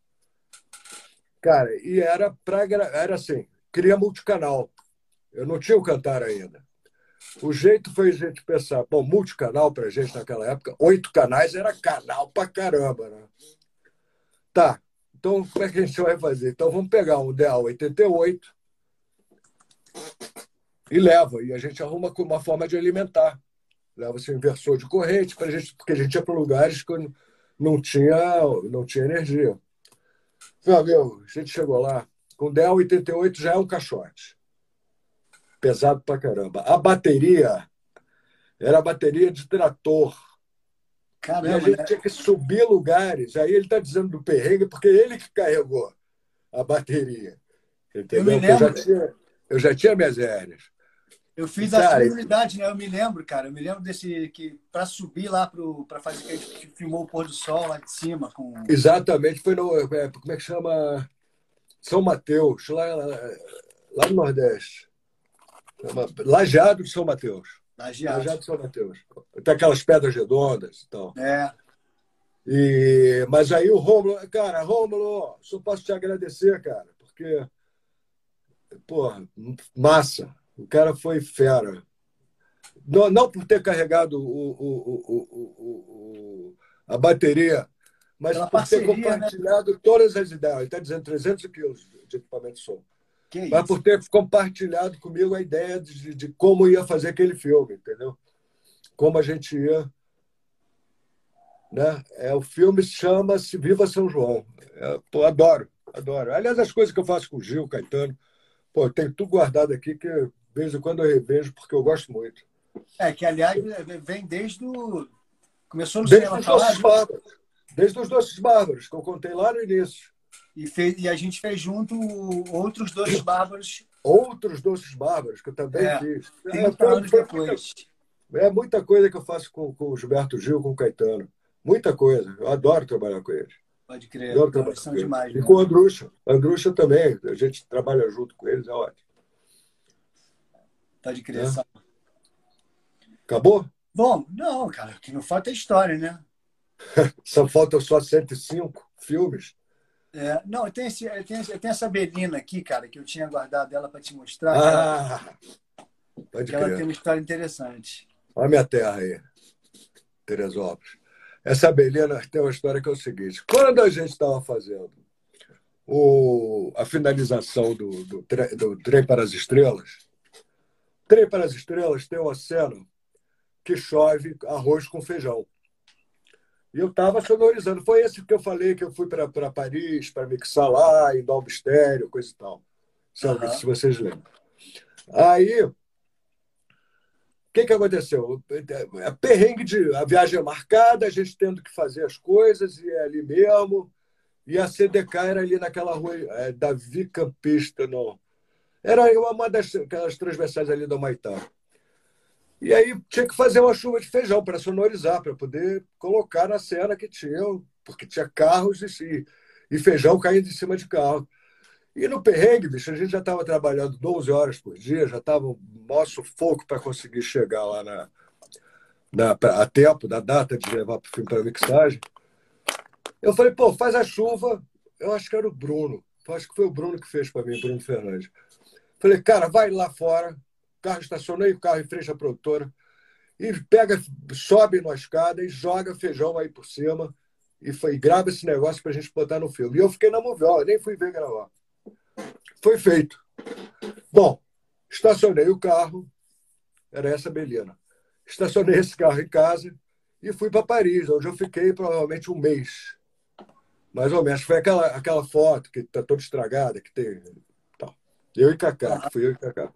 Cara, e era para era assim, queria multicanal. Eu não tinha o cantar ainda. O jeito foi a gente pensar, bom, multicanal para a gente naquela época, oito canais era canal para caramba, né? Tá, então como é que a gente vai fazer? Então vamos pegar um DA 88 e leva, e a gente arruma uma forma de alimentar leva-se um inversor de corrente, pra gente, porque a gente ia para lugares que não tinha, não tinha energia. Meu, a gente chegou lá, com DEL 88 já é um caixote. Pesado pra caramba. A bateria era a bateria de trator. Caramba, e a gente né? tinha que subir lugares. Aí ele está dizendo do perrengue, porque ele que carregou a bateria. Entendeu? Eu, eu, já, tinha, eu já tinha minhas hérnias. Eu fiz a segunda unidade, né? Eu me lembro, cara. Eu me lembro desse que para subir lá para fazer que a gente filmou o pôr do sol lá de cima com. Exatamente, foi no é, como é que chama São Mateus, lá, lá no Nordeste. Lajeado de São Mateus. Lajeado. Lajeado de São Mateus. Tem aquelas pedras redondas e tal. É. E, mas aí o Rômulo, cara, Rômulo, só posso te agradecer, cara, porque, pô, massa. O cara foi fera. Não, não por ter carregado o, o, o, a bateria, mas Pela por parceria, ter né? compartilhado né? todas as ideias. Ele está dizendo 300 quilos de equipamento de som. Que mas isso? por ter compartilhado comigo a ideia de, de como ia fazer aquele filme, entendeu? Como a gente ia. Né? É, o filme chama-se Viva São João. É, pô, adoro, adoro. Aliás, as coisas que eu faço com o Gil, Caetano, pô, tem tudo guardado aqui que de vez em quando eu revejo, porque eu gosto muito. É, que aliás vem desde o. Começou no desde cinema os doces bárbaros. Desde os doces bárbaros, que eu contei lá no início. E, fez, e a gente fez junto outros doces bárbaros. Outros doces bárbaros, que eu também é, fiz. 30 é, anos depois. É muita coisa que eu faço com, com o Gilberto Gil, com o Caetano. Muita coisa. Eu adoro trabalhar com eles. Pode crer. Adoro trabalhar com demais. E com o Andrucha. Andrucha também. A gente trabalha junto com eles, é ótimo. Pode crer. É. Acabou? Bom, não, cara, que não falta é história, né? só faltam só 105 filmes. É, não, eu tenho, esse, eu tenho essa Belina aqui, cara, que eu tinha guardado ela para te mostrar. Ah, pode ela tem uma história interessante. Olha a minha terra aí, Teresópolis. Essa Belina tem uma história que é o seguinte: quando a gente estava fazendo o, a finalização do, do, do Trem para as Estrelas, Trem para as Estrelas tem uma cena que chove arroz com feijão. E eu estava sonorizando. Foi esse que eu falei que eu fui para Paris para mixar lá, em Dom Mistério, coisa e tal. Se, uhum. se vocês lembram. Aí, o que, que aconteceu? A perrengue de a viagem é marcada, a gente tendo que fazer as coisas, e é ali mesmo. E a CDK era ali naquela rua, é, Davi Campista, não. Era uma das aquelas transversais ali do Maitá. E aí tinha que fazer uma chuva de feijão para sonorizar, para poder colocar na cena que tinha, porque tinha carros e, e feijão caindo em cima de carro. E no perrengue, bicho, a gente já estava trabalhando 12 horas por dia, já estava um maior sufoco para conseguir chegar lá na, na, a tempo da data de levar o filme para mixagem. Eu falei, pô, faz a chuva. Eu acho que era o Bruno. Eu acho que foi o Bruno que fez para mim, Bruno Fernandes. Falei, cara, vai lá fora, carro, estacionei o carro em frente à produtora e pega, sobe na escada e joga feijão aí por cima e foi, grava esse negócio para a gente botar no filme. E eu fiquei na moviola, nem fui ver gravar. Foi feito. Bom, estacionei o carro, era essa Belina. Estacionei esse carro em casa e fui para Paris, onde eu fiquei provavelmente um mês. Mais ou menos. Foi aquela, aquela foto que está toda estragada, que tem. Eu e Cacá, fui eu e Cacá.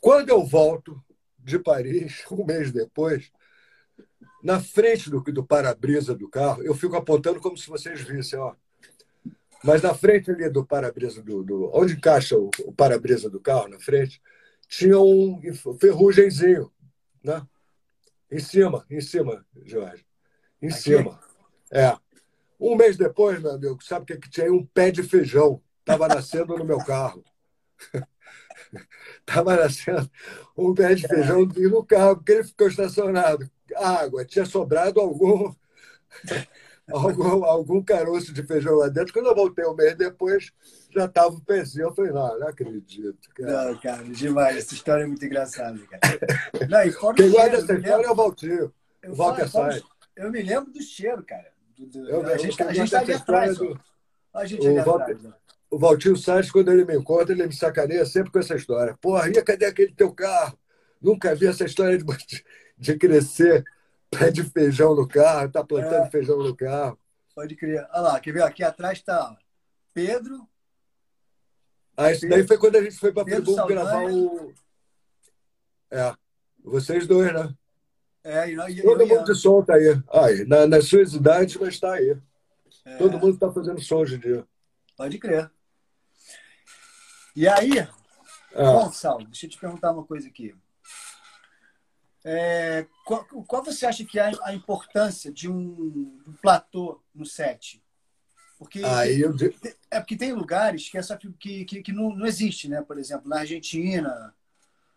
Quando eu volto de Paris, um mês depois, na frente do, do para-brisa do carro, eu fico apontando como se vocês vissem, ó. Mas na frente ali do para-brisa do, do, Onde encaixa o, o para-brisa do carro, na frente, tinha um ferrugemzinho, né? Em cima, em cima, Jorge. Em Aqui? cima. É. Um mês depois, meu amigo, sabe o que, que tinha? Um pé de feijão. Estava nascendo no meu carro. Estava nascendo um pé de feijão no carro, porque ele ficou estacionado. Água, tinha sobrado algum, algum, algum caroço de feijão lá dentro. Quando eu voltei um mês depois, já estava o pezinho. Eu falei, não, não acredito. Cara. Não, cara, demais. Essa história é muito engraçada, cara. Não, e Quem guarda essa história é o Valtinho. O Walter Sai. Eu me lembro do cheiro, cara. Do, do... Eu, a, gente, a gente está ali atrás. Do... A gente ali atrás. Walter o Valtinho Salles, quando ele me encontra, ele me sacaneia sempre com essa história. Porra, e cadê aquele teu carro? Nunca vi essa história de, de crescer pé de feijão no carro, tá plantando é, feijão no carro. Pode crer. Olha lá, quer ver? Aqui atrás está Pedro. Ah, isso daí foi quando a gente foi para Friburgo gravar o. É, vocês dois, né? É, e, e, Todo mundo de som tá aí. aí na, nas suas idades, mas está aí. É. Todo mundo está fazendo som hoje em dia. Pode crer. E aí, ah. deixa eu te perguntar uma coisa aqui. É, qual, qual, você acha que é a importância de um, um platô no set? Porque aí eu... é porque tem lugares que essa que, que, que não, não existe, né? Por exemplo, na Argentina.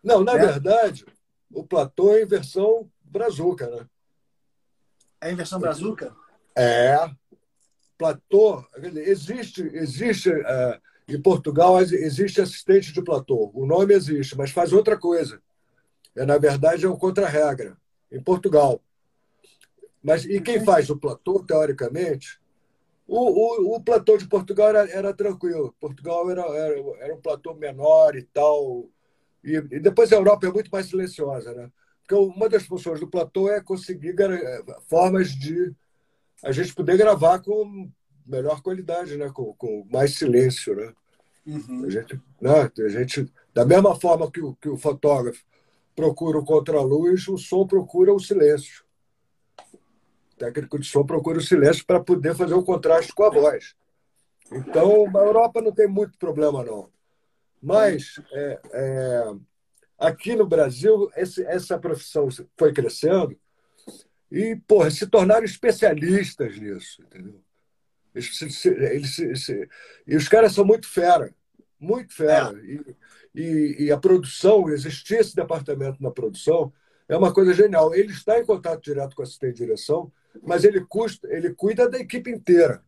Não, na né? verdade, o platô é em versão brazuca, né? É em versão brazuca? É. Platô, existe, existe uh, em Portugal existe assistente de platô. O nome existe, mas faz outra coisa. É, na verdade, é um contra-regra em Portugal. Mas e quem faz o platô, teoricamente? O, o, o platô de Portugal era, era tranquilo. Portugal era, era, era, um platô menor e tal. E, e, depois a Europa é muito mais silenciosa, né? Porque uma das funções do platô é conseguir formas de a gente poder gravar com melhor qualidade, né? com, com mais silêncio. Né? Uhum. A, gente, né? a gente, da mesma forma que o, que o fotógrafo procura o contraluz, o som procura o silêncio. O técnico de som procura o silêncio para poder fazer o contraste com a voz. Então, na Europa não tem muito problema, não. Mas é, é, aqui no Brasil, esse, essa profissão foi crescendo e, porra, se tornaram especialistas nisso, entendeu? Eles, eles, eles, e os caras são muito fera, muito fera. É. E, e, e, a produção, existir esse departamento na produção, é uma coisa genial. Ele está em contato direto com a assistente de direção, mas ele, custa, ele cuida da equipe inteira.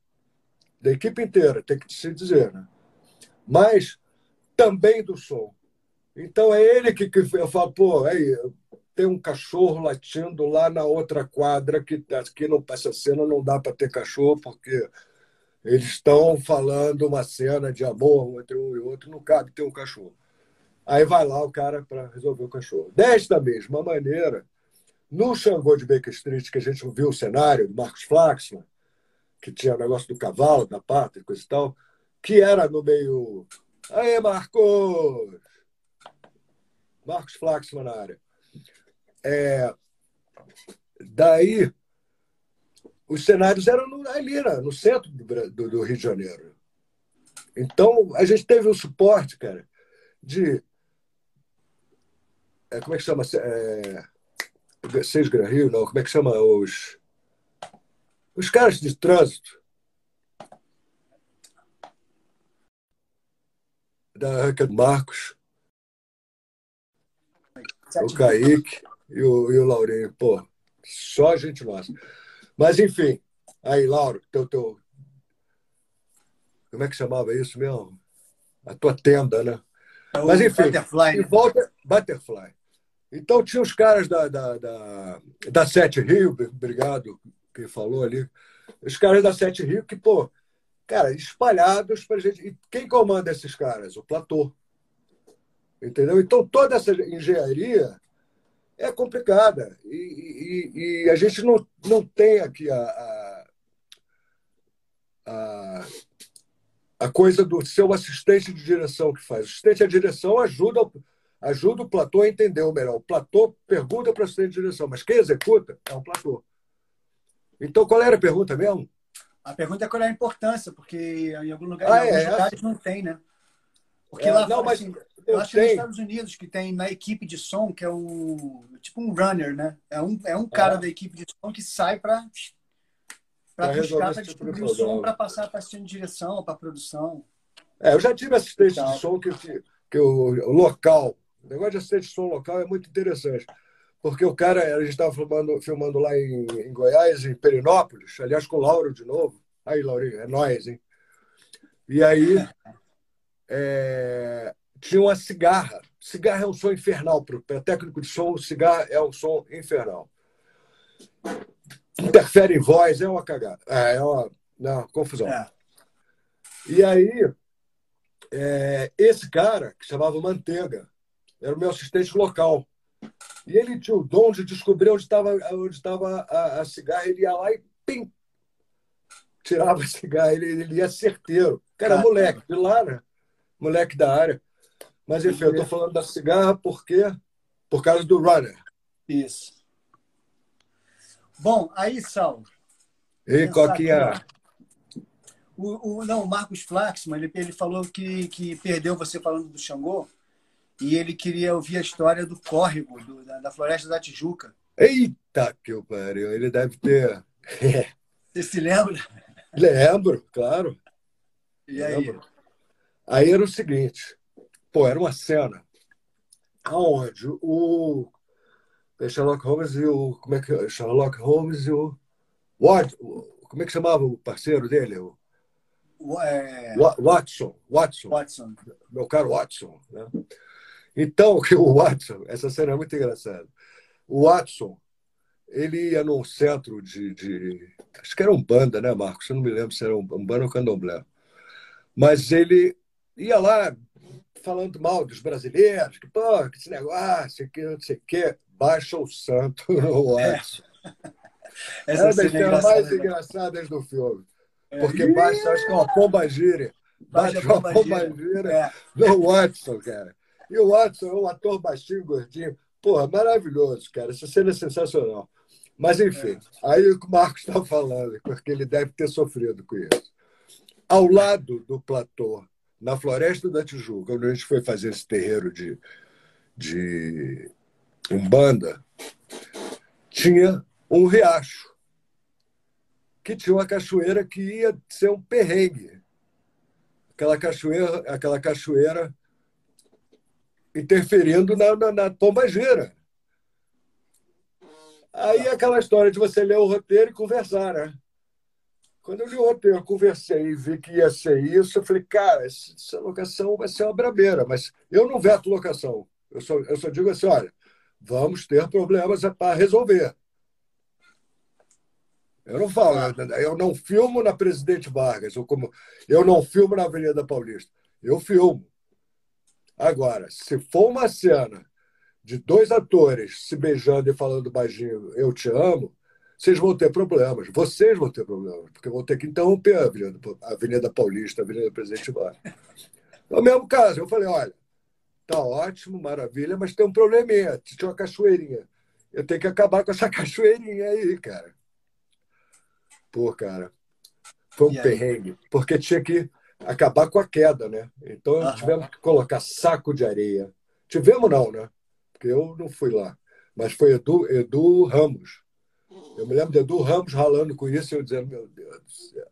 Da equipe inteira, tem que se dizer. Né? Mas também do som. Então é ele que, que eu falo, pô, aí, tem um cachorro latindo lá na outra quadra, que aqui não, essa cena não dá para ter cachorro, porque eles estão falando uma cena de amor entre um e outro, não cabe ter um cachorro. Aí vai lá o cara para resolver o cachorro. Desta mesma maneira, no Xangô de Baker Street, que a gente viu o cenário do Marcos Flaxman, que tinha o negócio do cavalo, da pátria, coisa e tal, que era no meio. Aí, Marcos! Marcos Flaxman na área. É, daí, os cenários eram ali, no centro do, do Rio de Janeiro. Então, a gente teve o suporte, cara, de. É, como é que chama? É, Seis Gran Rio, não. Como é que chama? Os, os caras de trânsito. Da Marcos. O Kaique e o, e o Laurinho. Pô, só gente nossa. Mas, enfim. Aí, Lauro, teu, teu, como é que chamava isso mesmo? A tua tenda, né? É Mas enfim, Butterfly, né? volta Butterfly. Então tinha os caras da, da, da, da Sete Rio, obrigado quem falou ali, os caras da Sete Rio que, pô, cara, espalhados para gente. E quem comanda esses caras? O Platô. Entendeu? Então toda essa engenharia é complicada. E, e, e a gente não, não tem aqui a, a, a coisa do seu assistente de direção que faz. O assistente de direção ajuda, ajuda o platô a entender o melhor. O platô pergunta para o assistente de direção, mas quem executa é o platô. Então, qual era a pergunta mesmo? A pergunta é qual é a importância, porque em algum lugar, ah, em alguns é, lugares não tem, né? Porque é, lá não, mas assim, eu acho que nos Estados Unidos que tem na equipe de som, que é um tipo um runner, né? É um, é um cara é. da equipe de som que sai para para buscar, para descobrir tipo o som, para passar para assistente de direção, para produção. É, eu já tive assistente de som que, que o, o local, o negócio de assistente de som local é muito interessante. Porque o cara, a gente estava filmando, filmando lá em, em, Goiás, em Perinópolis, aliás, com o Lauro de novo. Aí, Laurinho, é nós, hein? E aí é, tinha uma cigarra. Cigarra é um som infernal. Para o técnico de som, cigarra é um som infernal interfere em voz, é uma cagada. É, é uma, uma confusão. É. E aí, é, esse cara, que chamava Manteiga, era o meu assistente local. E ele tinha o dom de descobrir onde estava onde a, a cigarra. Ele ia lá e pim, tirava a cigarra. Ele, ele ia certeiro. Cara, moleque de lá, né? Moleque da área. Mas enfim, eu estou falando da cigarra porque por causa do runner. Isso. Bom, aí, Sal. E Coquinha? O, o, não, o Marcos Flaxman, ele, ele falou que, que perdeu você falando do Xangô e ele queria ouvir a história do córrego do, da, da, Floresta da Tijuca. Eita, que eu pariu. Ele deve ter. Você se lembra? Lembro, claro. E aí? Lembro. Aí era o seguinte: pô, era uma cena aonde o Sherlock Holmes e o. Como é que é? Sherlock Holmes e o. What, como é que chamava o parceiro dele? O, é... Watson, Watson. Watson. Meu caro Watson. Né? Então, o Watson, essa cena é muito engraçada. O Watson, ele ia num centro de, de. Acho que era um banda, né, Marcos? Eu não me lembro se era um banda ou candomblé. Mas ele ia lá falando mal dos brasileiros, que, pô, que esse negócio, que não sei o quê baixa o santo no WhatsApp. É. Essa é uma das cenas mais né? engraçadas do filme. É. Porque baixa, acho que é uma pomba gira. Baixa uma pomba gira é. no Watson, cara. E o Watson é um ator baixinho, gordinho. Porra, maravilhoso, cara. Essa cena é sensacional. Mas, enfim, é. aí o que o Marcos está falando, porque ele deve ter sofrido com isso. Ao lado do platô, na Floresta da Tijuca, onde a gente foi fazer esse terreiro de, de Umbanda, tinha um riacho, que tinha uma cachoeira que ia ser um perrengue. Aquela cachoeira, aquela cachoeira interferindo na, na, na pombageira. Aí aquela história de você ler o roteiro e conversar, né? Quando eu li o roteiro, conversei e vi que ia ser isso, eu falei, cara, essa locação vai ser uma brabeira, mas eu não veto locação. Eu só, eu só digo assim, olha, vamos ter problemas para resolver. Eu não falo, eu não filmo na Presidente Vargas, ou como eu não filmo na Avenida Paulista. Eu filmo. Agora, se for uma cena de dois atores se beijando e falando baixinho, eu te amo, vocês vão ter problemas. Vocês vão ter problemas, porque vão ter que interromper a Avenida, a Avenida Paulista, a Avenida Presidente Vargas. No mesmo caso, eu falei, olha, tá ótimo, maravilha, mas tem um probleminha, tinha uma cachoeirinha. Eu tenho que acabar com essa cachoeirinha aí, cara. Pô, cara, foi um perrengue, porque tinha que acabar com a queda, né? Então uhum. tivemos que colocar saco de areia. Tivemos não, né? Porque eu não fui lá. Mas foi Edu, Edu Ramos. Eu me lembro de Edu Ramos ralando com isso e eu dizendo, meu Deus do céu,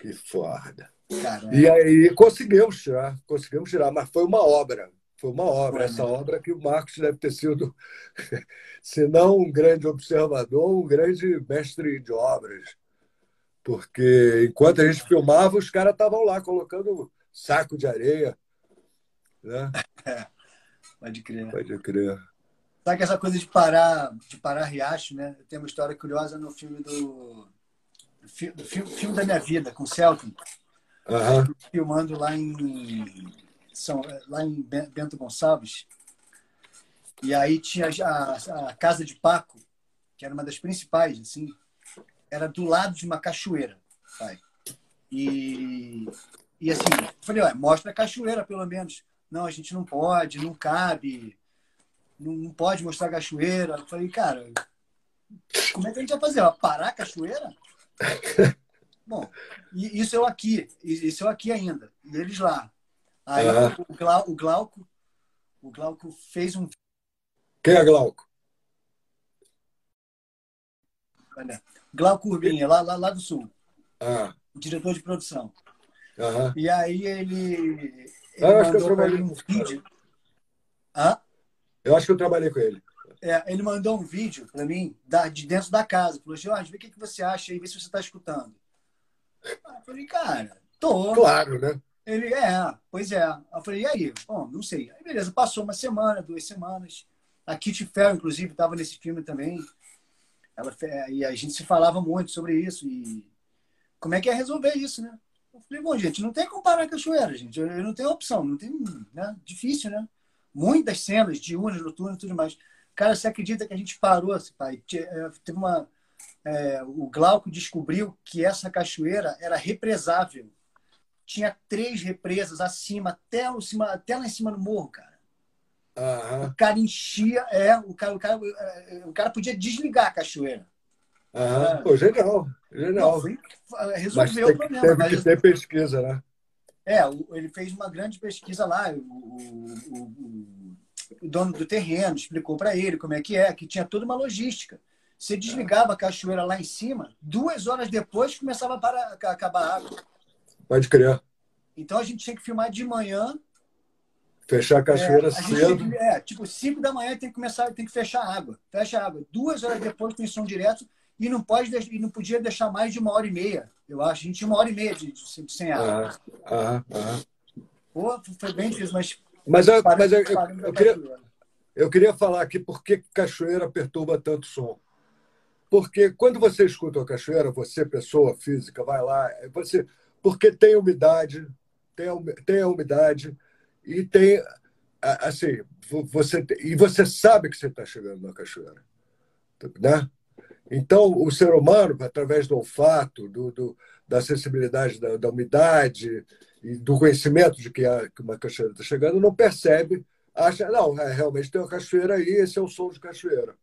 que foda. Caramba. E aí conseguimos tirar, conseguimos tirar, mas foi uma obra. Foi uma obra, essa obra que o Marcos deve ter sido, se não um grande observador, um grande mestre de obras. Porque enquanto a gente filmava, os caras estavam lá colocando saco de areia. Né? Pode crer. Pode crer. Sabe que essa coisa de parar, de parar riacho, né? Tem uma história curiosa no filme do, do filme da minha vida, com o Celton. Uhum. Filmando lá em são, lá em Bento Gonçalves. E aí tinha a, a casa de Paco, que era uma das principais, assim, era do lado de uma cachoeira, pai. E, e assim, falei, mostra a cachoeira, pelo menos. Não, a gente não pode, não cabe, não, pode mostrar a cachoeira. Eu falei, cara, como é que a gente vai fazer? Vai parar a cachoeira? Bom, isso eu aqui, isso eu aqui ainda, e eles lá. Aí o, Glau, o, Glauco, o Glauco fez um. Quem é Glauco? Olha, Glauco Urbinha, lá, lá, lá do Sul. Ah. Diretor de produção. Uhum. E aí ele. ele ah, eu acho que eu trabalhei um vídeo. Hã? Eu acho que eu trabalhei com ele. É, ele mandou um vídeo para mim da, de dentro da casa. Falou, Jorge, vê o que, que você acha aí, vê se você está escutando. Eu falei, cara, tô. Claro, né? Ele, é, pois é. Eu falei, e aí? Bom, não sei. Aí, beleza, passou uma semana, duas semanas. A Kitty Ferro, inclusive, estava nesse filme também. Ela, e a gente se falava muito sobre isso. E como é que é resolver isso, né? Eu falei, bom, gente, não tem como parar a cachoeira, gente. Eu, eu não tenho opção, não tem, né? Difícil, né? Muitas cenas de urnas noturnas e tudo mais. Cara, você acredita que a gente parou, assim, pai? É, teve uma. É, o Glauco descobriu que essa cachoeira era represável tinha três represas acima, até, o cima, até lá em cima do morro, cara. Uhum. O cara enchia, é, o cara, o, cara, o cara podia desligar a cachoeira. Uhum. É. Pô, genial, genial. Não, foi, resolveu o problema. Teve mas, que ter pesquisa, né? É, ele fez uma grande pesquisa lá. O, o, o, o dono do terreno explicou para ele como é que é, que tinha toda uma logística. Você desligava a cachoeira lá em cima, duas horas depois começava a, parar, a acabar a água. Pode criar. Então a gente tinha que filmar de manhã. Fechar a cachoeira é, a cedo. Que, é, tipo, 5 da manhã tem que começar, tem que fechar a água. Fecha a água. Duas horas depois tem som direto e não pode e não podia deixar mais de uma hora e meia. Eu acho. A gente tinha uma hora e meia de, de, de sem água. Ah, ah, ah. Pô, foi bem difícil, mas. Mas, eu, mas eu, eu, eu, queria, eu queria falar aqui por que cachoeira perturba tanto som. Porque quando você escuta a cachoeira, você, pessoa física, vai lá, você porque tem umidade, tem, tem a umidade e tem assim você e você sabe que você está chegando na cachoeira, né? Então o ser humano através do olfato, do, do da sensibilidade da, da, umidade e do conhecimento de que, que uma cachoeira está chegando não percebe, acha não é, realmente tem uma cachoeira aí, esse é o som de cachoeira.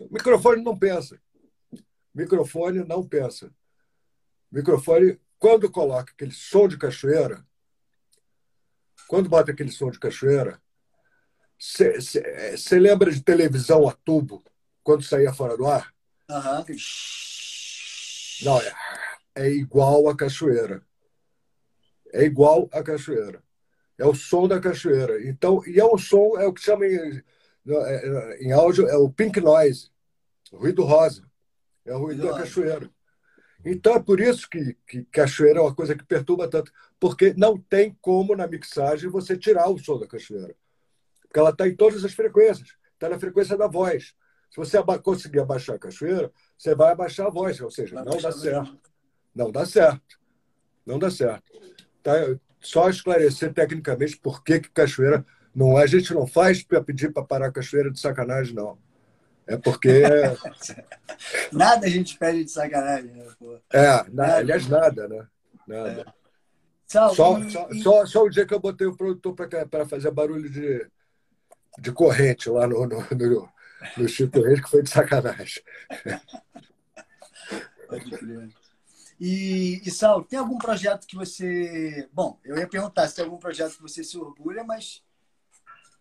O microfone não pensa. microfone não pensa. microfone quando coloca aquele som de cachoeira, quando bota aquele som de cachoeira, você lembra de televisão a tubo, quando saía fora do ar? Uhum. Não, é, é igual a cachoeira. É igual a cachoeira. É o som da cachoeira. Então, e é um som, é o que chama em, é, em áudio, é o pink noise, o ruído rosa. É o ruído da cachoeira. Então é por isso que, que cachoeira é uma coisa que perturba tanto, porque não tem como na mixagem você tirar o som da cachoeira. Porque ela está em todas as frequências, está na frequência da voz. Se você conseguir abaixar a cachoeira, você vai abaixar a voz, ou seja, não dá certo. Não dá certo. Não dá certo. Tá? só esclarecer tecnicamente por que, que cachoeira não é. A gente não faz para pedir para parar a cachoeira de sacanagem, não. É porque. nada a gente pede de sacanagem, né? Pô? É, nada, aliás, nada, né? Nada. É. Só, só, só, só, o dia que eu botei o produtor para fazer barulho de, de corrente lá no, no, no, no Chico Reis, que foi de sacanagem. Pode crer. E, e Sal, tem algum projeto que você. Bom, eu ia perguntar se tem algum projeto que você se orgulha, mas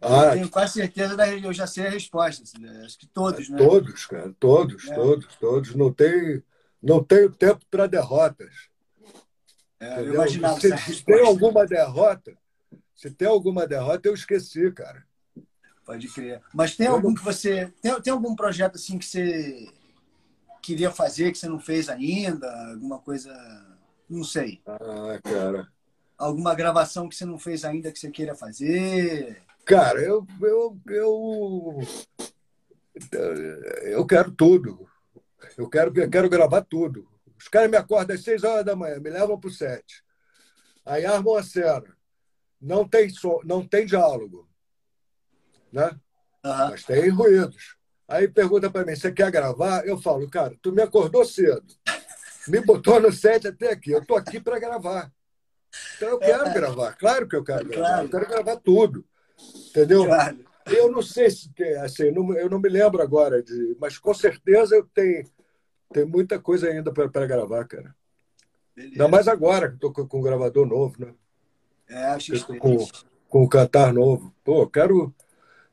ah, eu tenho quase certeza da eu já sei a resposta. Assim, né? Acho que todos, né? Todos, cara, todos, é. todos, todos. Não tem, não tenho tempo para derrotas. É, eu imaginava se, se tem alguma derrota, se tem alguma derrota, eu esqueci, cara. Pode crer. Mas tem algum que você. Tem, tem algum projeto assim que você queria fazer que você não fez ainda? Alguma coisa. Não sei. Ah, cara. Alguma gravação que você não fez ainda que você queira fazer? Cara, eu, eu, eu, eu quero tudo. Eu quero, eu quero gravar tudo. Os caras me acordam às seis horas da manhã, me levam para o sete. Aí armam a cena. Não tem, so, não tem diálogo. Né? Uhum. Mas tem ruídos. Aí pergunta para mim, você quer gravar? Eu falo, cara, tu me acordou cedo. Me botou no set até aqui. Eu tô aqui para gravar. Então eu quero é. gravar. Claro que eu quero gravar. Claro. Eu quero gravar tudo. Entendeu? Claro. Eu não sei se assim, não, eu não me lembro agora de, mas com certeza eu tenho, tenho muita coisa ainda para gravar, cara. Beleza. Ainda mais agora que estou com, com um gravador novo, né? É, acho que com, com o cantar novo. Pô, quero.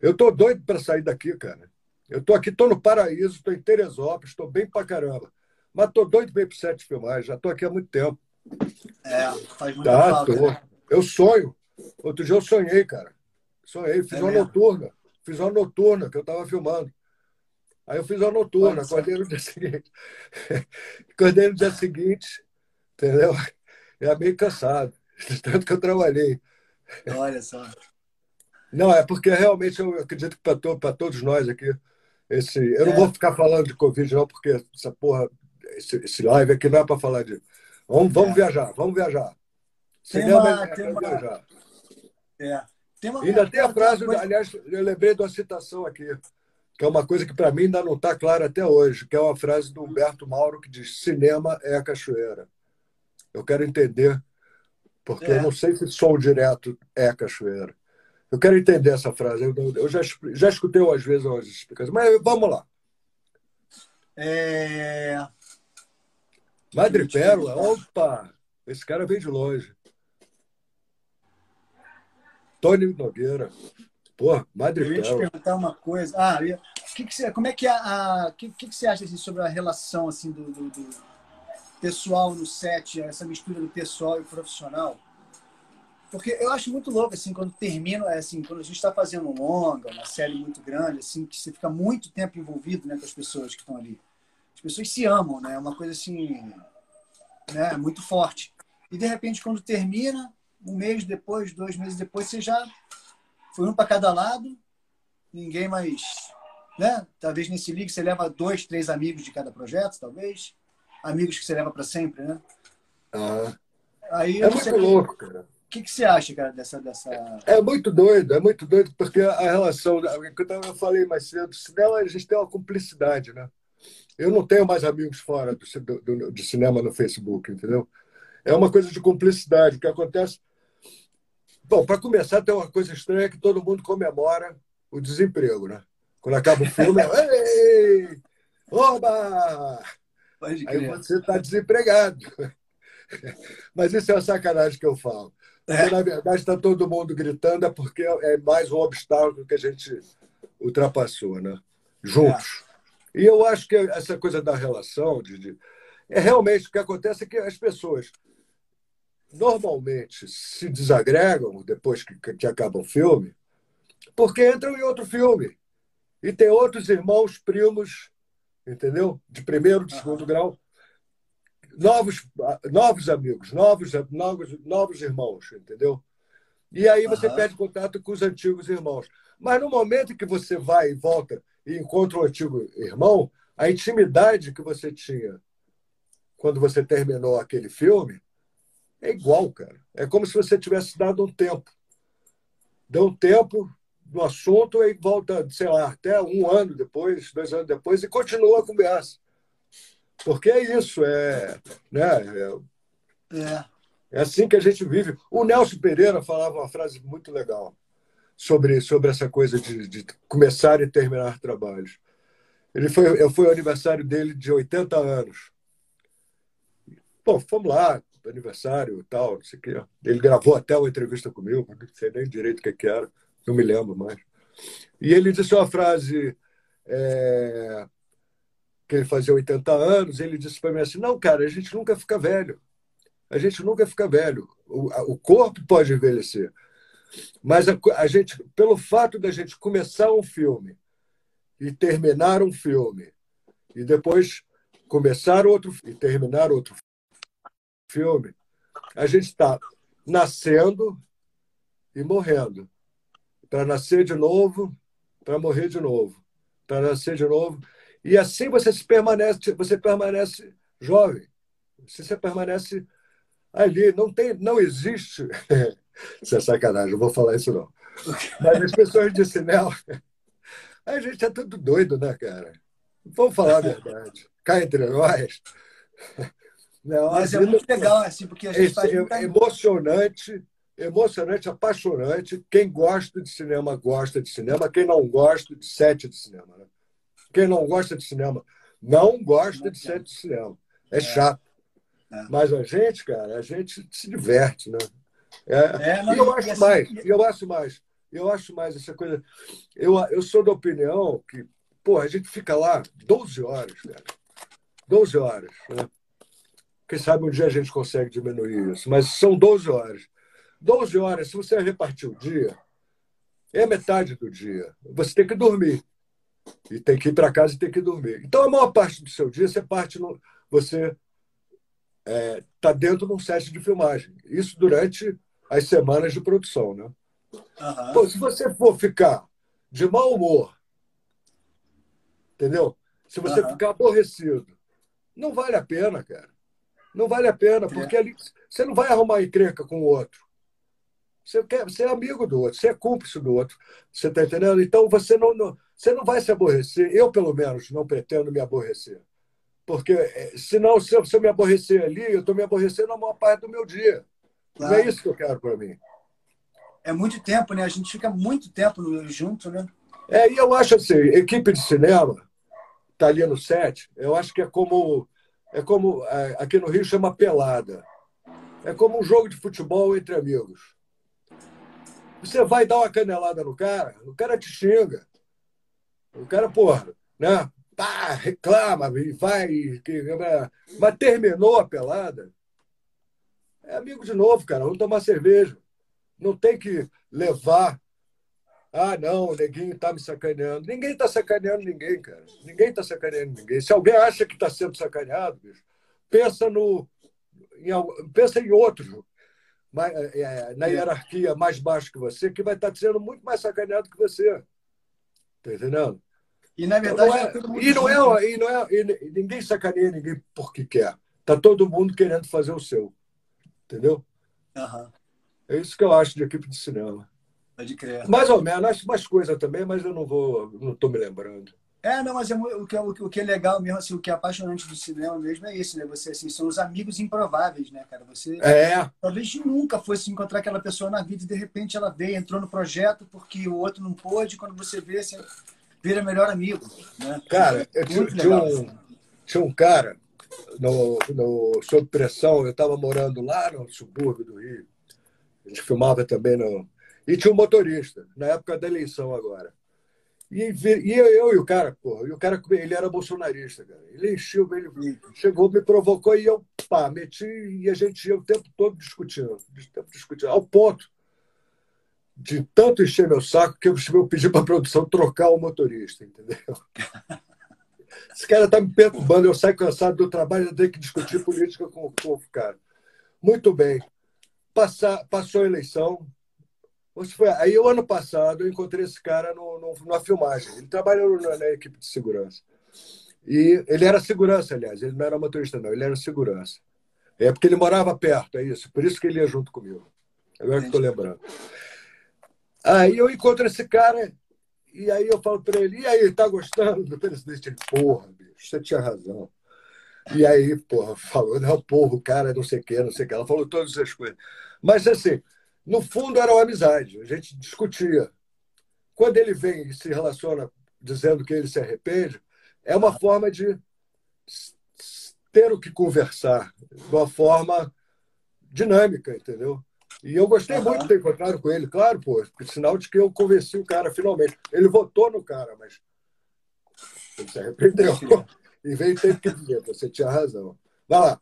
Eu tô doido para sair daqui, cara. Eu tô aqui, tô no Paraíso, tô em Teresópolis, tô bem pra caramba. Mas tô doido bem pro set filmar, já tô aqui há muito tempo. É, faz muito tá, falta, tô. Né? Eu sonho. Outro dia eu sonhei, cara. Sonhei, fiz é uma mesmo? noturna. Fiz uma noturna que eu estava filmando. Aí eu fiz uma noturna, acordei no dia seguinte. acordei no dia seguinte, entendeu? É meio cansado, tanto que eu trabalhei. Olha só. Não, é porque realmente eu acredito que para to, todos nós aqui, esse, eu é. não vou ficar falando de Covid, não, porque essa porra, esse, esse live aqui não é para falar de. Vamos, vamos é. viajar, vamos viajar. Tem Cinema uma, é tem uma... viajar. É. Tem uma... Ainda tem a frase, aliás, eu lembrei de uma citação aqui, que é uma coisa que para mim ainda não está clara até hoje, que é uma frase do Humberto Mauro que diz: cinema é a cachoeira. Eu quero entender, porque é. eu não sei se som direto é a cachoeira. Eu quero entender essa frase. Eu, eu já, já escutei às vezes umas explicações, mas vamos lá. É... Madre Pérola, opa! Esse cara veio de longe. Tony Nogueira. Pô, Madre Eu ia te perguntar uma coisa. Ah, que que você, como é que é a. O que, que, que, você acha assim, sobre a relação assim, do, do, do, pessoal no set, essa mistura do pessoal e profissional? Porque eu acho muito louco, assim, quando termina, é, assim, quando a gente está fazendo um longa, uma série muito grande, assim, que você fica muito tempo envolvido né, com as pessoas que estão ali. As pessoas se amam, né? É uma coisa assim, né, muito forte. E de repente, quando termina, um mês depois, dois meses depois, você já foi um para cada lado, ninguém mais. Né? Talvez nesse ligue você leva dois, três amigos de cada projeto, talvez. Amigos que você leva para sempre, né? Ah. Aí, é muito louco, cara. O que, que você acha, cara, dessa, dessa. É muito doido, é muito doido, porque a relação. Que eu falei mais cedo, cinema a gente tem uma cumplicidade, né? Eu não tenho mais amigos fora do, do, do cinema no Facebook, entendeu? É uma coisa de cumplicidade. O que acontece Bom, para começar, tem uma coisa estranha que todo mundo comemora o desemprego, né? Quando acaba o filme, Ei! Oba! Aí você está desempregado. Mas isso é uma sacanagem que eu falo. Porque, na verdade, está todo mundo gritando, é porque é mais um obstáculo que a gente ultrapassou, né? Juntos. É. E eu acho que essa coisa da relação, de, de, é realmente o que acontece é que as pessoas normalmente se desagregam depois que, que acaba o filme, porque entram em outro filme. E tem outros irmãos, primos, entendeu? De primeiro, de segundo uhum. grau. Novos, novos amigos, novos, novos, novos irmãos, entendeu? E aí você uhum. perde contato com os antigos irmãos. Mas no momento que você vai e volta e encontra o um antigo irmão, a intimidade que você tinha quando você terminou aquele filme É igual, cara. É como se você tivesse dado um tempo. Deu um tempo no assunto e volta, sei lá, até um ano depois, dois anos depois, e continua a conversa. Porque é isso, é, né, é, é. é assim que a gente vive. O Nelson Pereira falava uma frase muito legal sobre, sobre essa coisa de, de começar e terminar trabalhos. Ele foi, foi o aniversário dele de 80 anos. Bom, fomos lá, aniversário e tal, não sei o quê. Ele gravou até uma entrevista comigo, não sei nem direito o que, era, não me lembro mais. E ele disse uma frase é, que ele fazia 80 anos, ele disse para mim assim, não, cara, a gente nunca fica velho. A gente nunca fica velho. O, o corpo pode envelhecer. Mas a, a gente, pelo fato da gente começar um filme e terminar um filme, e depois começar outro e terminar outro filme, a gente está nascendo e morrendo. Para nascer de novo, para morrer de novo. Para nascer de novo. E assim você se permanece, você permanece jovem. Você permanece ali. Não, tem, não existe. Isso é sacanagem, não vou falar isso não. Mas as pessoas de cinema. A gente é tudo doido, né, cara? Vamos falar a verdade. Cá entre nós. Não, Mas é muito legal, assim, porque a gente é, faz emocionante, emocionante, apaixonante. Quem gosta de cinema gosta de cinema. Quem não gosta de sete de cinema. Né? Quem não gosta de cinema não gosta de sete de cinema. É, é. chato. É. Mas a gente, cara, a gente se diverte, né? É, é não, e eu acho assim, mais, eu acho mais, eu acho mais essa coisa. Eu, eu sou da opinião que, pô, a gente fica lá 12 horas, cara. 12 horas, né? Quem sabe um dia a gente consegue diminuir isso, mas são 12 horas. 12 horas, se você repartir o dia, é metade do dia. Você tem que dormir. E tem que ir para casa e tem que dormir. Então, a maior parte do seu dia, você parte no, você está é, tá dentro de um set de filmagem. Isso durante as semanas de produção. Né? Uhum. Pô, se você for ficar de mau humor, entendeu? Se você uhum. ficar aborrecido, não vale a pena, cara. Não vale a pena, porque ali você não vai arrumar encrenca com o outro. Você, quer, você é amigo do outro, você é cúmplice do outro. Você está entendendo? Então você não, não, você não vai se aborrecer. Eu, pelo menos, não pretendo me aborrecer. Porque eh, senão, se eu, se eu me aborrecer ali, eu estou me aborrecendo a maior parte do meu dia. Claro. Não é isso que eu quero para mim. É muito tempo, né? A gente fica muito tempo junto, né? É, e eu acho assim, equipe de cinema, tá ali no set, eu acho que é como é como é, aqui no Rio chama pelada. É como um jogo de futebol entre amigos. Você vai dar uma canelada no cara, o cara te xinga. O cara, porra, né? Pá, reclama, vai. Mas terminou a pelada. É amigo de novo, cara. Vamos tomar cerveja. Não tem que levar ah, não, o neguinho está me sacaneando. Ninguém está sacaneando ninguém, cara. Ninguém está sacaneando ninguém. Se alguém acha que está sendo sacaneado, bicho, pensa no. Em, pensa em outro é, é, na hierarquia mais baixo que você, que vai estar tá sendo muito mais sacaneado que você. Está entendendo? E na verdade. Então, não é, e, não é, e, não é, e ninguém sacaneia ninguém porque quer. Está todo mundo querendo fazer o seu. Entendeu? Uhum. É isso que eu acho de equipe de cinema. Pode crer. Mais ou menos, acho mais coisa também, mas eu não vou, não estou me lembrando. É, não, mas é, o, que é, o que é legal mesmo, assim, o que é apaixonante do cinema mesmo é isso, né? Você, assim, são os amigos improváveis, né, cara? Você é. talvez nunca fosse encontrar aquela pessoa na vida e de repente ela veio, entrou no projeto porque o outro não pôde, quando você vê, você vira melhor amigo, né? Cara, eu tinha, tinha, um, tinha um cara no, no Sob Pressão, eu estava morando lá no subúrbio do Rio, a gente filmava também no, e tinha um motorista, na época da eleição agora. E, e eu e o cara, porra, e o cara, ele era bolsonarista, cara. Ele encheu, ele chegou, me provocou e eu, pá, meti e a gente ia o tempo todo discutindo, o tempo discutindo, ao ponto de tanto encher meu saco que eu, eu pedi para a produção trocar o motorista, entendeu? Esse cara tá me perturbando, eu saio cansado do trabalho, eu tenho que discutir política com, com o cara. Muito bem. Passar, passou a eleição, foi, aí, o ano passado, eu encontrei esse cara no, no, numa filmagem. Ele trabalhou na, na, equipe de segurança. E ele era segurança, aliás. Ele não era motorista, não. Ele era segurança. É porque ele morava perto, é isso. Por isso que ele ia junto comigo. Agora que estou lembrando. Aí eu encontro esse cara e aí eu falo para ele, e aí, tá gostando do presidente? Ele, porra, bicho, você tinha razão. E aí, porra, falou, não, porra, o cara não sei o que, não sei o que. Ela falou todas essas coisas. Mas, assim, no fundo era uma amizade, a gente discutia. Quando ele vem e se relaciona dizendo que ele se arrepende, é uma forma de ter o que conversar de uma forma dinâmica, entendeu? E eu gostei uhum. muito de ter encontrado com ele, claro, pô, sinal de que eu convenci o cara finalmente. Ele votou no cara, mas ele se arrependeu. E veio ter que dizer, você tinha razão. Vai lá.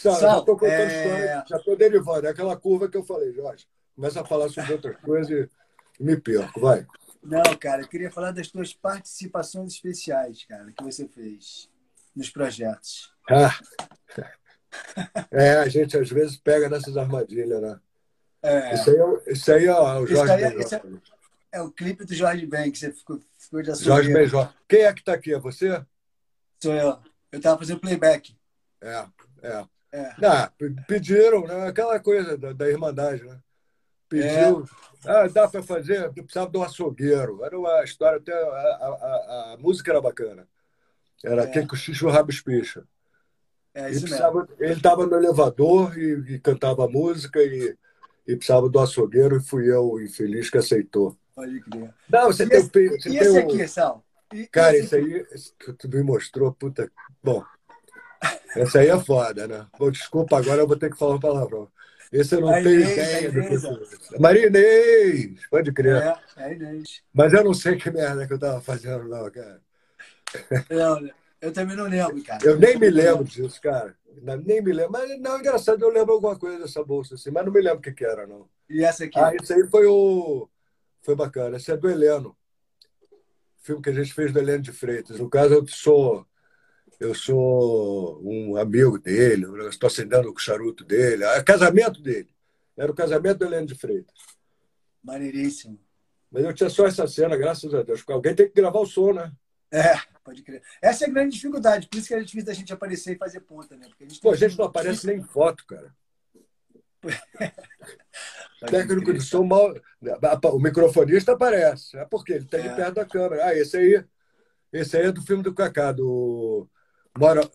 Sal, Sal já estou contando é... história, já estou derivando. É aquela curva que eu falei, Jorge. Começa a falar sobre outras coisas e me perco. Vai. Não, cara, eu queria falar das tuas participações especiais, cara, que você fez nos projetos. Ah. É, a gente às vezes pega nessas armadilhas, né? É. Isso aí, é, isso aí é o Jorge aí, é, é, é, o clipe do Jorge Ben, que você ficou, ficou de Jorge Ben Quem é que está aqui? É você? Sou eu. Eu estava fazendo playback. É, é. É. Ah, pediram, né? aquela coisa da, da Irmandade, né? Pediu. É. Ah, dá para fazer? Eu precisava de um açougueiro. Era uma história, até a, a, a, música era bacana. Era é. o rabo espicha. É isso ele estava no elevador e, e, cantava música e, e precisava do açougueiro e fui eu, infeliz, que aceitou. Pode crer. Não, você e tem, esse, você e tem esse um... aqui, Sal? E, Cara, esse aí que tu me mostrou, puta. Bom, essa aí é foda, né? Bom, desculpa, agora eu vou ter que falar um palavrão. Esse eu não a tenho Inês, ideia do que Maria Inês, pode crer. É, é Inês. Mas eu não sei que merda que eu tava fazendo, não, cara. Não, eu também não lembro, cara. Eu nem me lembro disso, cara. Nem me lembro. Mas não, engraçado, eu lembro alguma coisa dessa bolsa, assim, mas não me lembro o que, que era, não. E essa aqui? Ah, isso aí foi o. Foi bacana. Esse é do Heleno. Filme que a gente fez do Heleno de Freitas. No caso, eu sou. Eu sou um amigo dele, estou acendendo o charuto dele. É casamento dele. Era o casamento do Heleno de Freitas. Maneiríssimo. Mas eu tinha só essa cena, graças a Deus. Alguém tem que gravar o som, né? É, pode crer. Essa é a grande dificuldade, por isso que é difícil da gente aparecer e fazer ponta, né? Porque a gente, Pô, a gente não aparece nem foto, cara. Técnico de som mal. O microfonista aparece. É porque ele está é. perto da câmera. Ah, esse aí. Esse aí é do filme do Cacá, do Mora.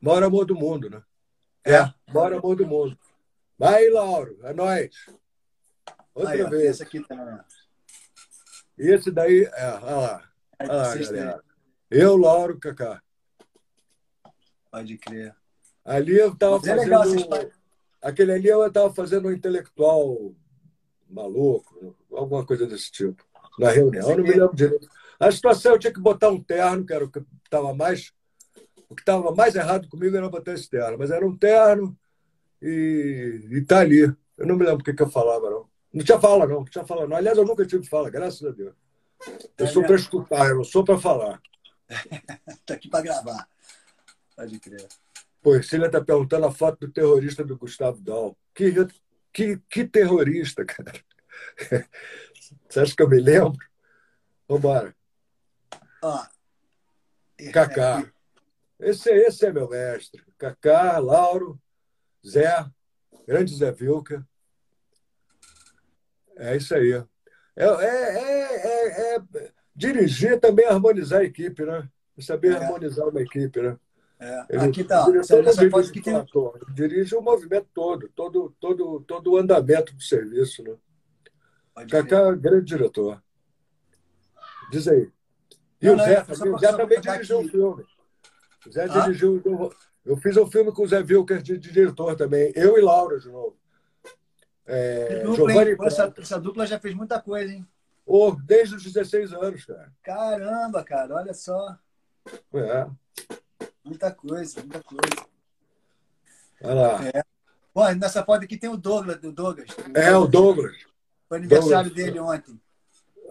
Mora Amor do Mundo, né? É, Mora Amor do Mundo. Vai, Lauro, é nóis. Outra aí, vez. Esse aqui tá. Esse daí, é, olha lá. Ah, galera. Eu, Lauro, Cacá. Pode crer. Ali eu estava é fazendo. É aquele ali eu estava fazendo um intelectual maluco, alguma coisa desse tipo. Na reunião, eu não me lembro direito. A situação eu tinha que botar um terno, que era o estava mais. O que estava mais errado comigo era botar esse terno, mas era um terno e, e tá ali. Eu não me lembro o que, que eu falava, não. Não tinha fala, não. Não tinha fala, não. Aliás, eu nunca tive fala, graças a Deus. Eu sou para escutar, eu não sou para falar. Está aqui para gravar. Pode crer. Pô, Cília está perguntando a foto do terrorista do Gustavo Dal. Que, que, que terrorista, cara. Você acha que eu me lembro? Vambora. Ó. Cacá. Esse, esse é meu mestre. Cacá, Lauro, Zé, grande Zé Vilca. É isso aí. É, é, é, é, dirigir também harmonizar a equipe, né? Saber harmonizar uma equipe, né? É. Aqui está. Essa foto que tem... Dirige o movimento todo, todo, todo, todo o andamento do serviço, né? Cacá é grande diretor. Diz aí. E não, o Zé, não, também, o Zé também dirigiu o filme. O Zé ah? dirigiu. Eu fiz um filme com o Zé Vilker de, de diretor também. Eu e Laura de novo. É, dupla, essa, essa, dupla já fez muita coisa, hein? Oh, desde os 16 anos, cara. Caramba, cara, olha só. É. Muita coisa, muita coisa. Olha lá. É. Bom, nessa foto aqui tem o Douglas, do Douglas. é, o Douglas. Foi aniversário Douglas. dele ontem.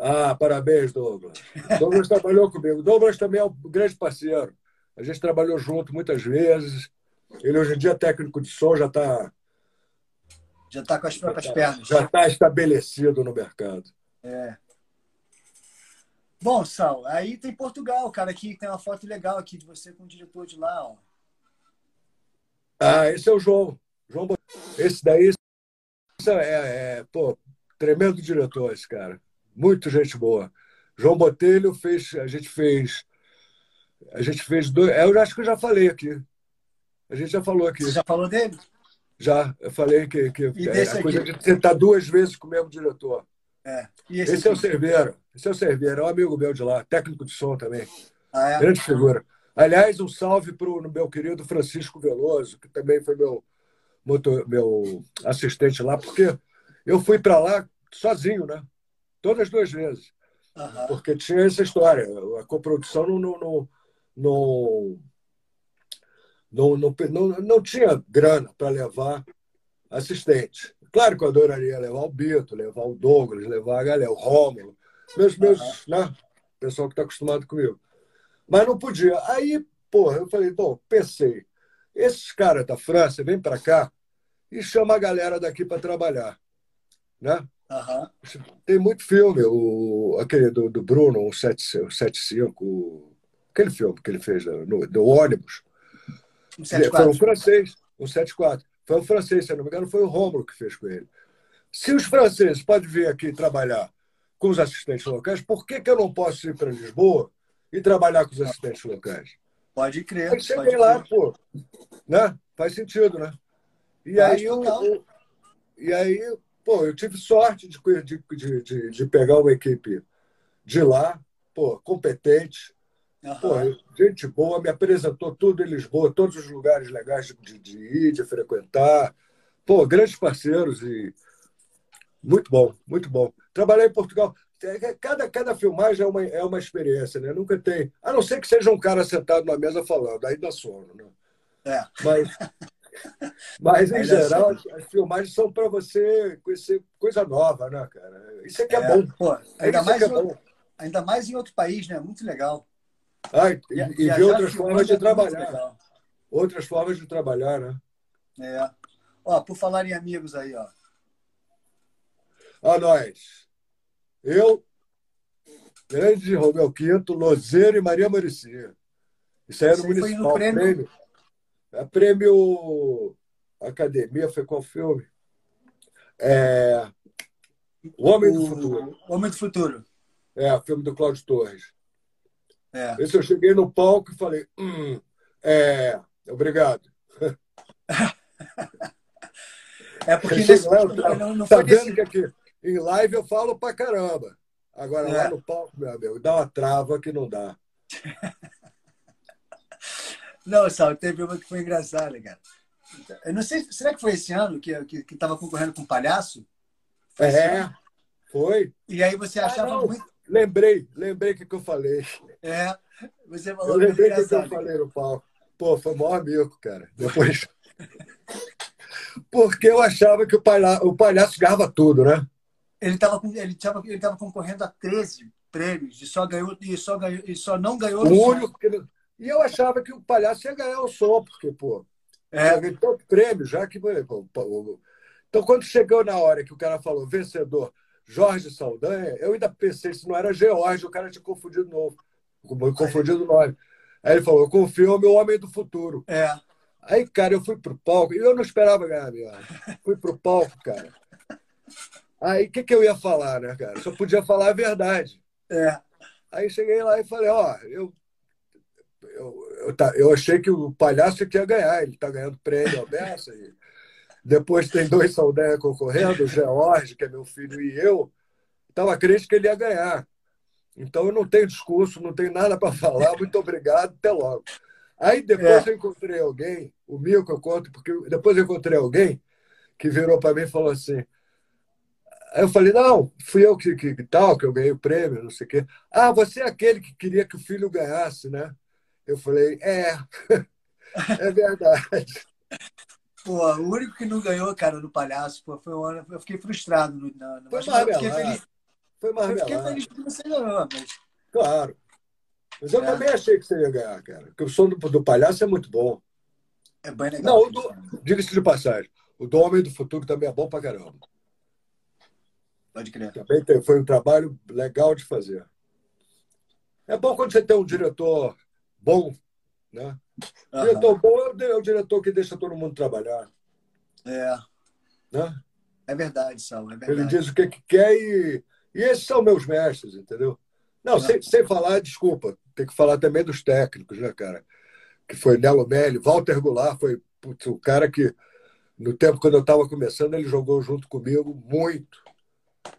Ah, parabéns, Douglas. Douglas trabalhou comigo. Douglas também é um grande parceiro. A gente trabalhou junto muitas vezes. Ele hoje em dia é técnico de som, já está já está com as próprias já tá, pernas. Já está estabelecido no mercado. É. Bom, Sal, aí tem Portugal, cara, aqui tem uma foto legal aqui de você com o diretor de lá, ó. Ah, esse é o João. João esse daí é, é pô, tremendo diretor, esse cara. Muito gente boa. João Botelho fez, a gente fez, a gente fez dois. Eu acho que eu já falei aqui. A gente já falou aqui. Você já falou dele? Já, eu falei que, que é a coisa de tentar duas vezes com o mesmo diretor. É. esse, esse é o Cerveiro. Esse é o Cerveiro, é um amigo meu de lá, técnico de som também. Ah, é? Grande figura. Aliás, um salve para o meu querido Francisco Veloso, que também foi meu, motor, meu assistente lá, porque eu fui para lá sozinho, né? Todas as duas vezes. Uhum. Porque tinha essa história. A coprodução não, não, não, não, não, não, não, não tinha grana para levar assistente. Claro que eu adoraria levar o Bito, levar o Douglas, levar a galera, o Rômulo, meus, meus, uhum. né? pessoal que está acostumado comigo. Mas não podia. Aí, porra, eu falei, bom, pensei, esses caras da França vêm para cá e chama a galera daqui para trabalhar. Né? Uhum. Tem muito filme, o, aquele do, do Bruno, o 75, aquele filme que ele fez no, do ônibus. Um foi um francês, um 74. Foi um francês, se não me engano, foi o Rômulo que fez com ele. Se os franceses podem vir aqui trabalhar com os assistentes locais, por que, que eu não posso ir para Lisboa e trabalhar com os assistentes locais? Pode crer. Aí cheguei lá, crer. pô. Né? Faz sentido, né? E aí, eu, eu, e aí, pô, eu tive sorte de, de, de, de, pegar uma equipe de lá, pô, competente, uhum. pô, gente boa, me apresentou tudo em Lisboa, todos os lugares legais de, de ir, de frequentar. Pô, grandes parceiros e muito bom, muito bom. Trabalhar em Portugal, é, cada, cada filmagem é uma, é uma experiência, né? Nunca tem. A não ser que seja um cara sentado na mesa falando, aí dá sono, né? É. Mas, mas em geral, as, as, filmagens são para você conhecer coisa nova, né, cara? Isso é que é, é bom. Pô, ainda, é mais é bom. ainda mais em outro país, né? Muito legal. Ah, e, e, e ver outras formas de trabalhar. Outras formas de trabalhar, né? É. Ó, por falar em amigos aí, ó. A nós. Eu, grande Romeu Quinto, Lozeiro e Maria Mauricinha. Isso aí era no municipal. No prêmio... prêmio. É prêmio Academia, foi qual filme? É... O Homem do Futuro. O Homem do Futuro. É, o filme do Cláudio Torres. É. Esse eu cheguei no palco e falei, hum, é, obrigado. É porque nesse, lá, não, não, não tá vendo que aqui em live eu falo pra caramba. Agora é. lá no palco, meu amigo, dá uma trava que não dá. não, Sal, teve uma que foi engraçada, cara. Eu não sei, será que foi esse ano que que, que tava concorrendo com um palhaço? Foi é, foi. E aí você ah, achava ah, muito. Lembrei, lembrei o que, que eu falei. É, você falou eu lembrei o que, que eu falei no palco. Pô, foi o maior amigo, cara. Depois. Porque eu achava que o palhaço, o palhaço ganhava tudo, né? Ele estava ele tava, ele tava concorrendo a 13 prêmios e só ganhou e só ganhou e só não ganhou o único que... e eu achava que o palhaço ia ganhar o som porque pô é tanto prêmio já que então quando chegou na hora que o cara falou vencedor Jorge Saldanha eu ainda pensei se não era George o cara tinha confundido novo confundido o nome aí ele falou confio meu homem do futuro é aí cara eu fui pro palco e eu não esperava ganhar meu fui pro palco cara Aí o que, que eu ia falar, né, cara? Só podia falar a verdade. É. Aí cheguei lá e falei, ó, eu, eu, eu, tá, eu achei que o palhaço que ia ganhar, ele tá ganhando prêmio aberto. Depois tem dois Saldanha concorrendo, o George, que é meu filho, e eu. Estava crente que ele ia ganhar. Então eu não tenho discurso, não tenho nada para falar. Muito obrigado, até logo. Aí depois é. eu encontrei alguém, o Milko eu conto, porque depois eu encontrei alguém que virou para mim e falou assim: Aí eu falei, não, fui eu que, que, que, tal, que eu ganhei o prêmio, não sei o quê. Ah, você é aquele que queria que o filho ganhasse, né? Eu falei, é, é verdade. Pô, o único que não ganhou, cara, do palhaço, pô, foi um ano, eu fiquei frustrado. No, no, foi marmelada. Feliz. Foi marmelada. Eu fiquei feliz que você ganhou, mas... Claro. Mas eu é. também achei que você ia ganhar, cara. Porque o som do, do palhaço é muito bom. É bem legal. Não, diga-se de passagem, o do Homem do Futuro também é bom pra caramba. Pode crer. Também foi um trabalho legal de fazer. É bom quando você tem um diretor bom Né? Uhum. Diretor bom é o diretor que deixa todo mundo trabalhar. É. Né? É verdade, Sal, é verdade. Ele diz o que, que quer e, e esses são meus mestres, entendeu? Não, sem, sem falar, desculpa, tem que falar também dos técnicos, né, cara? Que foi Nelo Melli, Walter Goulart foi putz, o cara que, no tempo quando eu estava começando, ele jogou junto comigo muito,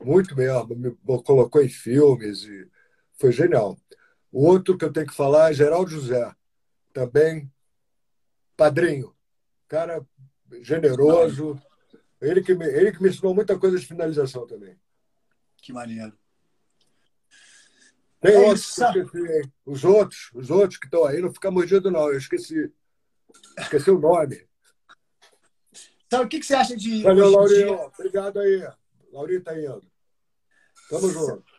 muito mesmo. Me colocou em filmes e foi genial. O outro que eu tenho que falar é Geraldo José, também padrinho, cara generoso. Ele que me, ele que me ensinou muita coisa de finalização também. Que maneiro. Tem é outros esqueci, Os outros, os outros que estão aí, não fica mordido, não. Eu esqueci. Esqueci o nome. Então, o que, que você acha de. Valeu, Laurinho. Dia... Obrigado aí. Laurinho tá indo. Tamo junto.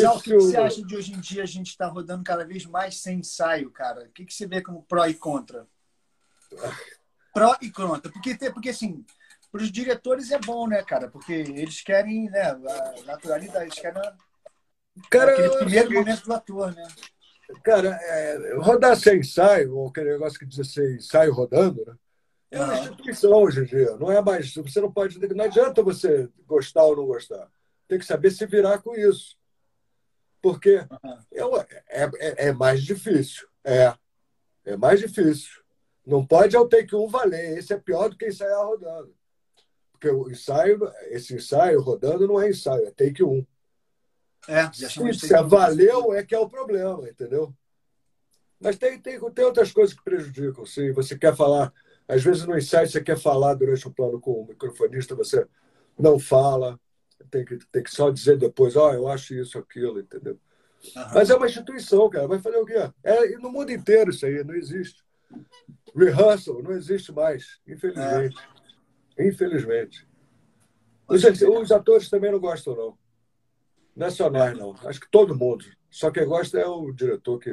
Sal, o que, você acha de hoje em dia a gente está rodando cada vez mais sem ensaio, cara? O que, que você vê como pró e contra? pró e contra. Porque, porque assim, para os diretores é bom, né, cara? Porque eles querem, né, a naturalidade, eles querem cara, aquele primeiro eu... momento do ator, né? Cara, é, rodar sem ensaio, ou aquele negócio que diz assim, ensaio rodando, né? É uma instituição hoje em dia. Não é mais. Você não pode. Não adianta você gostar ou não gostar. Tem que saber se virar com isso. Porque uhum. é, é, é mais difícil. É. É mais difícil. Não pode ao take um valer. Esse é pior do que ensaiar rodando. Porque o ensaio, esse ensaio rodando não é ensaio, é take um. É, se, se valeu, é que é o problema, entendeu? Mas tem, tem, tem outras coisas que prejudicam. Se você quer falar, às vezes no ensaio você quer falar durante o plano com o microfonista, você não fala, tem que, tem que só dizer depois, ó, oh, eu acho isso, aquilo, entendeu? Uhum. Mas é uma instituição, cara. Vai fazer o quê? É, no mundo inteiro isso aí, não existe. Rehearsal não existe mais, infelizmente. É. Infelizmente. Os, os, atores também não gostam, não. É nós, não. Acho que todo mundo. Só quem gosta é o diretor, que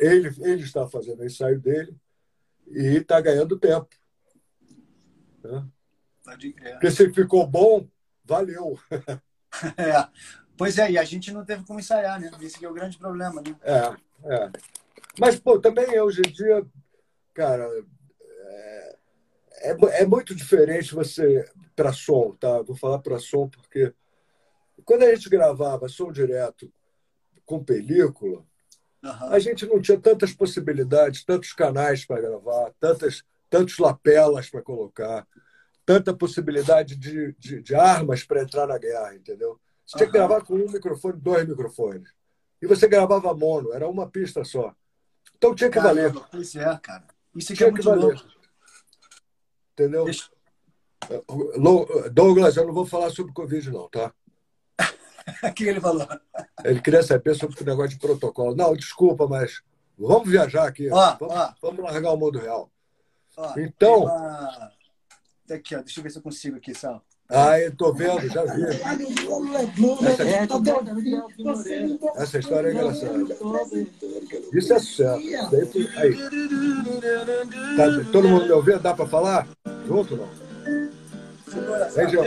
ele, ele está fazendo o ensaio dele e está ganhando tempo. Né? Porque se ficou bom, valeu. É. Pois é, e a gente não teve como ensaiar, né? Esse é o grande problema, né? É, é. Mas, pô, também hoje em dia, cara, é, é muito diferente você para som, tá? Vou falar para som porque quando a gente gravava som direto com película, uhum. a gente não tinha tantas possibilidades, tantos canais para gravar, tantas, tantos lapelas para colocar, tanta possibilidade de, de, de armas para entrar na guerra, entendeu? Você tinha que gravar com um microfone, dois microfones. E você gravava mono, era uma pista só. Então tinha que Caramba, valer. Pois é, cara. Isso aqui é tinha é muito que valer. Louco. Entendeu? Deixa... Douglas, eu não vou falar sobre Covid, não, tá? O que ele falou? Ele queria saber sobre o negócio de protocolo. Não, desculpa, mas vamos viajar aqui. Ó, vamos, ó. vamos, largar o mundo real. Ó, então. Uma... Aqui, ó, deixa eu ver se eu consigo aqui, Sal. Ah, eu tô vendo, já vi. Essa, essa história é engraçada. Isso é sucesso. Aí. Tá, todo mundo me ouvindo? Dá para falar? Junto não? Vem, João.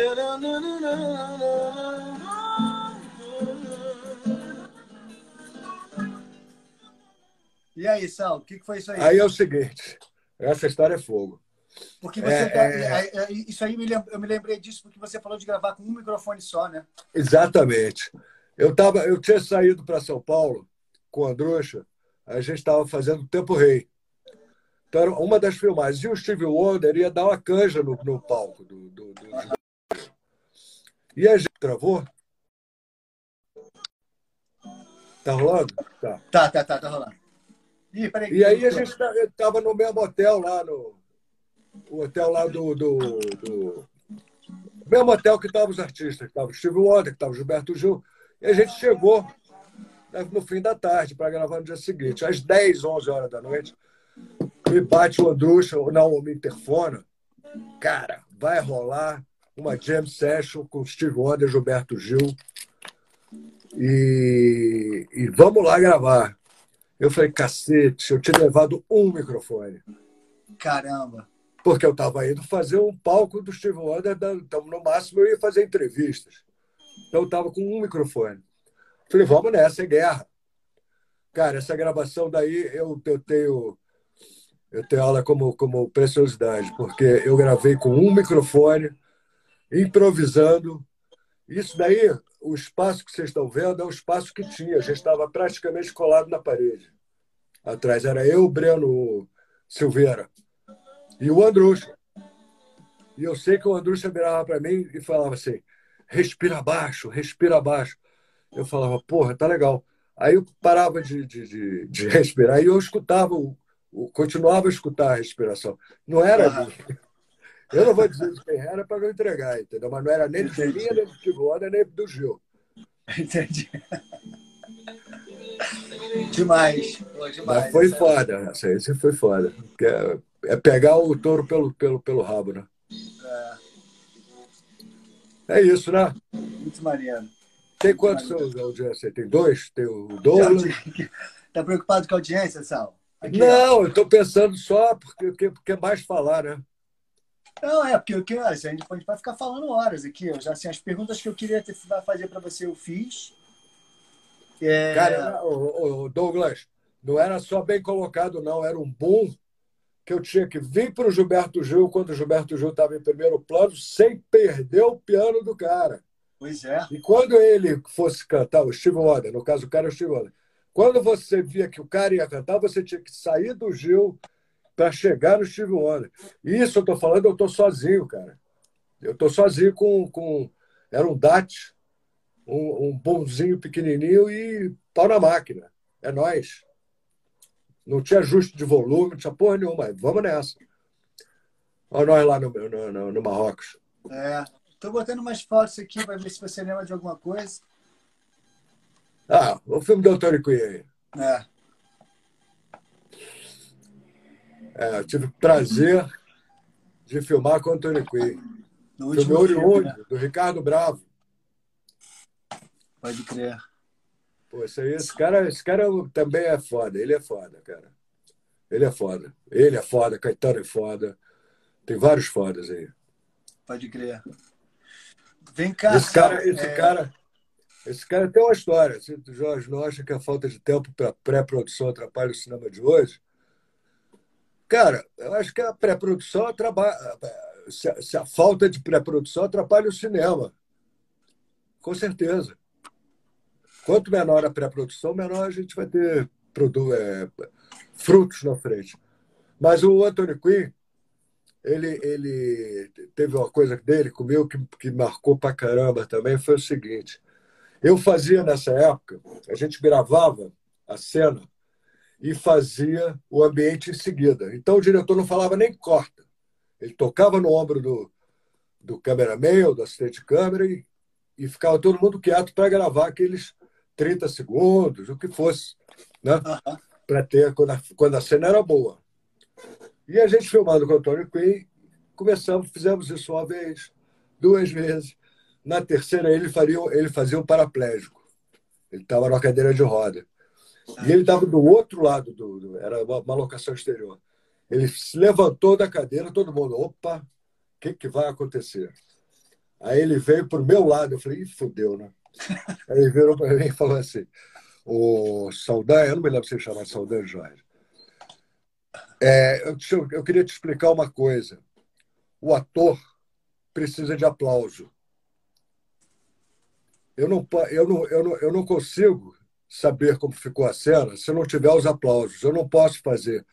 E aí, Sal, o que foi isso aí? Aí é o seguinte, essa história é fogo. Porque você é, tá, é, é, é isso aí me eu me lembrei disso porque você falou de gravar com um microfone só, né? Exatamente. Eu tava, eu tinha saído para São Paulo com a Andrucha, a gente estava fazendo Tempo Rei. Então, era uma das filmagens. E o Steve Wonder ia dar uma canja no, no palco. Do, do, do... E a gente travou? Tá rolando? Tá, tá, tá, tá, tá rolando. Ih, peraí, e aí a gente estava no mesmo hotel lá no, o hotel lá do, do, do mesmo hotel que estavam os artistas, que estava o Steve Wonder, que estava o Gilberto Gil. E a gente chegou né, no fim da tarde para gravar no dia seguinte. Às 10, 11 horas da noite, me bate o Andrucha, não, me interfona. Cara, vai rolar uma jam session com Steve Wonder, Gilberto Gil. E, e vamos lá gravar. Eu falei, cacete, eu tinha levado um microfone. Caramba porque eu estava indo fazer um palco do Steve Wonder, então no máximo eu ia fazer entrevistas. Então eu estava com um microfone. Falei, vamos nessa, é guerra. Cara, essa gravação daí eu, eu tenho Eu tenho aula como, como preciosidade, porque eu gravei com um microfone, improvisando. Isso daí, o espaço que vocês estão vendo é o espaço que tinha. A gente estava praticamente colado na parede. Atrás era eu, Breno Silveira e o Andrucha. E eu sei que o Andrucha virava para mim e falava assim: respira baixo, respira baixo. Eu falava, porra, tá legal. Aí eu parava de, de, de, de respirar e eu escutava, o, continuava a escutar a respiração. Não era uhum. Eu não vou dizer de quem era para não entregar, entendeu? Mas não era nem de minha, nem do Tigoda, nem do Gil. Entendi. demais. Pô, demais. Mas foi foda, essa aí foi foda. É, é pegar o touro pelo, pelo, pelo rabo, né? É. é isso, né? Muito maneiro. Tem quantos audiência? Tem dois? Tem o Douglas? Tá preocupado com a audiência, Sal? Aqui, não, ó. eu estou pensando só porque, porque, porque é mais falar, né? Não, é, porque, porque a gente pode ficar falando horas aqui. Eu já, assim, as perguntas que eu queria ter, fazer para você, eu fiz. É... Cara, o, o Douglas, não era só bem colocado, não. Era um boom que eu tinha que vir para o Gilberto Gil quando o Gilberto Gil estava em primeiro plano, sem perder o piano do cara. Pois é. E quando ele fosse cantar, o Steve Wonder, no caso o cara é o Steve Wonder, quando você via que o cara ia cantar, você tinha que sair do Gil para chegar no Steve Wonder. Isso eu estou falando, eu estou sozinho, cara. Eu estou sozinho com, com. Era um DAT, um, um bonzinho pequenininho e pau na máquina. É nós. Não tinha ajuste de volume, não tinha porra nenhuma. Vamos nessa. Olha nós lá no, no, no, no Marrocos. É. Estou botando umas fotos aqui para ver se você lembra de alguma coisa. Ah, o filme do Antônio Cunha aí. É. É, eu tive o prazer de filmar com o Antônio Cunha. No filme oriundo, né? do Ricardo Bravo. Pode crer. Pô, esse, aí, esse, cara, esse cara também é foda. Ele é foda, cara. Ele é foda. Ele é foda, Caetano é foda. Tem vários fodas aí. Pode crer. Vem cá. Esse cara, esse é... cara, esse cara tem uma história. Se o Jorge não acha que a falta de tempo para pré-produção atrapalha o cinema de hoje, cara, eu acho que a pré-produção atrapalha. Se a, se a falta de pré-produção atrapalha o cinema. Com certeza. Quanto menor a pré-produção, menor a gente vai ter produ é, frutos na frente. Mas o Anthony Quinn, ele, ele teve uma coisa dele comigo que, que marcou pra caramba também, foi o seguinte. Eu fazia nessa época, a gente gravava a cena e fazia o ambiente em seguida. Então o diretor não falava nem corta. Ele tocava no ombro do, do cameraman ou do assistente de câmera e, e ficava todo mundo quieto para gravar aqueles 30 segundos, o que fosse, né? Uhum. Para ter, quando a, quando a cena era boa. E a gente filmando com o Antônio Quinn, começamos, fizemos isso uma vez, duas vezes. Na terceira, ele, faria, ele fazia um paraplégico. Ele estava numa cadeira de roda. E ele estava do outro lado, do, do era uma, uma, locação exterior. Ele se levantou da cadeira, todo mundo, opa, o que, que vai acontecer? Aí ele veio para o meu lado, eu falei, fudeu, né? Aí ele virou para mim e falou assim, o Saldanha, eu não me lembro se ele chamava Saldanha Jorge, é, eu, eu queria te explicar uma coisa. O ator precisa de aplauso. Eu não, eu, não, eu, não, eu não consigo saber como ficou a cena se não tiver os aplausos. Eu não posso fazer.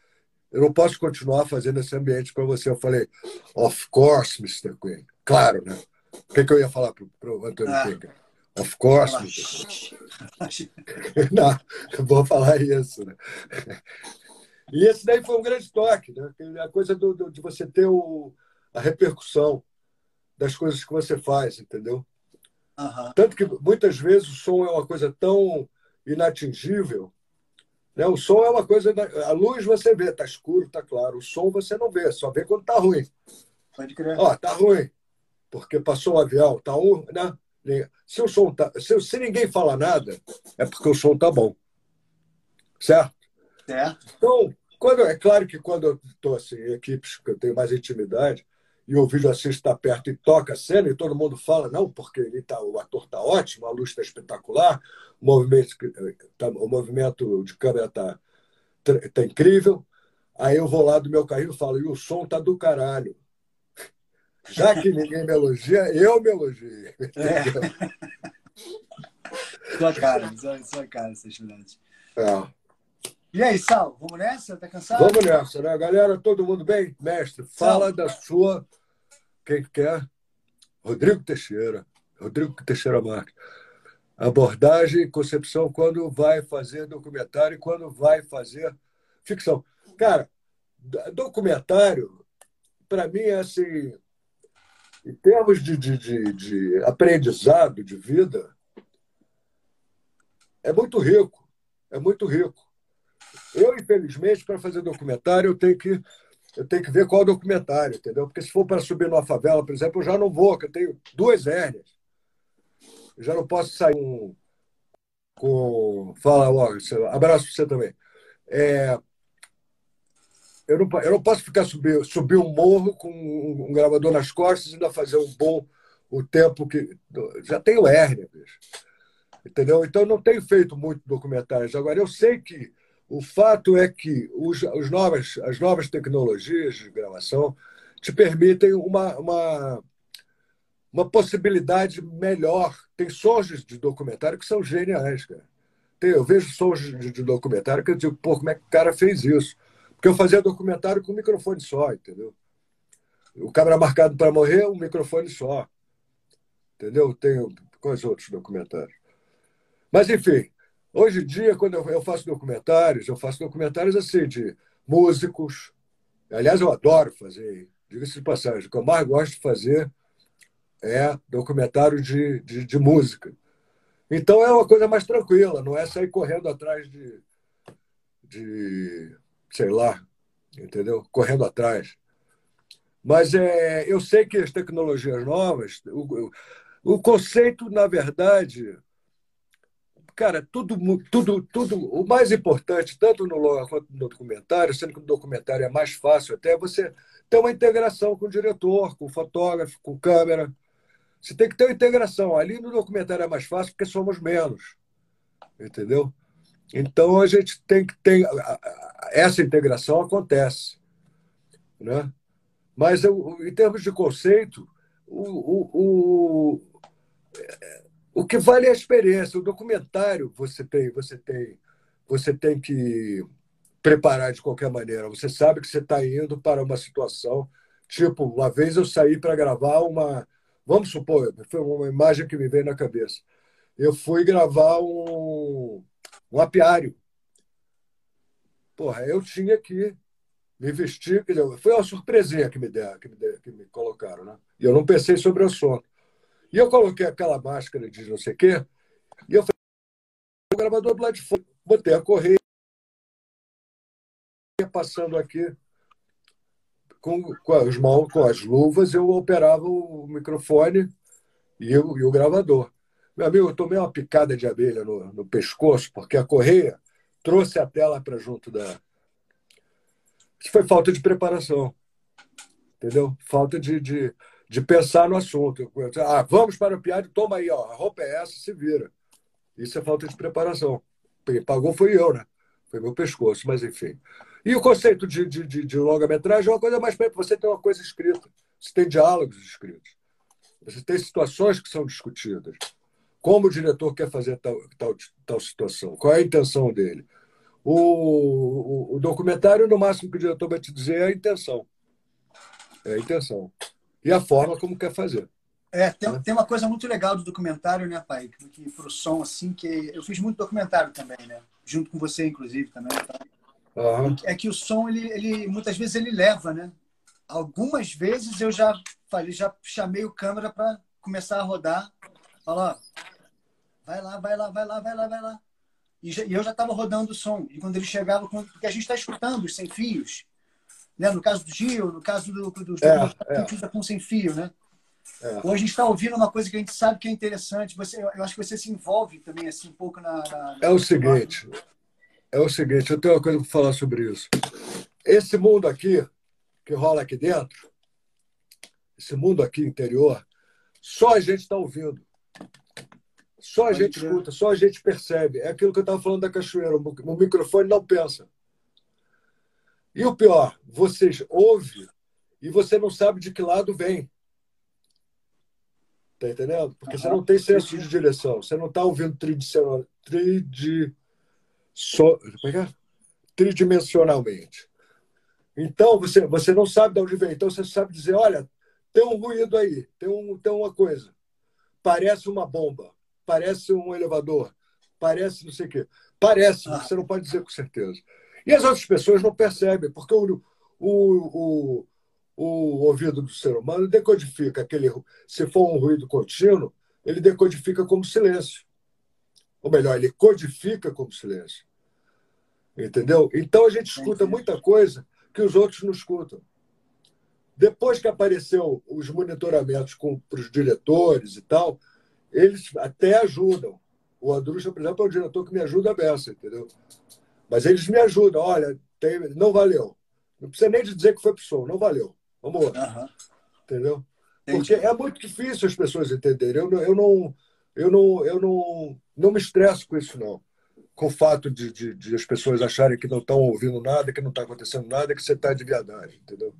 Eu não posso continuar fazendo esse ambiente para você. Eu falei, of course, Mr. Quinn. Claro, né? O que, que eu ia falar para o Antônio ah. Of course, não, vou falar isso, né? E esse daí foi um grande toque, né? a coisa do, do, de você ter o, a repercussão das coisas que você faz, entendeu? Uhum. Tanto que muitas vezes o som é uma coisa tão inatingível. Né? O som é uma coisa. A luz você vê, tá escuro, tá claro. O som você não vê, só vê quando tá ruim. Pode crer. Ó, tá ruim, porque passou o um avião, tá um. Né? Se o som tá. Se, se ninguém fala nada, é porque o som tá bom. Certo? Certo. Então, quando, é claro que quando eu estou assim, em equipes que eu tenho mais intimidade, e o vídeo assiste está perto e toca a cena, e todo mundo fala, não, porque ele tá, o ator está ótimo, a luz está espetacular, o movimento, tá, o movimento de câmera está tá incrível. Aí eu vou lá do meu carrinho e falo, e o som tá do caralho. Já que ninguém me elogia, eu me elogio. É. sua cara, sua, sua cara, essa atividade. É. E aí, Sal, vamos nessa? Tá cansado? Vamos nessa, né? Galera, todo mundo bem? Mestre, fala Sal. da sua. Quem quer? Rodrigo Teixeira. Rodrigo Teixeira Marques. Abordagem e concepção quando vai fazer documentário e quando vai fazer ficção. Cara, documentário, para mim, é assim. Em termos de, de, de, de aprendizado de vida, é muito rico. É muito rico. Eu, infelizmente, para fazer documentário, eu tenho que eu tenho que ver qual documentário, entendeu? Porque se for para subir numa favela, por exemplo, eu já não vou, porque eu tenho duas hérnias. Eu já não posso sair com. com fala logo, abraço para você também. É, eu, não, eu não posso ficar subir, subir um morro com um, gravador nas costas e ainda fazer um bom o tempo que. Já tenho hérnia, bicho. Entendeu? Então, não tenho feito muito documentários. Agora, eu sei que o fato é que os, os novas, as novas tecnologias de gravação te permitem uma, uma, uma possibilidade melhor. Tem sons de documentário que são geniais, cara. Tem, eu vejo sons de, de documentário que eu digo, pô, como é que o cara fez isso? Porque eu fazia documentário com um microfone só, entendeu? O câmera marcado para morrer, um microfone só. Entendeu? Tenho quais outros documentários. Mas, enfim, Hoje em dia, quando eu faço documentários, eu faço documentários assim, de músicos. Aliás, eu adoro fazer, diga-se de passagem, o que eu mais gosto de fazer é documentário de, de, de, música. Então é uma coisa mais tranquila, não é sair correndo atrás de, de sei lá, entendeu? Correndo atrás. Mas é, eu sei que as tecnologias novas, o, o conceito, na verdade, cara, tudo, tudo, tudo. O mais importante, tanto no longa quanto no documentário, sendo que no documentário é mais fácil até, você ter uma integração com o diretor, com o fotógrafo, com câmera. Você tem que ter uma integração. Ali no documentário é mais fácil porque somos menos. Entendeu? Então a gente tem que ter. Essa integração acontece. Né? Mas eu, em termos de conceito, o, o, o o que vale é a experiência. O documentário você tem, você tem, você tem que preparar de qualquer maneira. Você sabe que você está indo para uma situação. Tipo, uma vez eu saí para gravar uma. Vamos supor, foi uma imagem que me veio na cabeça. Eu fui gravar um, um apiário. Porra, eu tinha que me vestir. Foi uma surpresinha que me deram, que me, deram, que me colocaram, né? E eu não pensei sobre o assunto. E eu coloquei aquela máscara de não sei o quê, e eu falei, o gravador do lado de fora, botei a correia, passando aqui com, com as mãos, com as luvas, eu operava o microfone e, o, e o gravador. Meu amigo, eu tomei uma picada de abelha no, no pescoço, porque a correia trouxe a tela para junto da. Isso foi falta de preparação. Entendeu? Falta de, de de pensar no assunto. Ah, vamos para o piada, toma aí, ó, a roupa é essa, se vira. Isso é falta de preparação. Quem pagou foi eu, né? Foi meu pescoço, mas enfim. E o conceito de, de, de, de longa-metragem é uma coisa mais. Você tem uma coisa escrita, você tem diálogos escritos, você tem situações que são discutidas. Como o diretor quer fazer tal, tal, tal situação? Qual é a intenção dele? O, o, o documentário, no máximo que o diretor vai te dizer é a intenção. É a intenção e a forma como quer fazer. É, tem, né? tem uma coisa muito legal do documentário, né, pai? Que, pro som, assim, que eu fiz muito documentário também, né? Junto com você, inclusive, também. Tá? Uhum. É que o som, ele, ele muitas vezes ele leva, né? Algumas vezes eu já falei, já chamei o câmera para começar a rodar. Falar, vai lá, vai lá, vai lá, vai lá, vai lá. E, já, e eu já estava rodando o som. E quando ele chegava, porque a gente está escutando os sem fios, né? No caso do Gil, no caso do, do, do é, é. com sem fio, né? É. Hoje a gente está ouvindo uma coisa que a gente sabe que é interessante. Você, eu acho que você se envolve também assim um pouco na. na é o seguinte, é o seguinte. Eu tenho uma coisa para falar sobre isso. Esse mundo aqui que rola aqui dentro, esse mundo aqui interior, só a gente está ouvindo. Só a Pode gente escuta, só a gente percebe. É aquilo que eu estava falando da cachoeira. O microfone não pensa. E o pior, vocês ouvem e você não sabe de que lado vem. Tá entendendo? Porque você não tem senso de direção. Você não está ouvindo tridimensional, tridi, so, é é? tridimensionalmente. Então, você, você não sabe de onde vem. Então, você sabe dizer: olha, tem um ruído aí, tem, um, tem uma coisa. Parece uma bomba, parece um elevador, parece não sei o quê. Parece, ah. você não pode dizer com certeza. E as outras pessoas não percebem, porque o, o, o, o ouvido do ser humano decodifica aquele. Se for um ruído contínuo, ele decodifica como silêncio. Ou melhor, ele codifica como silêncio. Entendeu? Então a gente escuta muita coisa que os outros não escutam. Depois que apareceu os monitoramentos para os diretores e tal, eles até ajudam. O Andrucha, por exemplo, é o diretor que me ajuda a beça, entendeu? Mas eles me ajudam. Olha, tem, não valeu. Não precisa nem dizer que foi o som, não valeu. Vamos lá. Uhum. Entendeu? Porque é muito difícil as pessoas entenderem. Eu, eu, não, eu, não, eu não, não me estresso com isso, não. Com o fato de, de, de as pessoas acharem que não estão ouvindo nada, que não está acontecendo nada, que você está de viadagem, entendeu?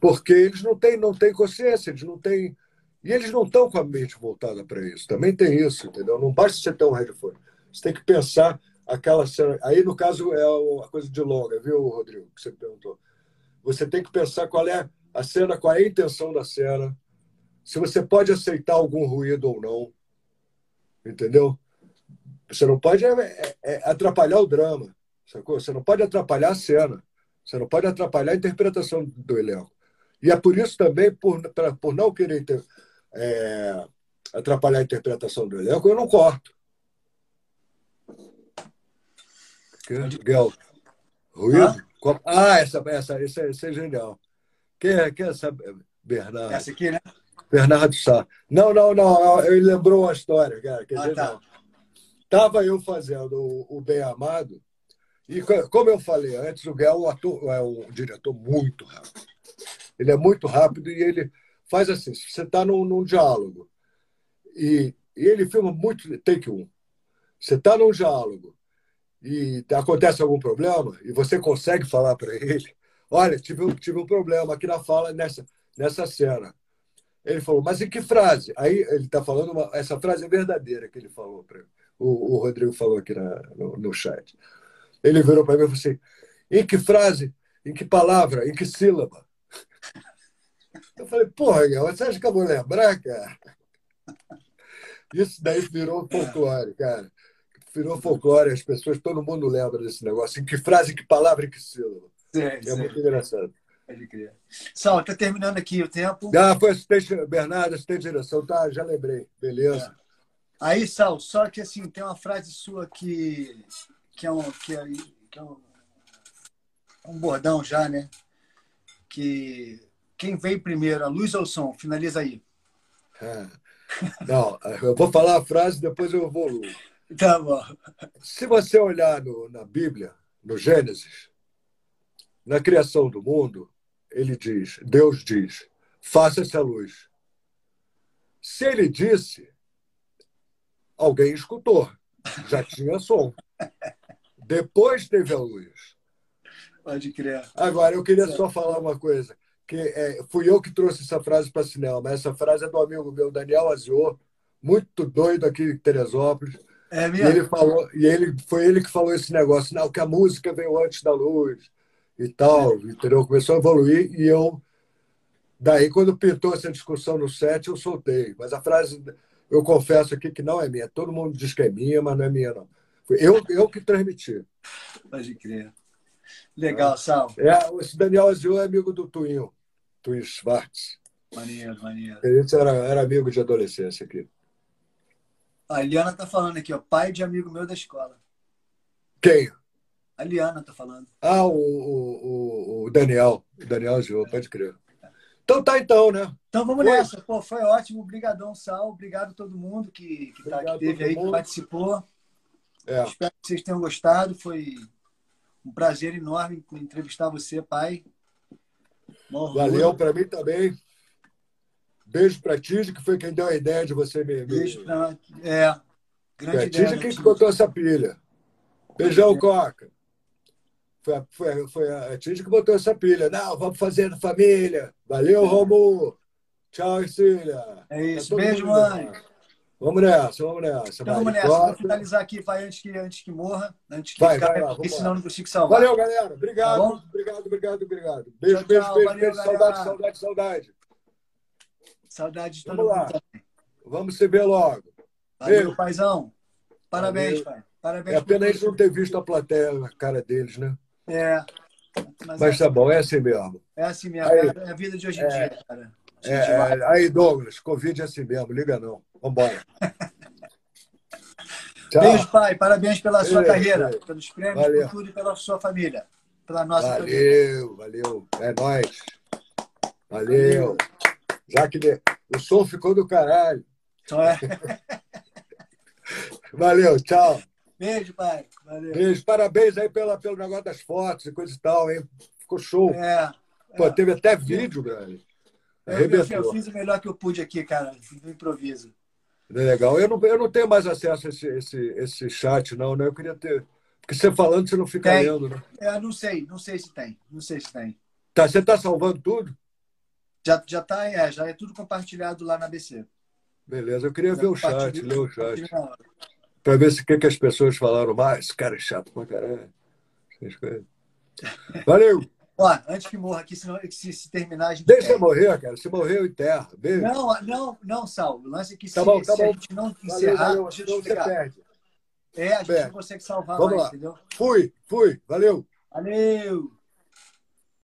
Porque eles não têm, não têm consciência, eles não têm. E eles não estão com a mente voltada para isso. Também tem isso, entendeu? Não basta você ter um headphone. Você tem que pensar aquela cena. Aí, no caso, é a coisa de longa, viu, Rodrigo? Que você perguntou. Você tem que pensar qual é a cena, qual é a intenção da cena, se você pode aceitar algum ruído ou não. Entendeu? Você não pode é, é, é atrapalhar o drama, sacou? Você não pode atrapalhar a cena. Você não pode atrapalhar a interpretação do elenco. E é por isso também, por, pra, por não querer ter, é, atrapalhar a interpretação do elenco, eu não corto. Miguel, ruído? Ah? Ah, essa, essa, essa, essa é genial. Quem é, quem é essa Bernardo? Essa aqui, né? Bernardo Sá. Não, não, não. Ele lembrou uma história, cara. Quer ah, dizer, tá. não. Tava eu fazendo o, o Bem Amado, e como eu falei antes, o Guel é um, ator, é um diretor muito rápido. Ele é muito rápido e ele faz assim: você está num, num, diálogo e, e, ele filma muito. Take um. Você está num diálogo e acontece algum problema e você consegue falar para ele, olha, tive um, tive um problema aqui na fala nessa nessa cena. Ele falou, mas em que frase? Aí ele está falando uma, essa frase é verdadeira que ele falou para o, o Rodrigo falou aqui na, no, no chat. Ele virou para mim e falou assim: em que frase? Em que palavra? Em que sílaba? Eu falei, porra, você acha que eu vou lembrar, cara? Isso daí virou folclore, cara virou folclore, as pessoas, todo mundo lembra desse negócio. Em que frase, que palavra, em que sílaba. Sim, é sim. muito engraçado. Pode crer. Sal, está terminando aqui o tempo. Ah, foi assistente, Bernardo, assistente de direção. Tá, já lembrei. Beleza. É. Aí, Sal, só que assim, tem uma frase sua que, que, é, um, que, é, que é um, um bordão já, né? Que quem veio primeiro, a luz ou o som? Finaliza aí. É. Não, eu vou falar a frase, depois eu evoluo. Tá bom. Se você olhar no, na Bíblia, no Gênesis, na criação do mundo, ele diz, Deus diz, faça-se a luz. Se ele disse, alguém escutou, já tinha som. Depois teve a luz. Pode crer. Agora, eu queria só falar uma coisa, que é, fui eu que trouxe essa frase para cinema, mas essa frase é do amigo meu, Daniel Azior, muito doido aqui em Teresópolis, é mesmo? E ele falou, e ele foi ele que falou esse negócio, não, que a música veio antes da luz e tal, entendeu? Começou a evoluir e eu daí quando pintou essa discussão no set, eu soltei, mas a frase eu confesso aqui que não é minha. Todo mundo diz que é minha, mas não é minha não. Foi eu eu que transmiti. Pode crer. Legal, é. Sal. É, esse Daniel Azul é amigo do Twinho, Twinho Schwartz. Maneiro, maneiro. A gente era, era amigo de adolescência aqui. A Liana tá falando aqui, ó, pai de amigo meu da escola. Quem? A Liana tá falando. Ah, o, o, o Daniel. O Daniel Gil, pode crer. Então tá então, né? Então vamos foi. nessa. Pô, foi ótimo. Obrigadão, Sal. Obrigado a todo mundo que, que, tá, que teve aí, mundo. que participou. É. Espero que vocês tenham gostado. Foi um prazer enorme entrevistar você, pai. Valeu para mim também. Beijo para Tígia, que foi quem deu a ideia de você me. Beijo para. É. Grande é, Tígia quem botou essa pilha. Beijão, Coca. Foi a, foi, foi a Tite que botou essa pilha. Não, vamos fazer na família. Valeu, Romulo. Tchau, Ercília. É isso. Tá Beijo, mãe. Lá. Vamos nessa, vamos nessa. Então vamos nessa. Vou finalizar aqui, vai, antes que, antes que morra. Antes que Vai, ficar, vai lá, porque vamos senão lá. não consigo salvar. Valeu, galera. Obrigado. Tá obrigado, obrigado, obrigado. Beijo, Tchau, beijo, tchau. beijo, Valeu, beijo. Saudade, saudade, saudade. Saudade de todo Vamos lá. mundo. Vamos se ver logo. Valeu, Beijo. paizão. Parabéns, Valeu. pai. Parabéns. É pena eles não ter visto a plateia na cara deles, né? É. Mas, Mas é, tá bom, é assim mesmo. é assim mesmo. Aí. É a vida de hoje em dia, cara. É, gente vai. é, aí, Douglas, Covid é assim mesmo, liga não. Vambora. Tchau. Beijo, pai. Parabéns pela sua Beijo, carreira, pelos prêmios, Valeu. por tudo e pela sua família. Pela nossa família. Valeu, valeu. É nóis. Valeu. Já que de- o som ficou do caralho. É. Valeu, tchau. Beijo, pai. Valeu. Beijo. Parabéns aí pela, pelo negócio das fotos e coisa e tal, hein? Ficou show. É. Pô, teve até vídeo, velho. Eu, eu, fiz o melhor que eu pude aqui, cara, no improviso. Legal. Eu não, eu não tenho mais acesso a esse, esse, esse chat, não, né? Eu queria ter. Porque você falando, você não fica Tem. lendo, né? É, não sei, não sei se tem. Não sei se tem. Tá, você tá salvando tudo? Já, já tá, é, já é tudo compartilhado lá na ABC. Beleza, eu queria Já ver o chat, ler o chat. Pra ver se o que, que as pessoas falaram mais. Esse cara é chato pra caralho. Valeu! Ó, antes que morra aqui, senão se, se terminar a gente. Deixa eu morrer, cara. Se morrer, eu enterro. Beijo. Não, não, não, Sal. O lance é que Tá se, bom, tá se bom. a gente não Valeu, encerrar, valeu. deixa eu te Senão você explicar. perde. É, a gente Perde. não consegue salvar Vamos mais, lá. entendeu? Fui, fui. Valeu. Valeu!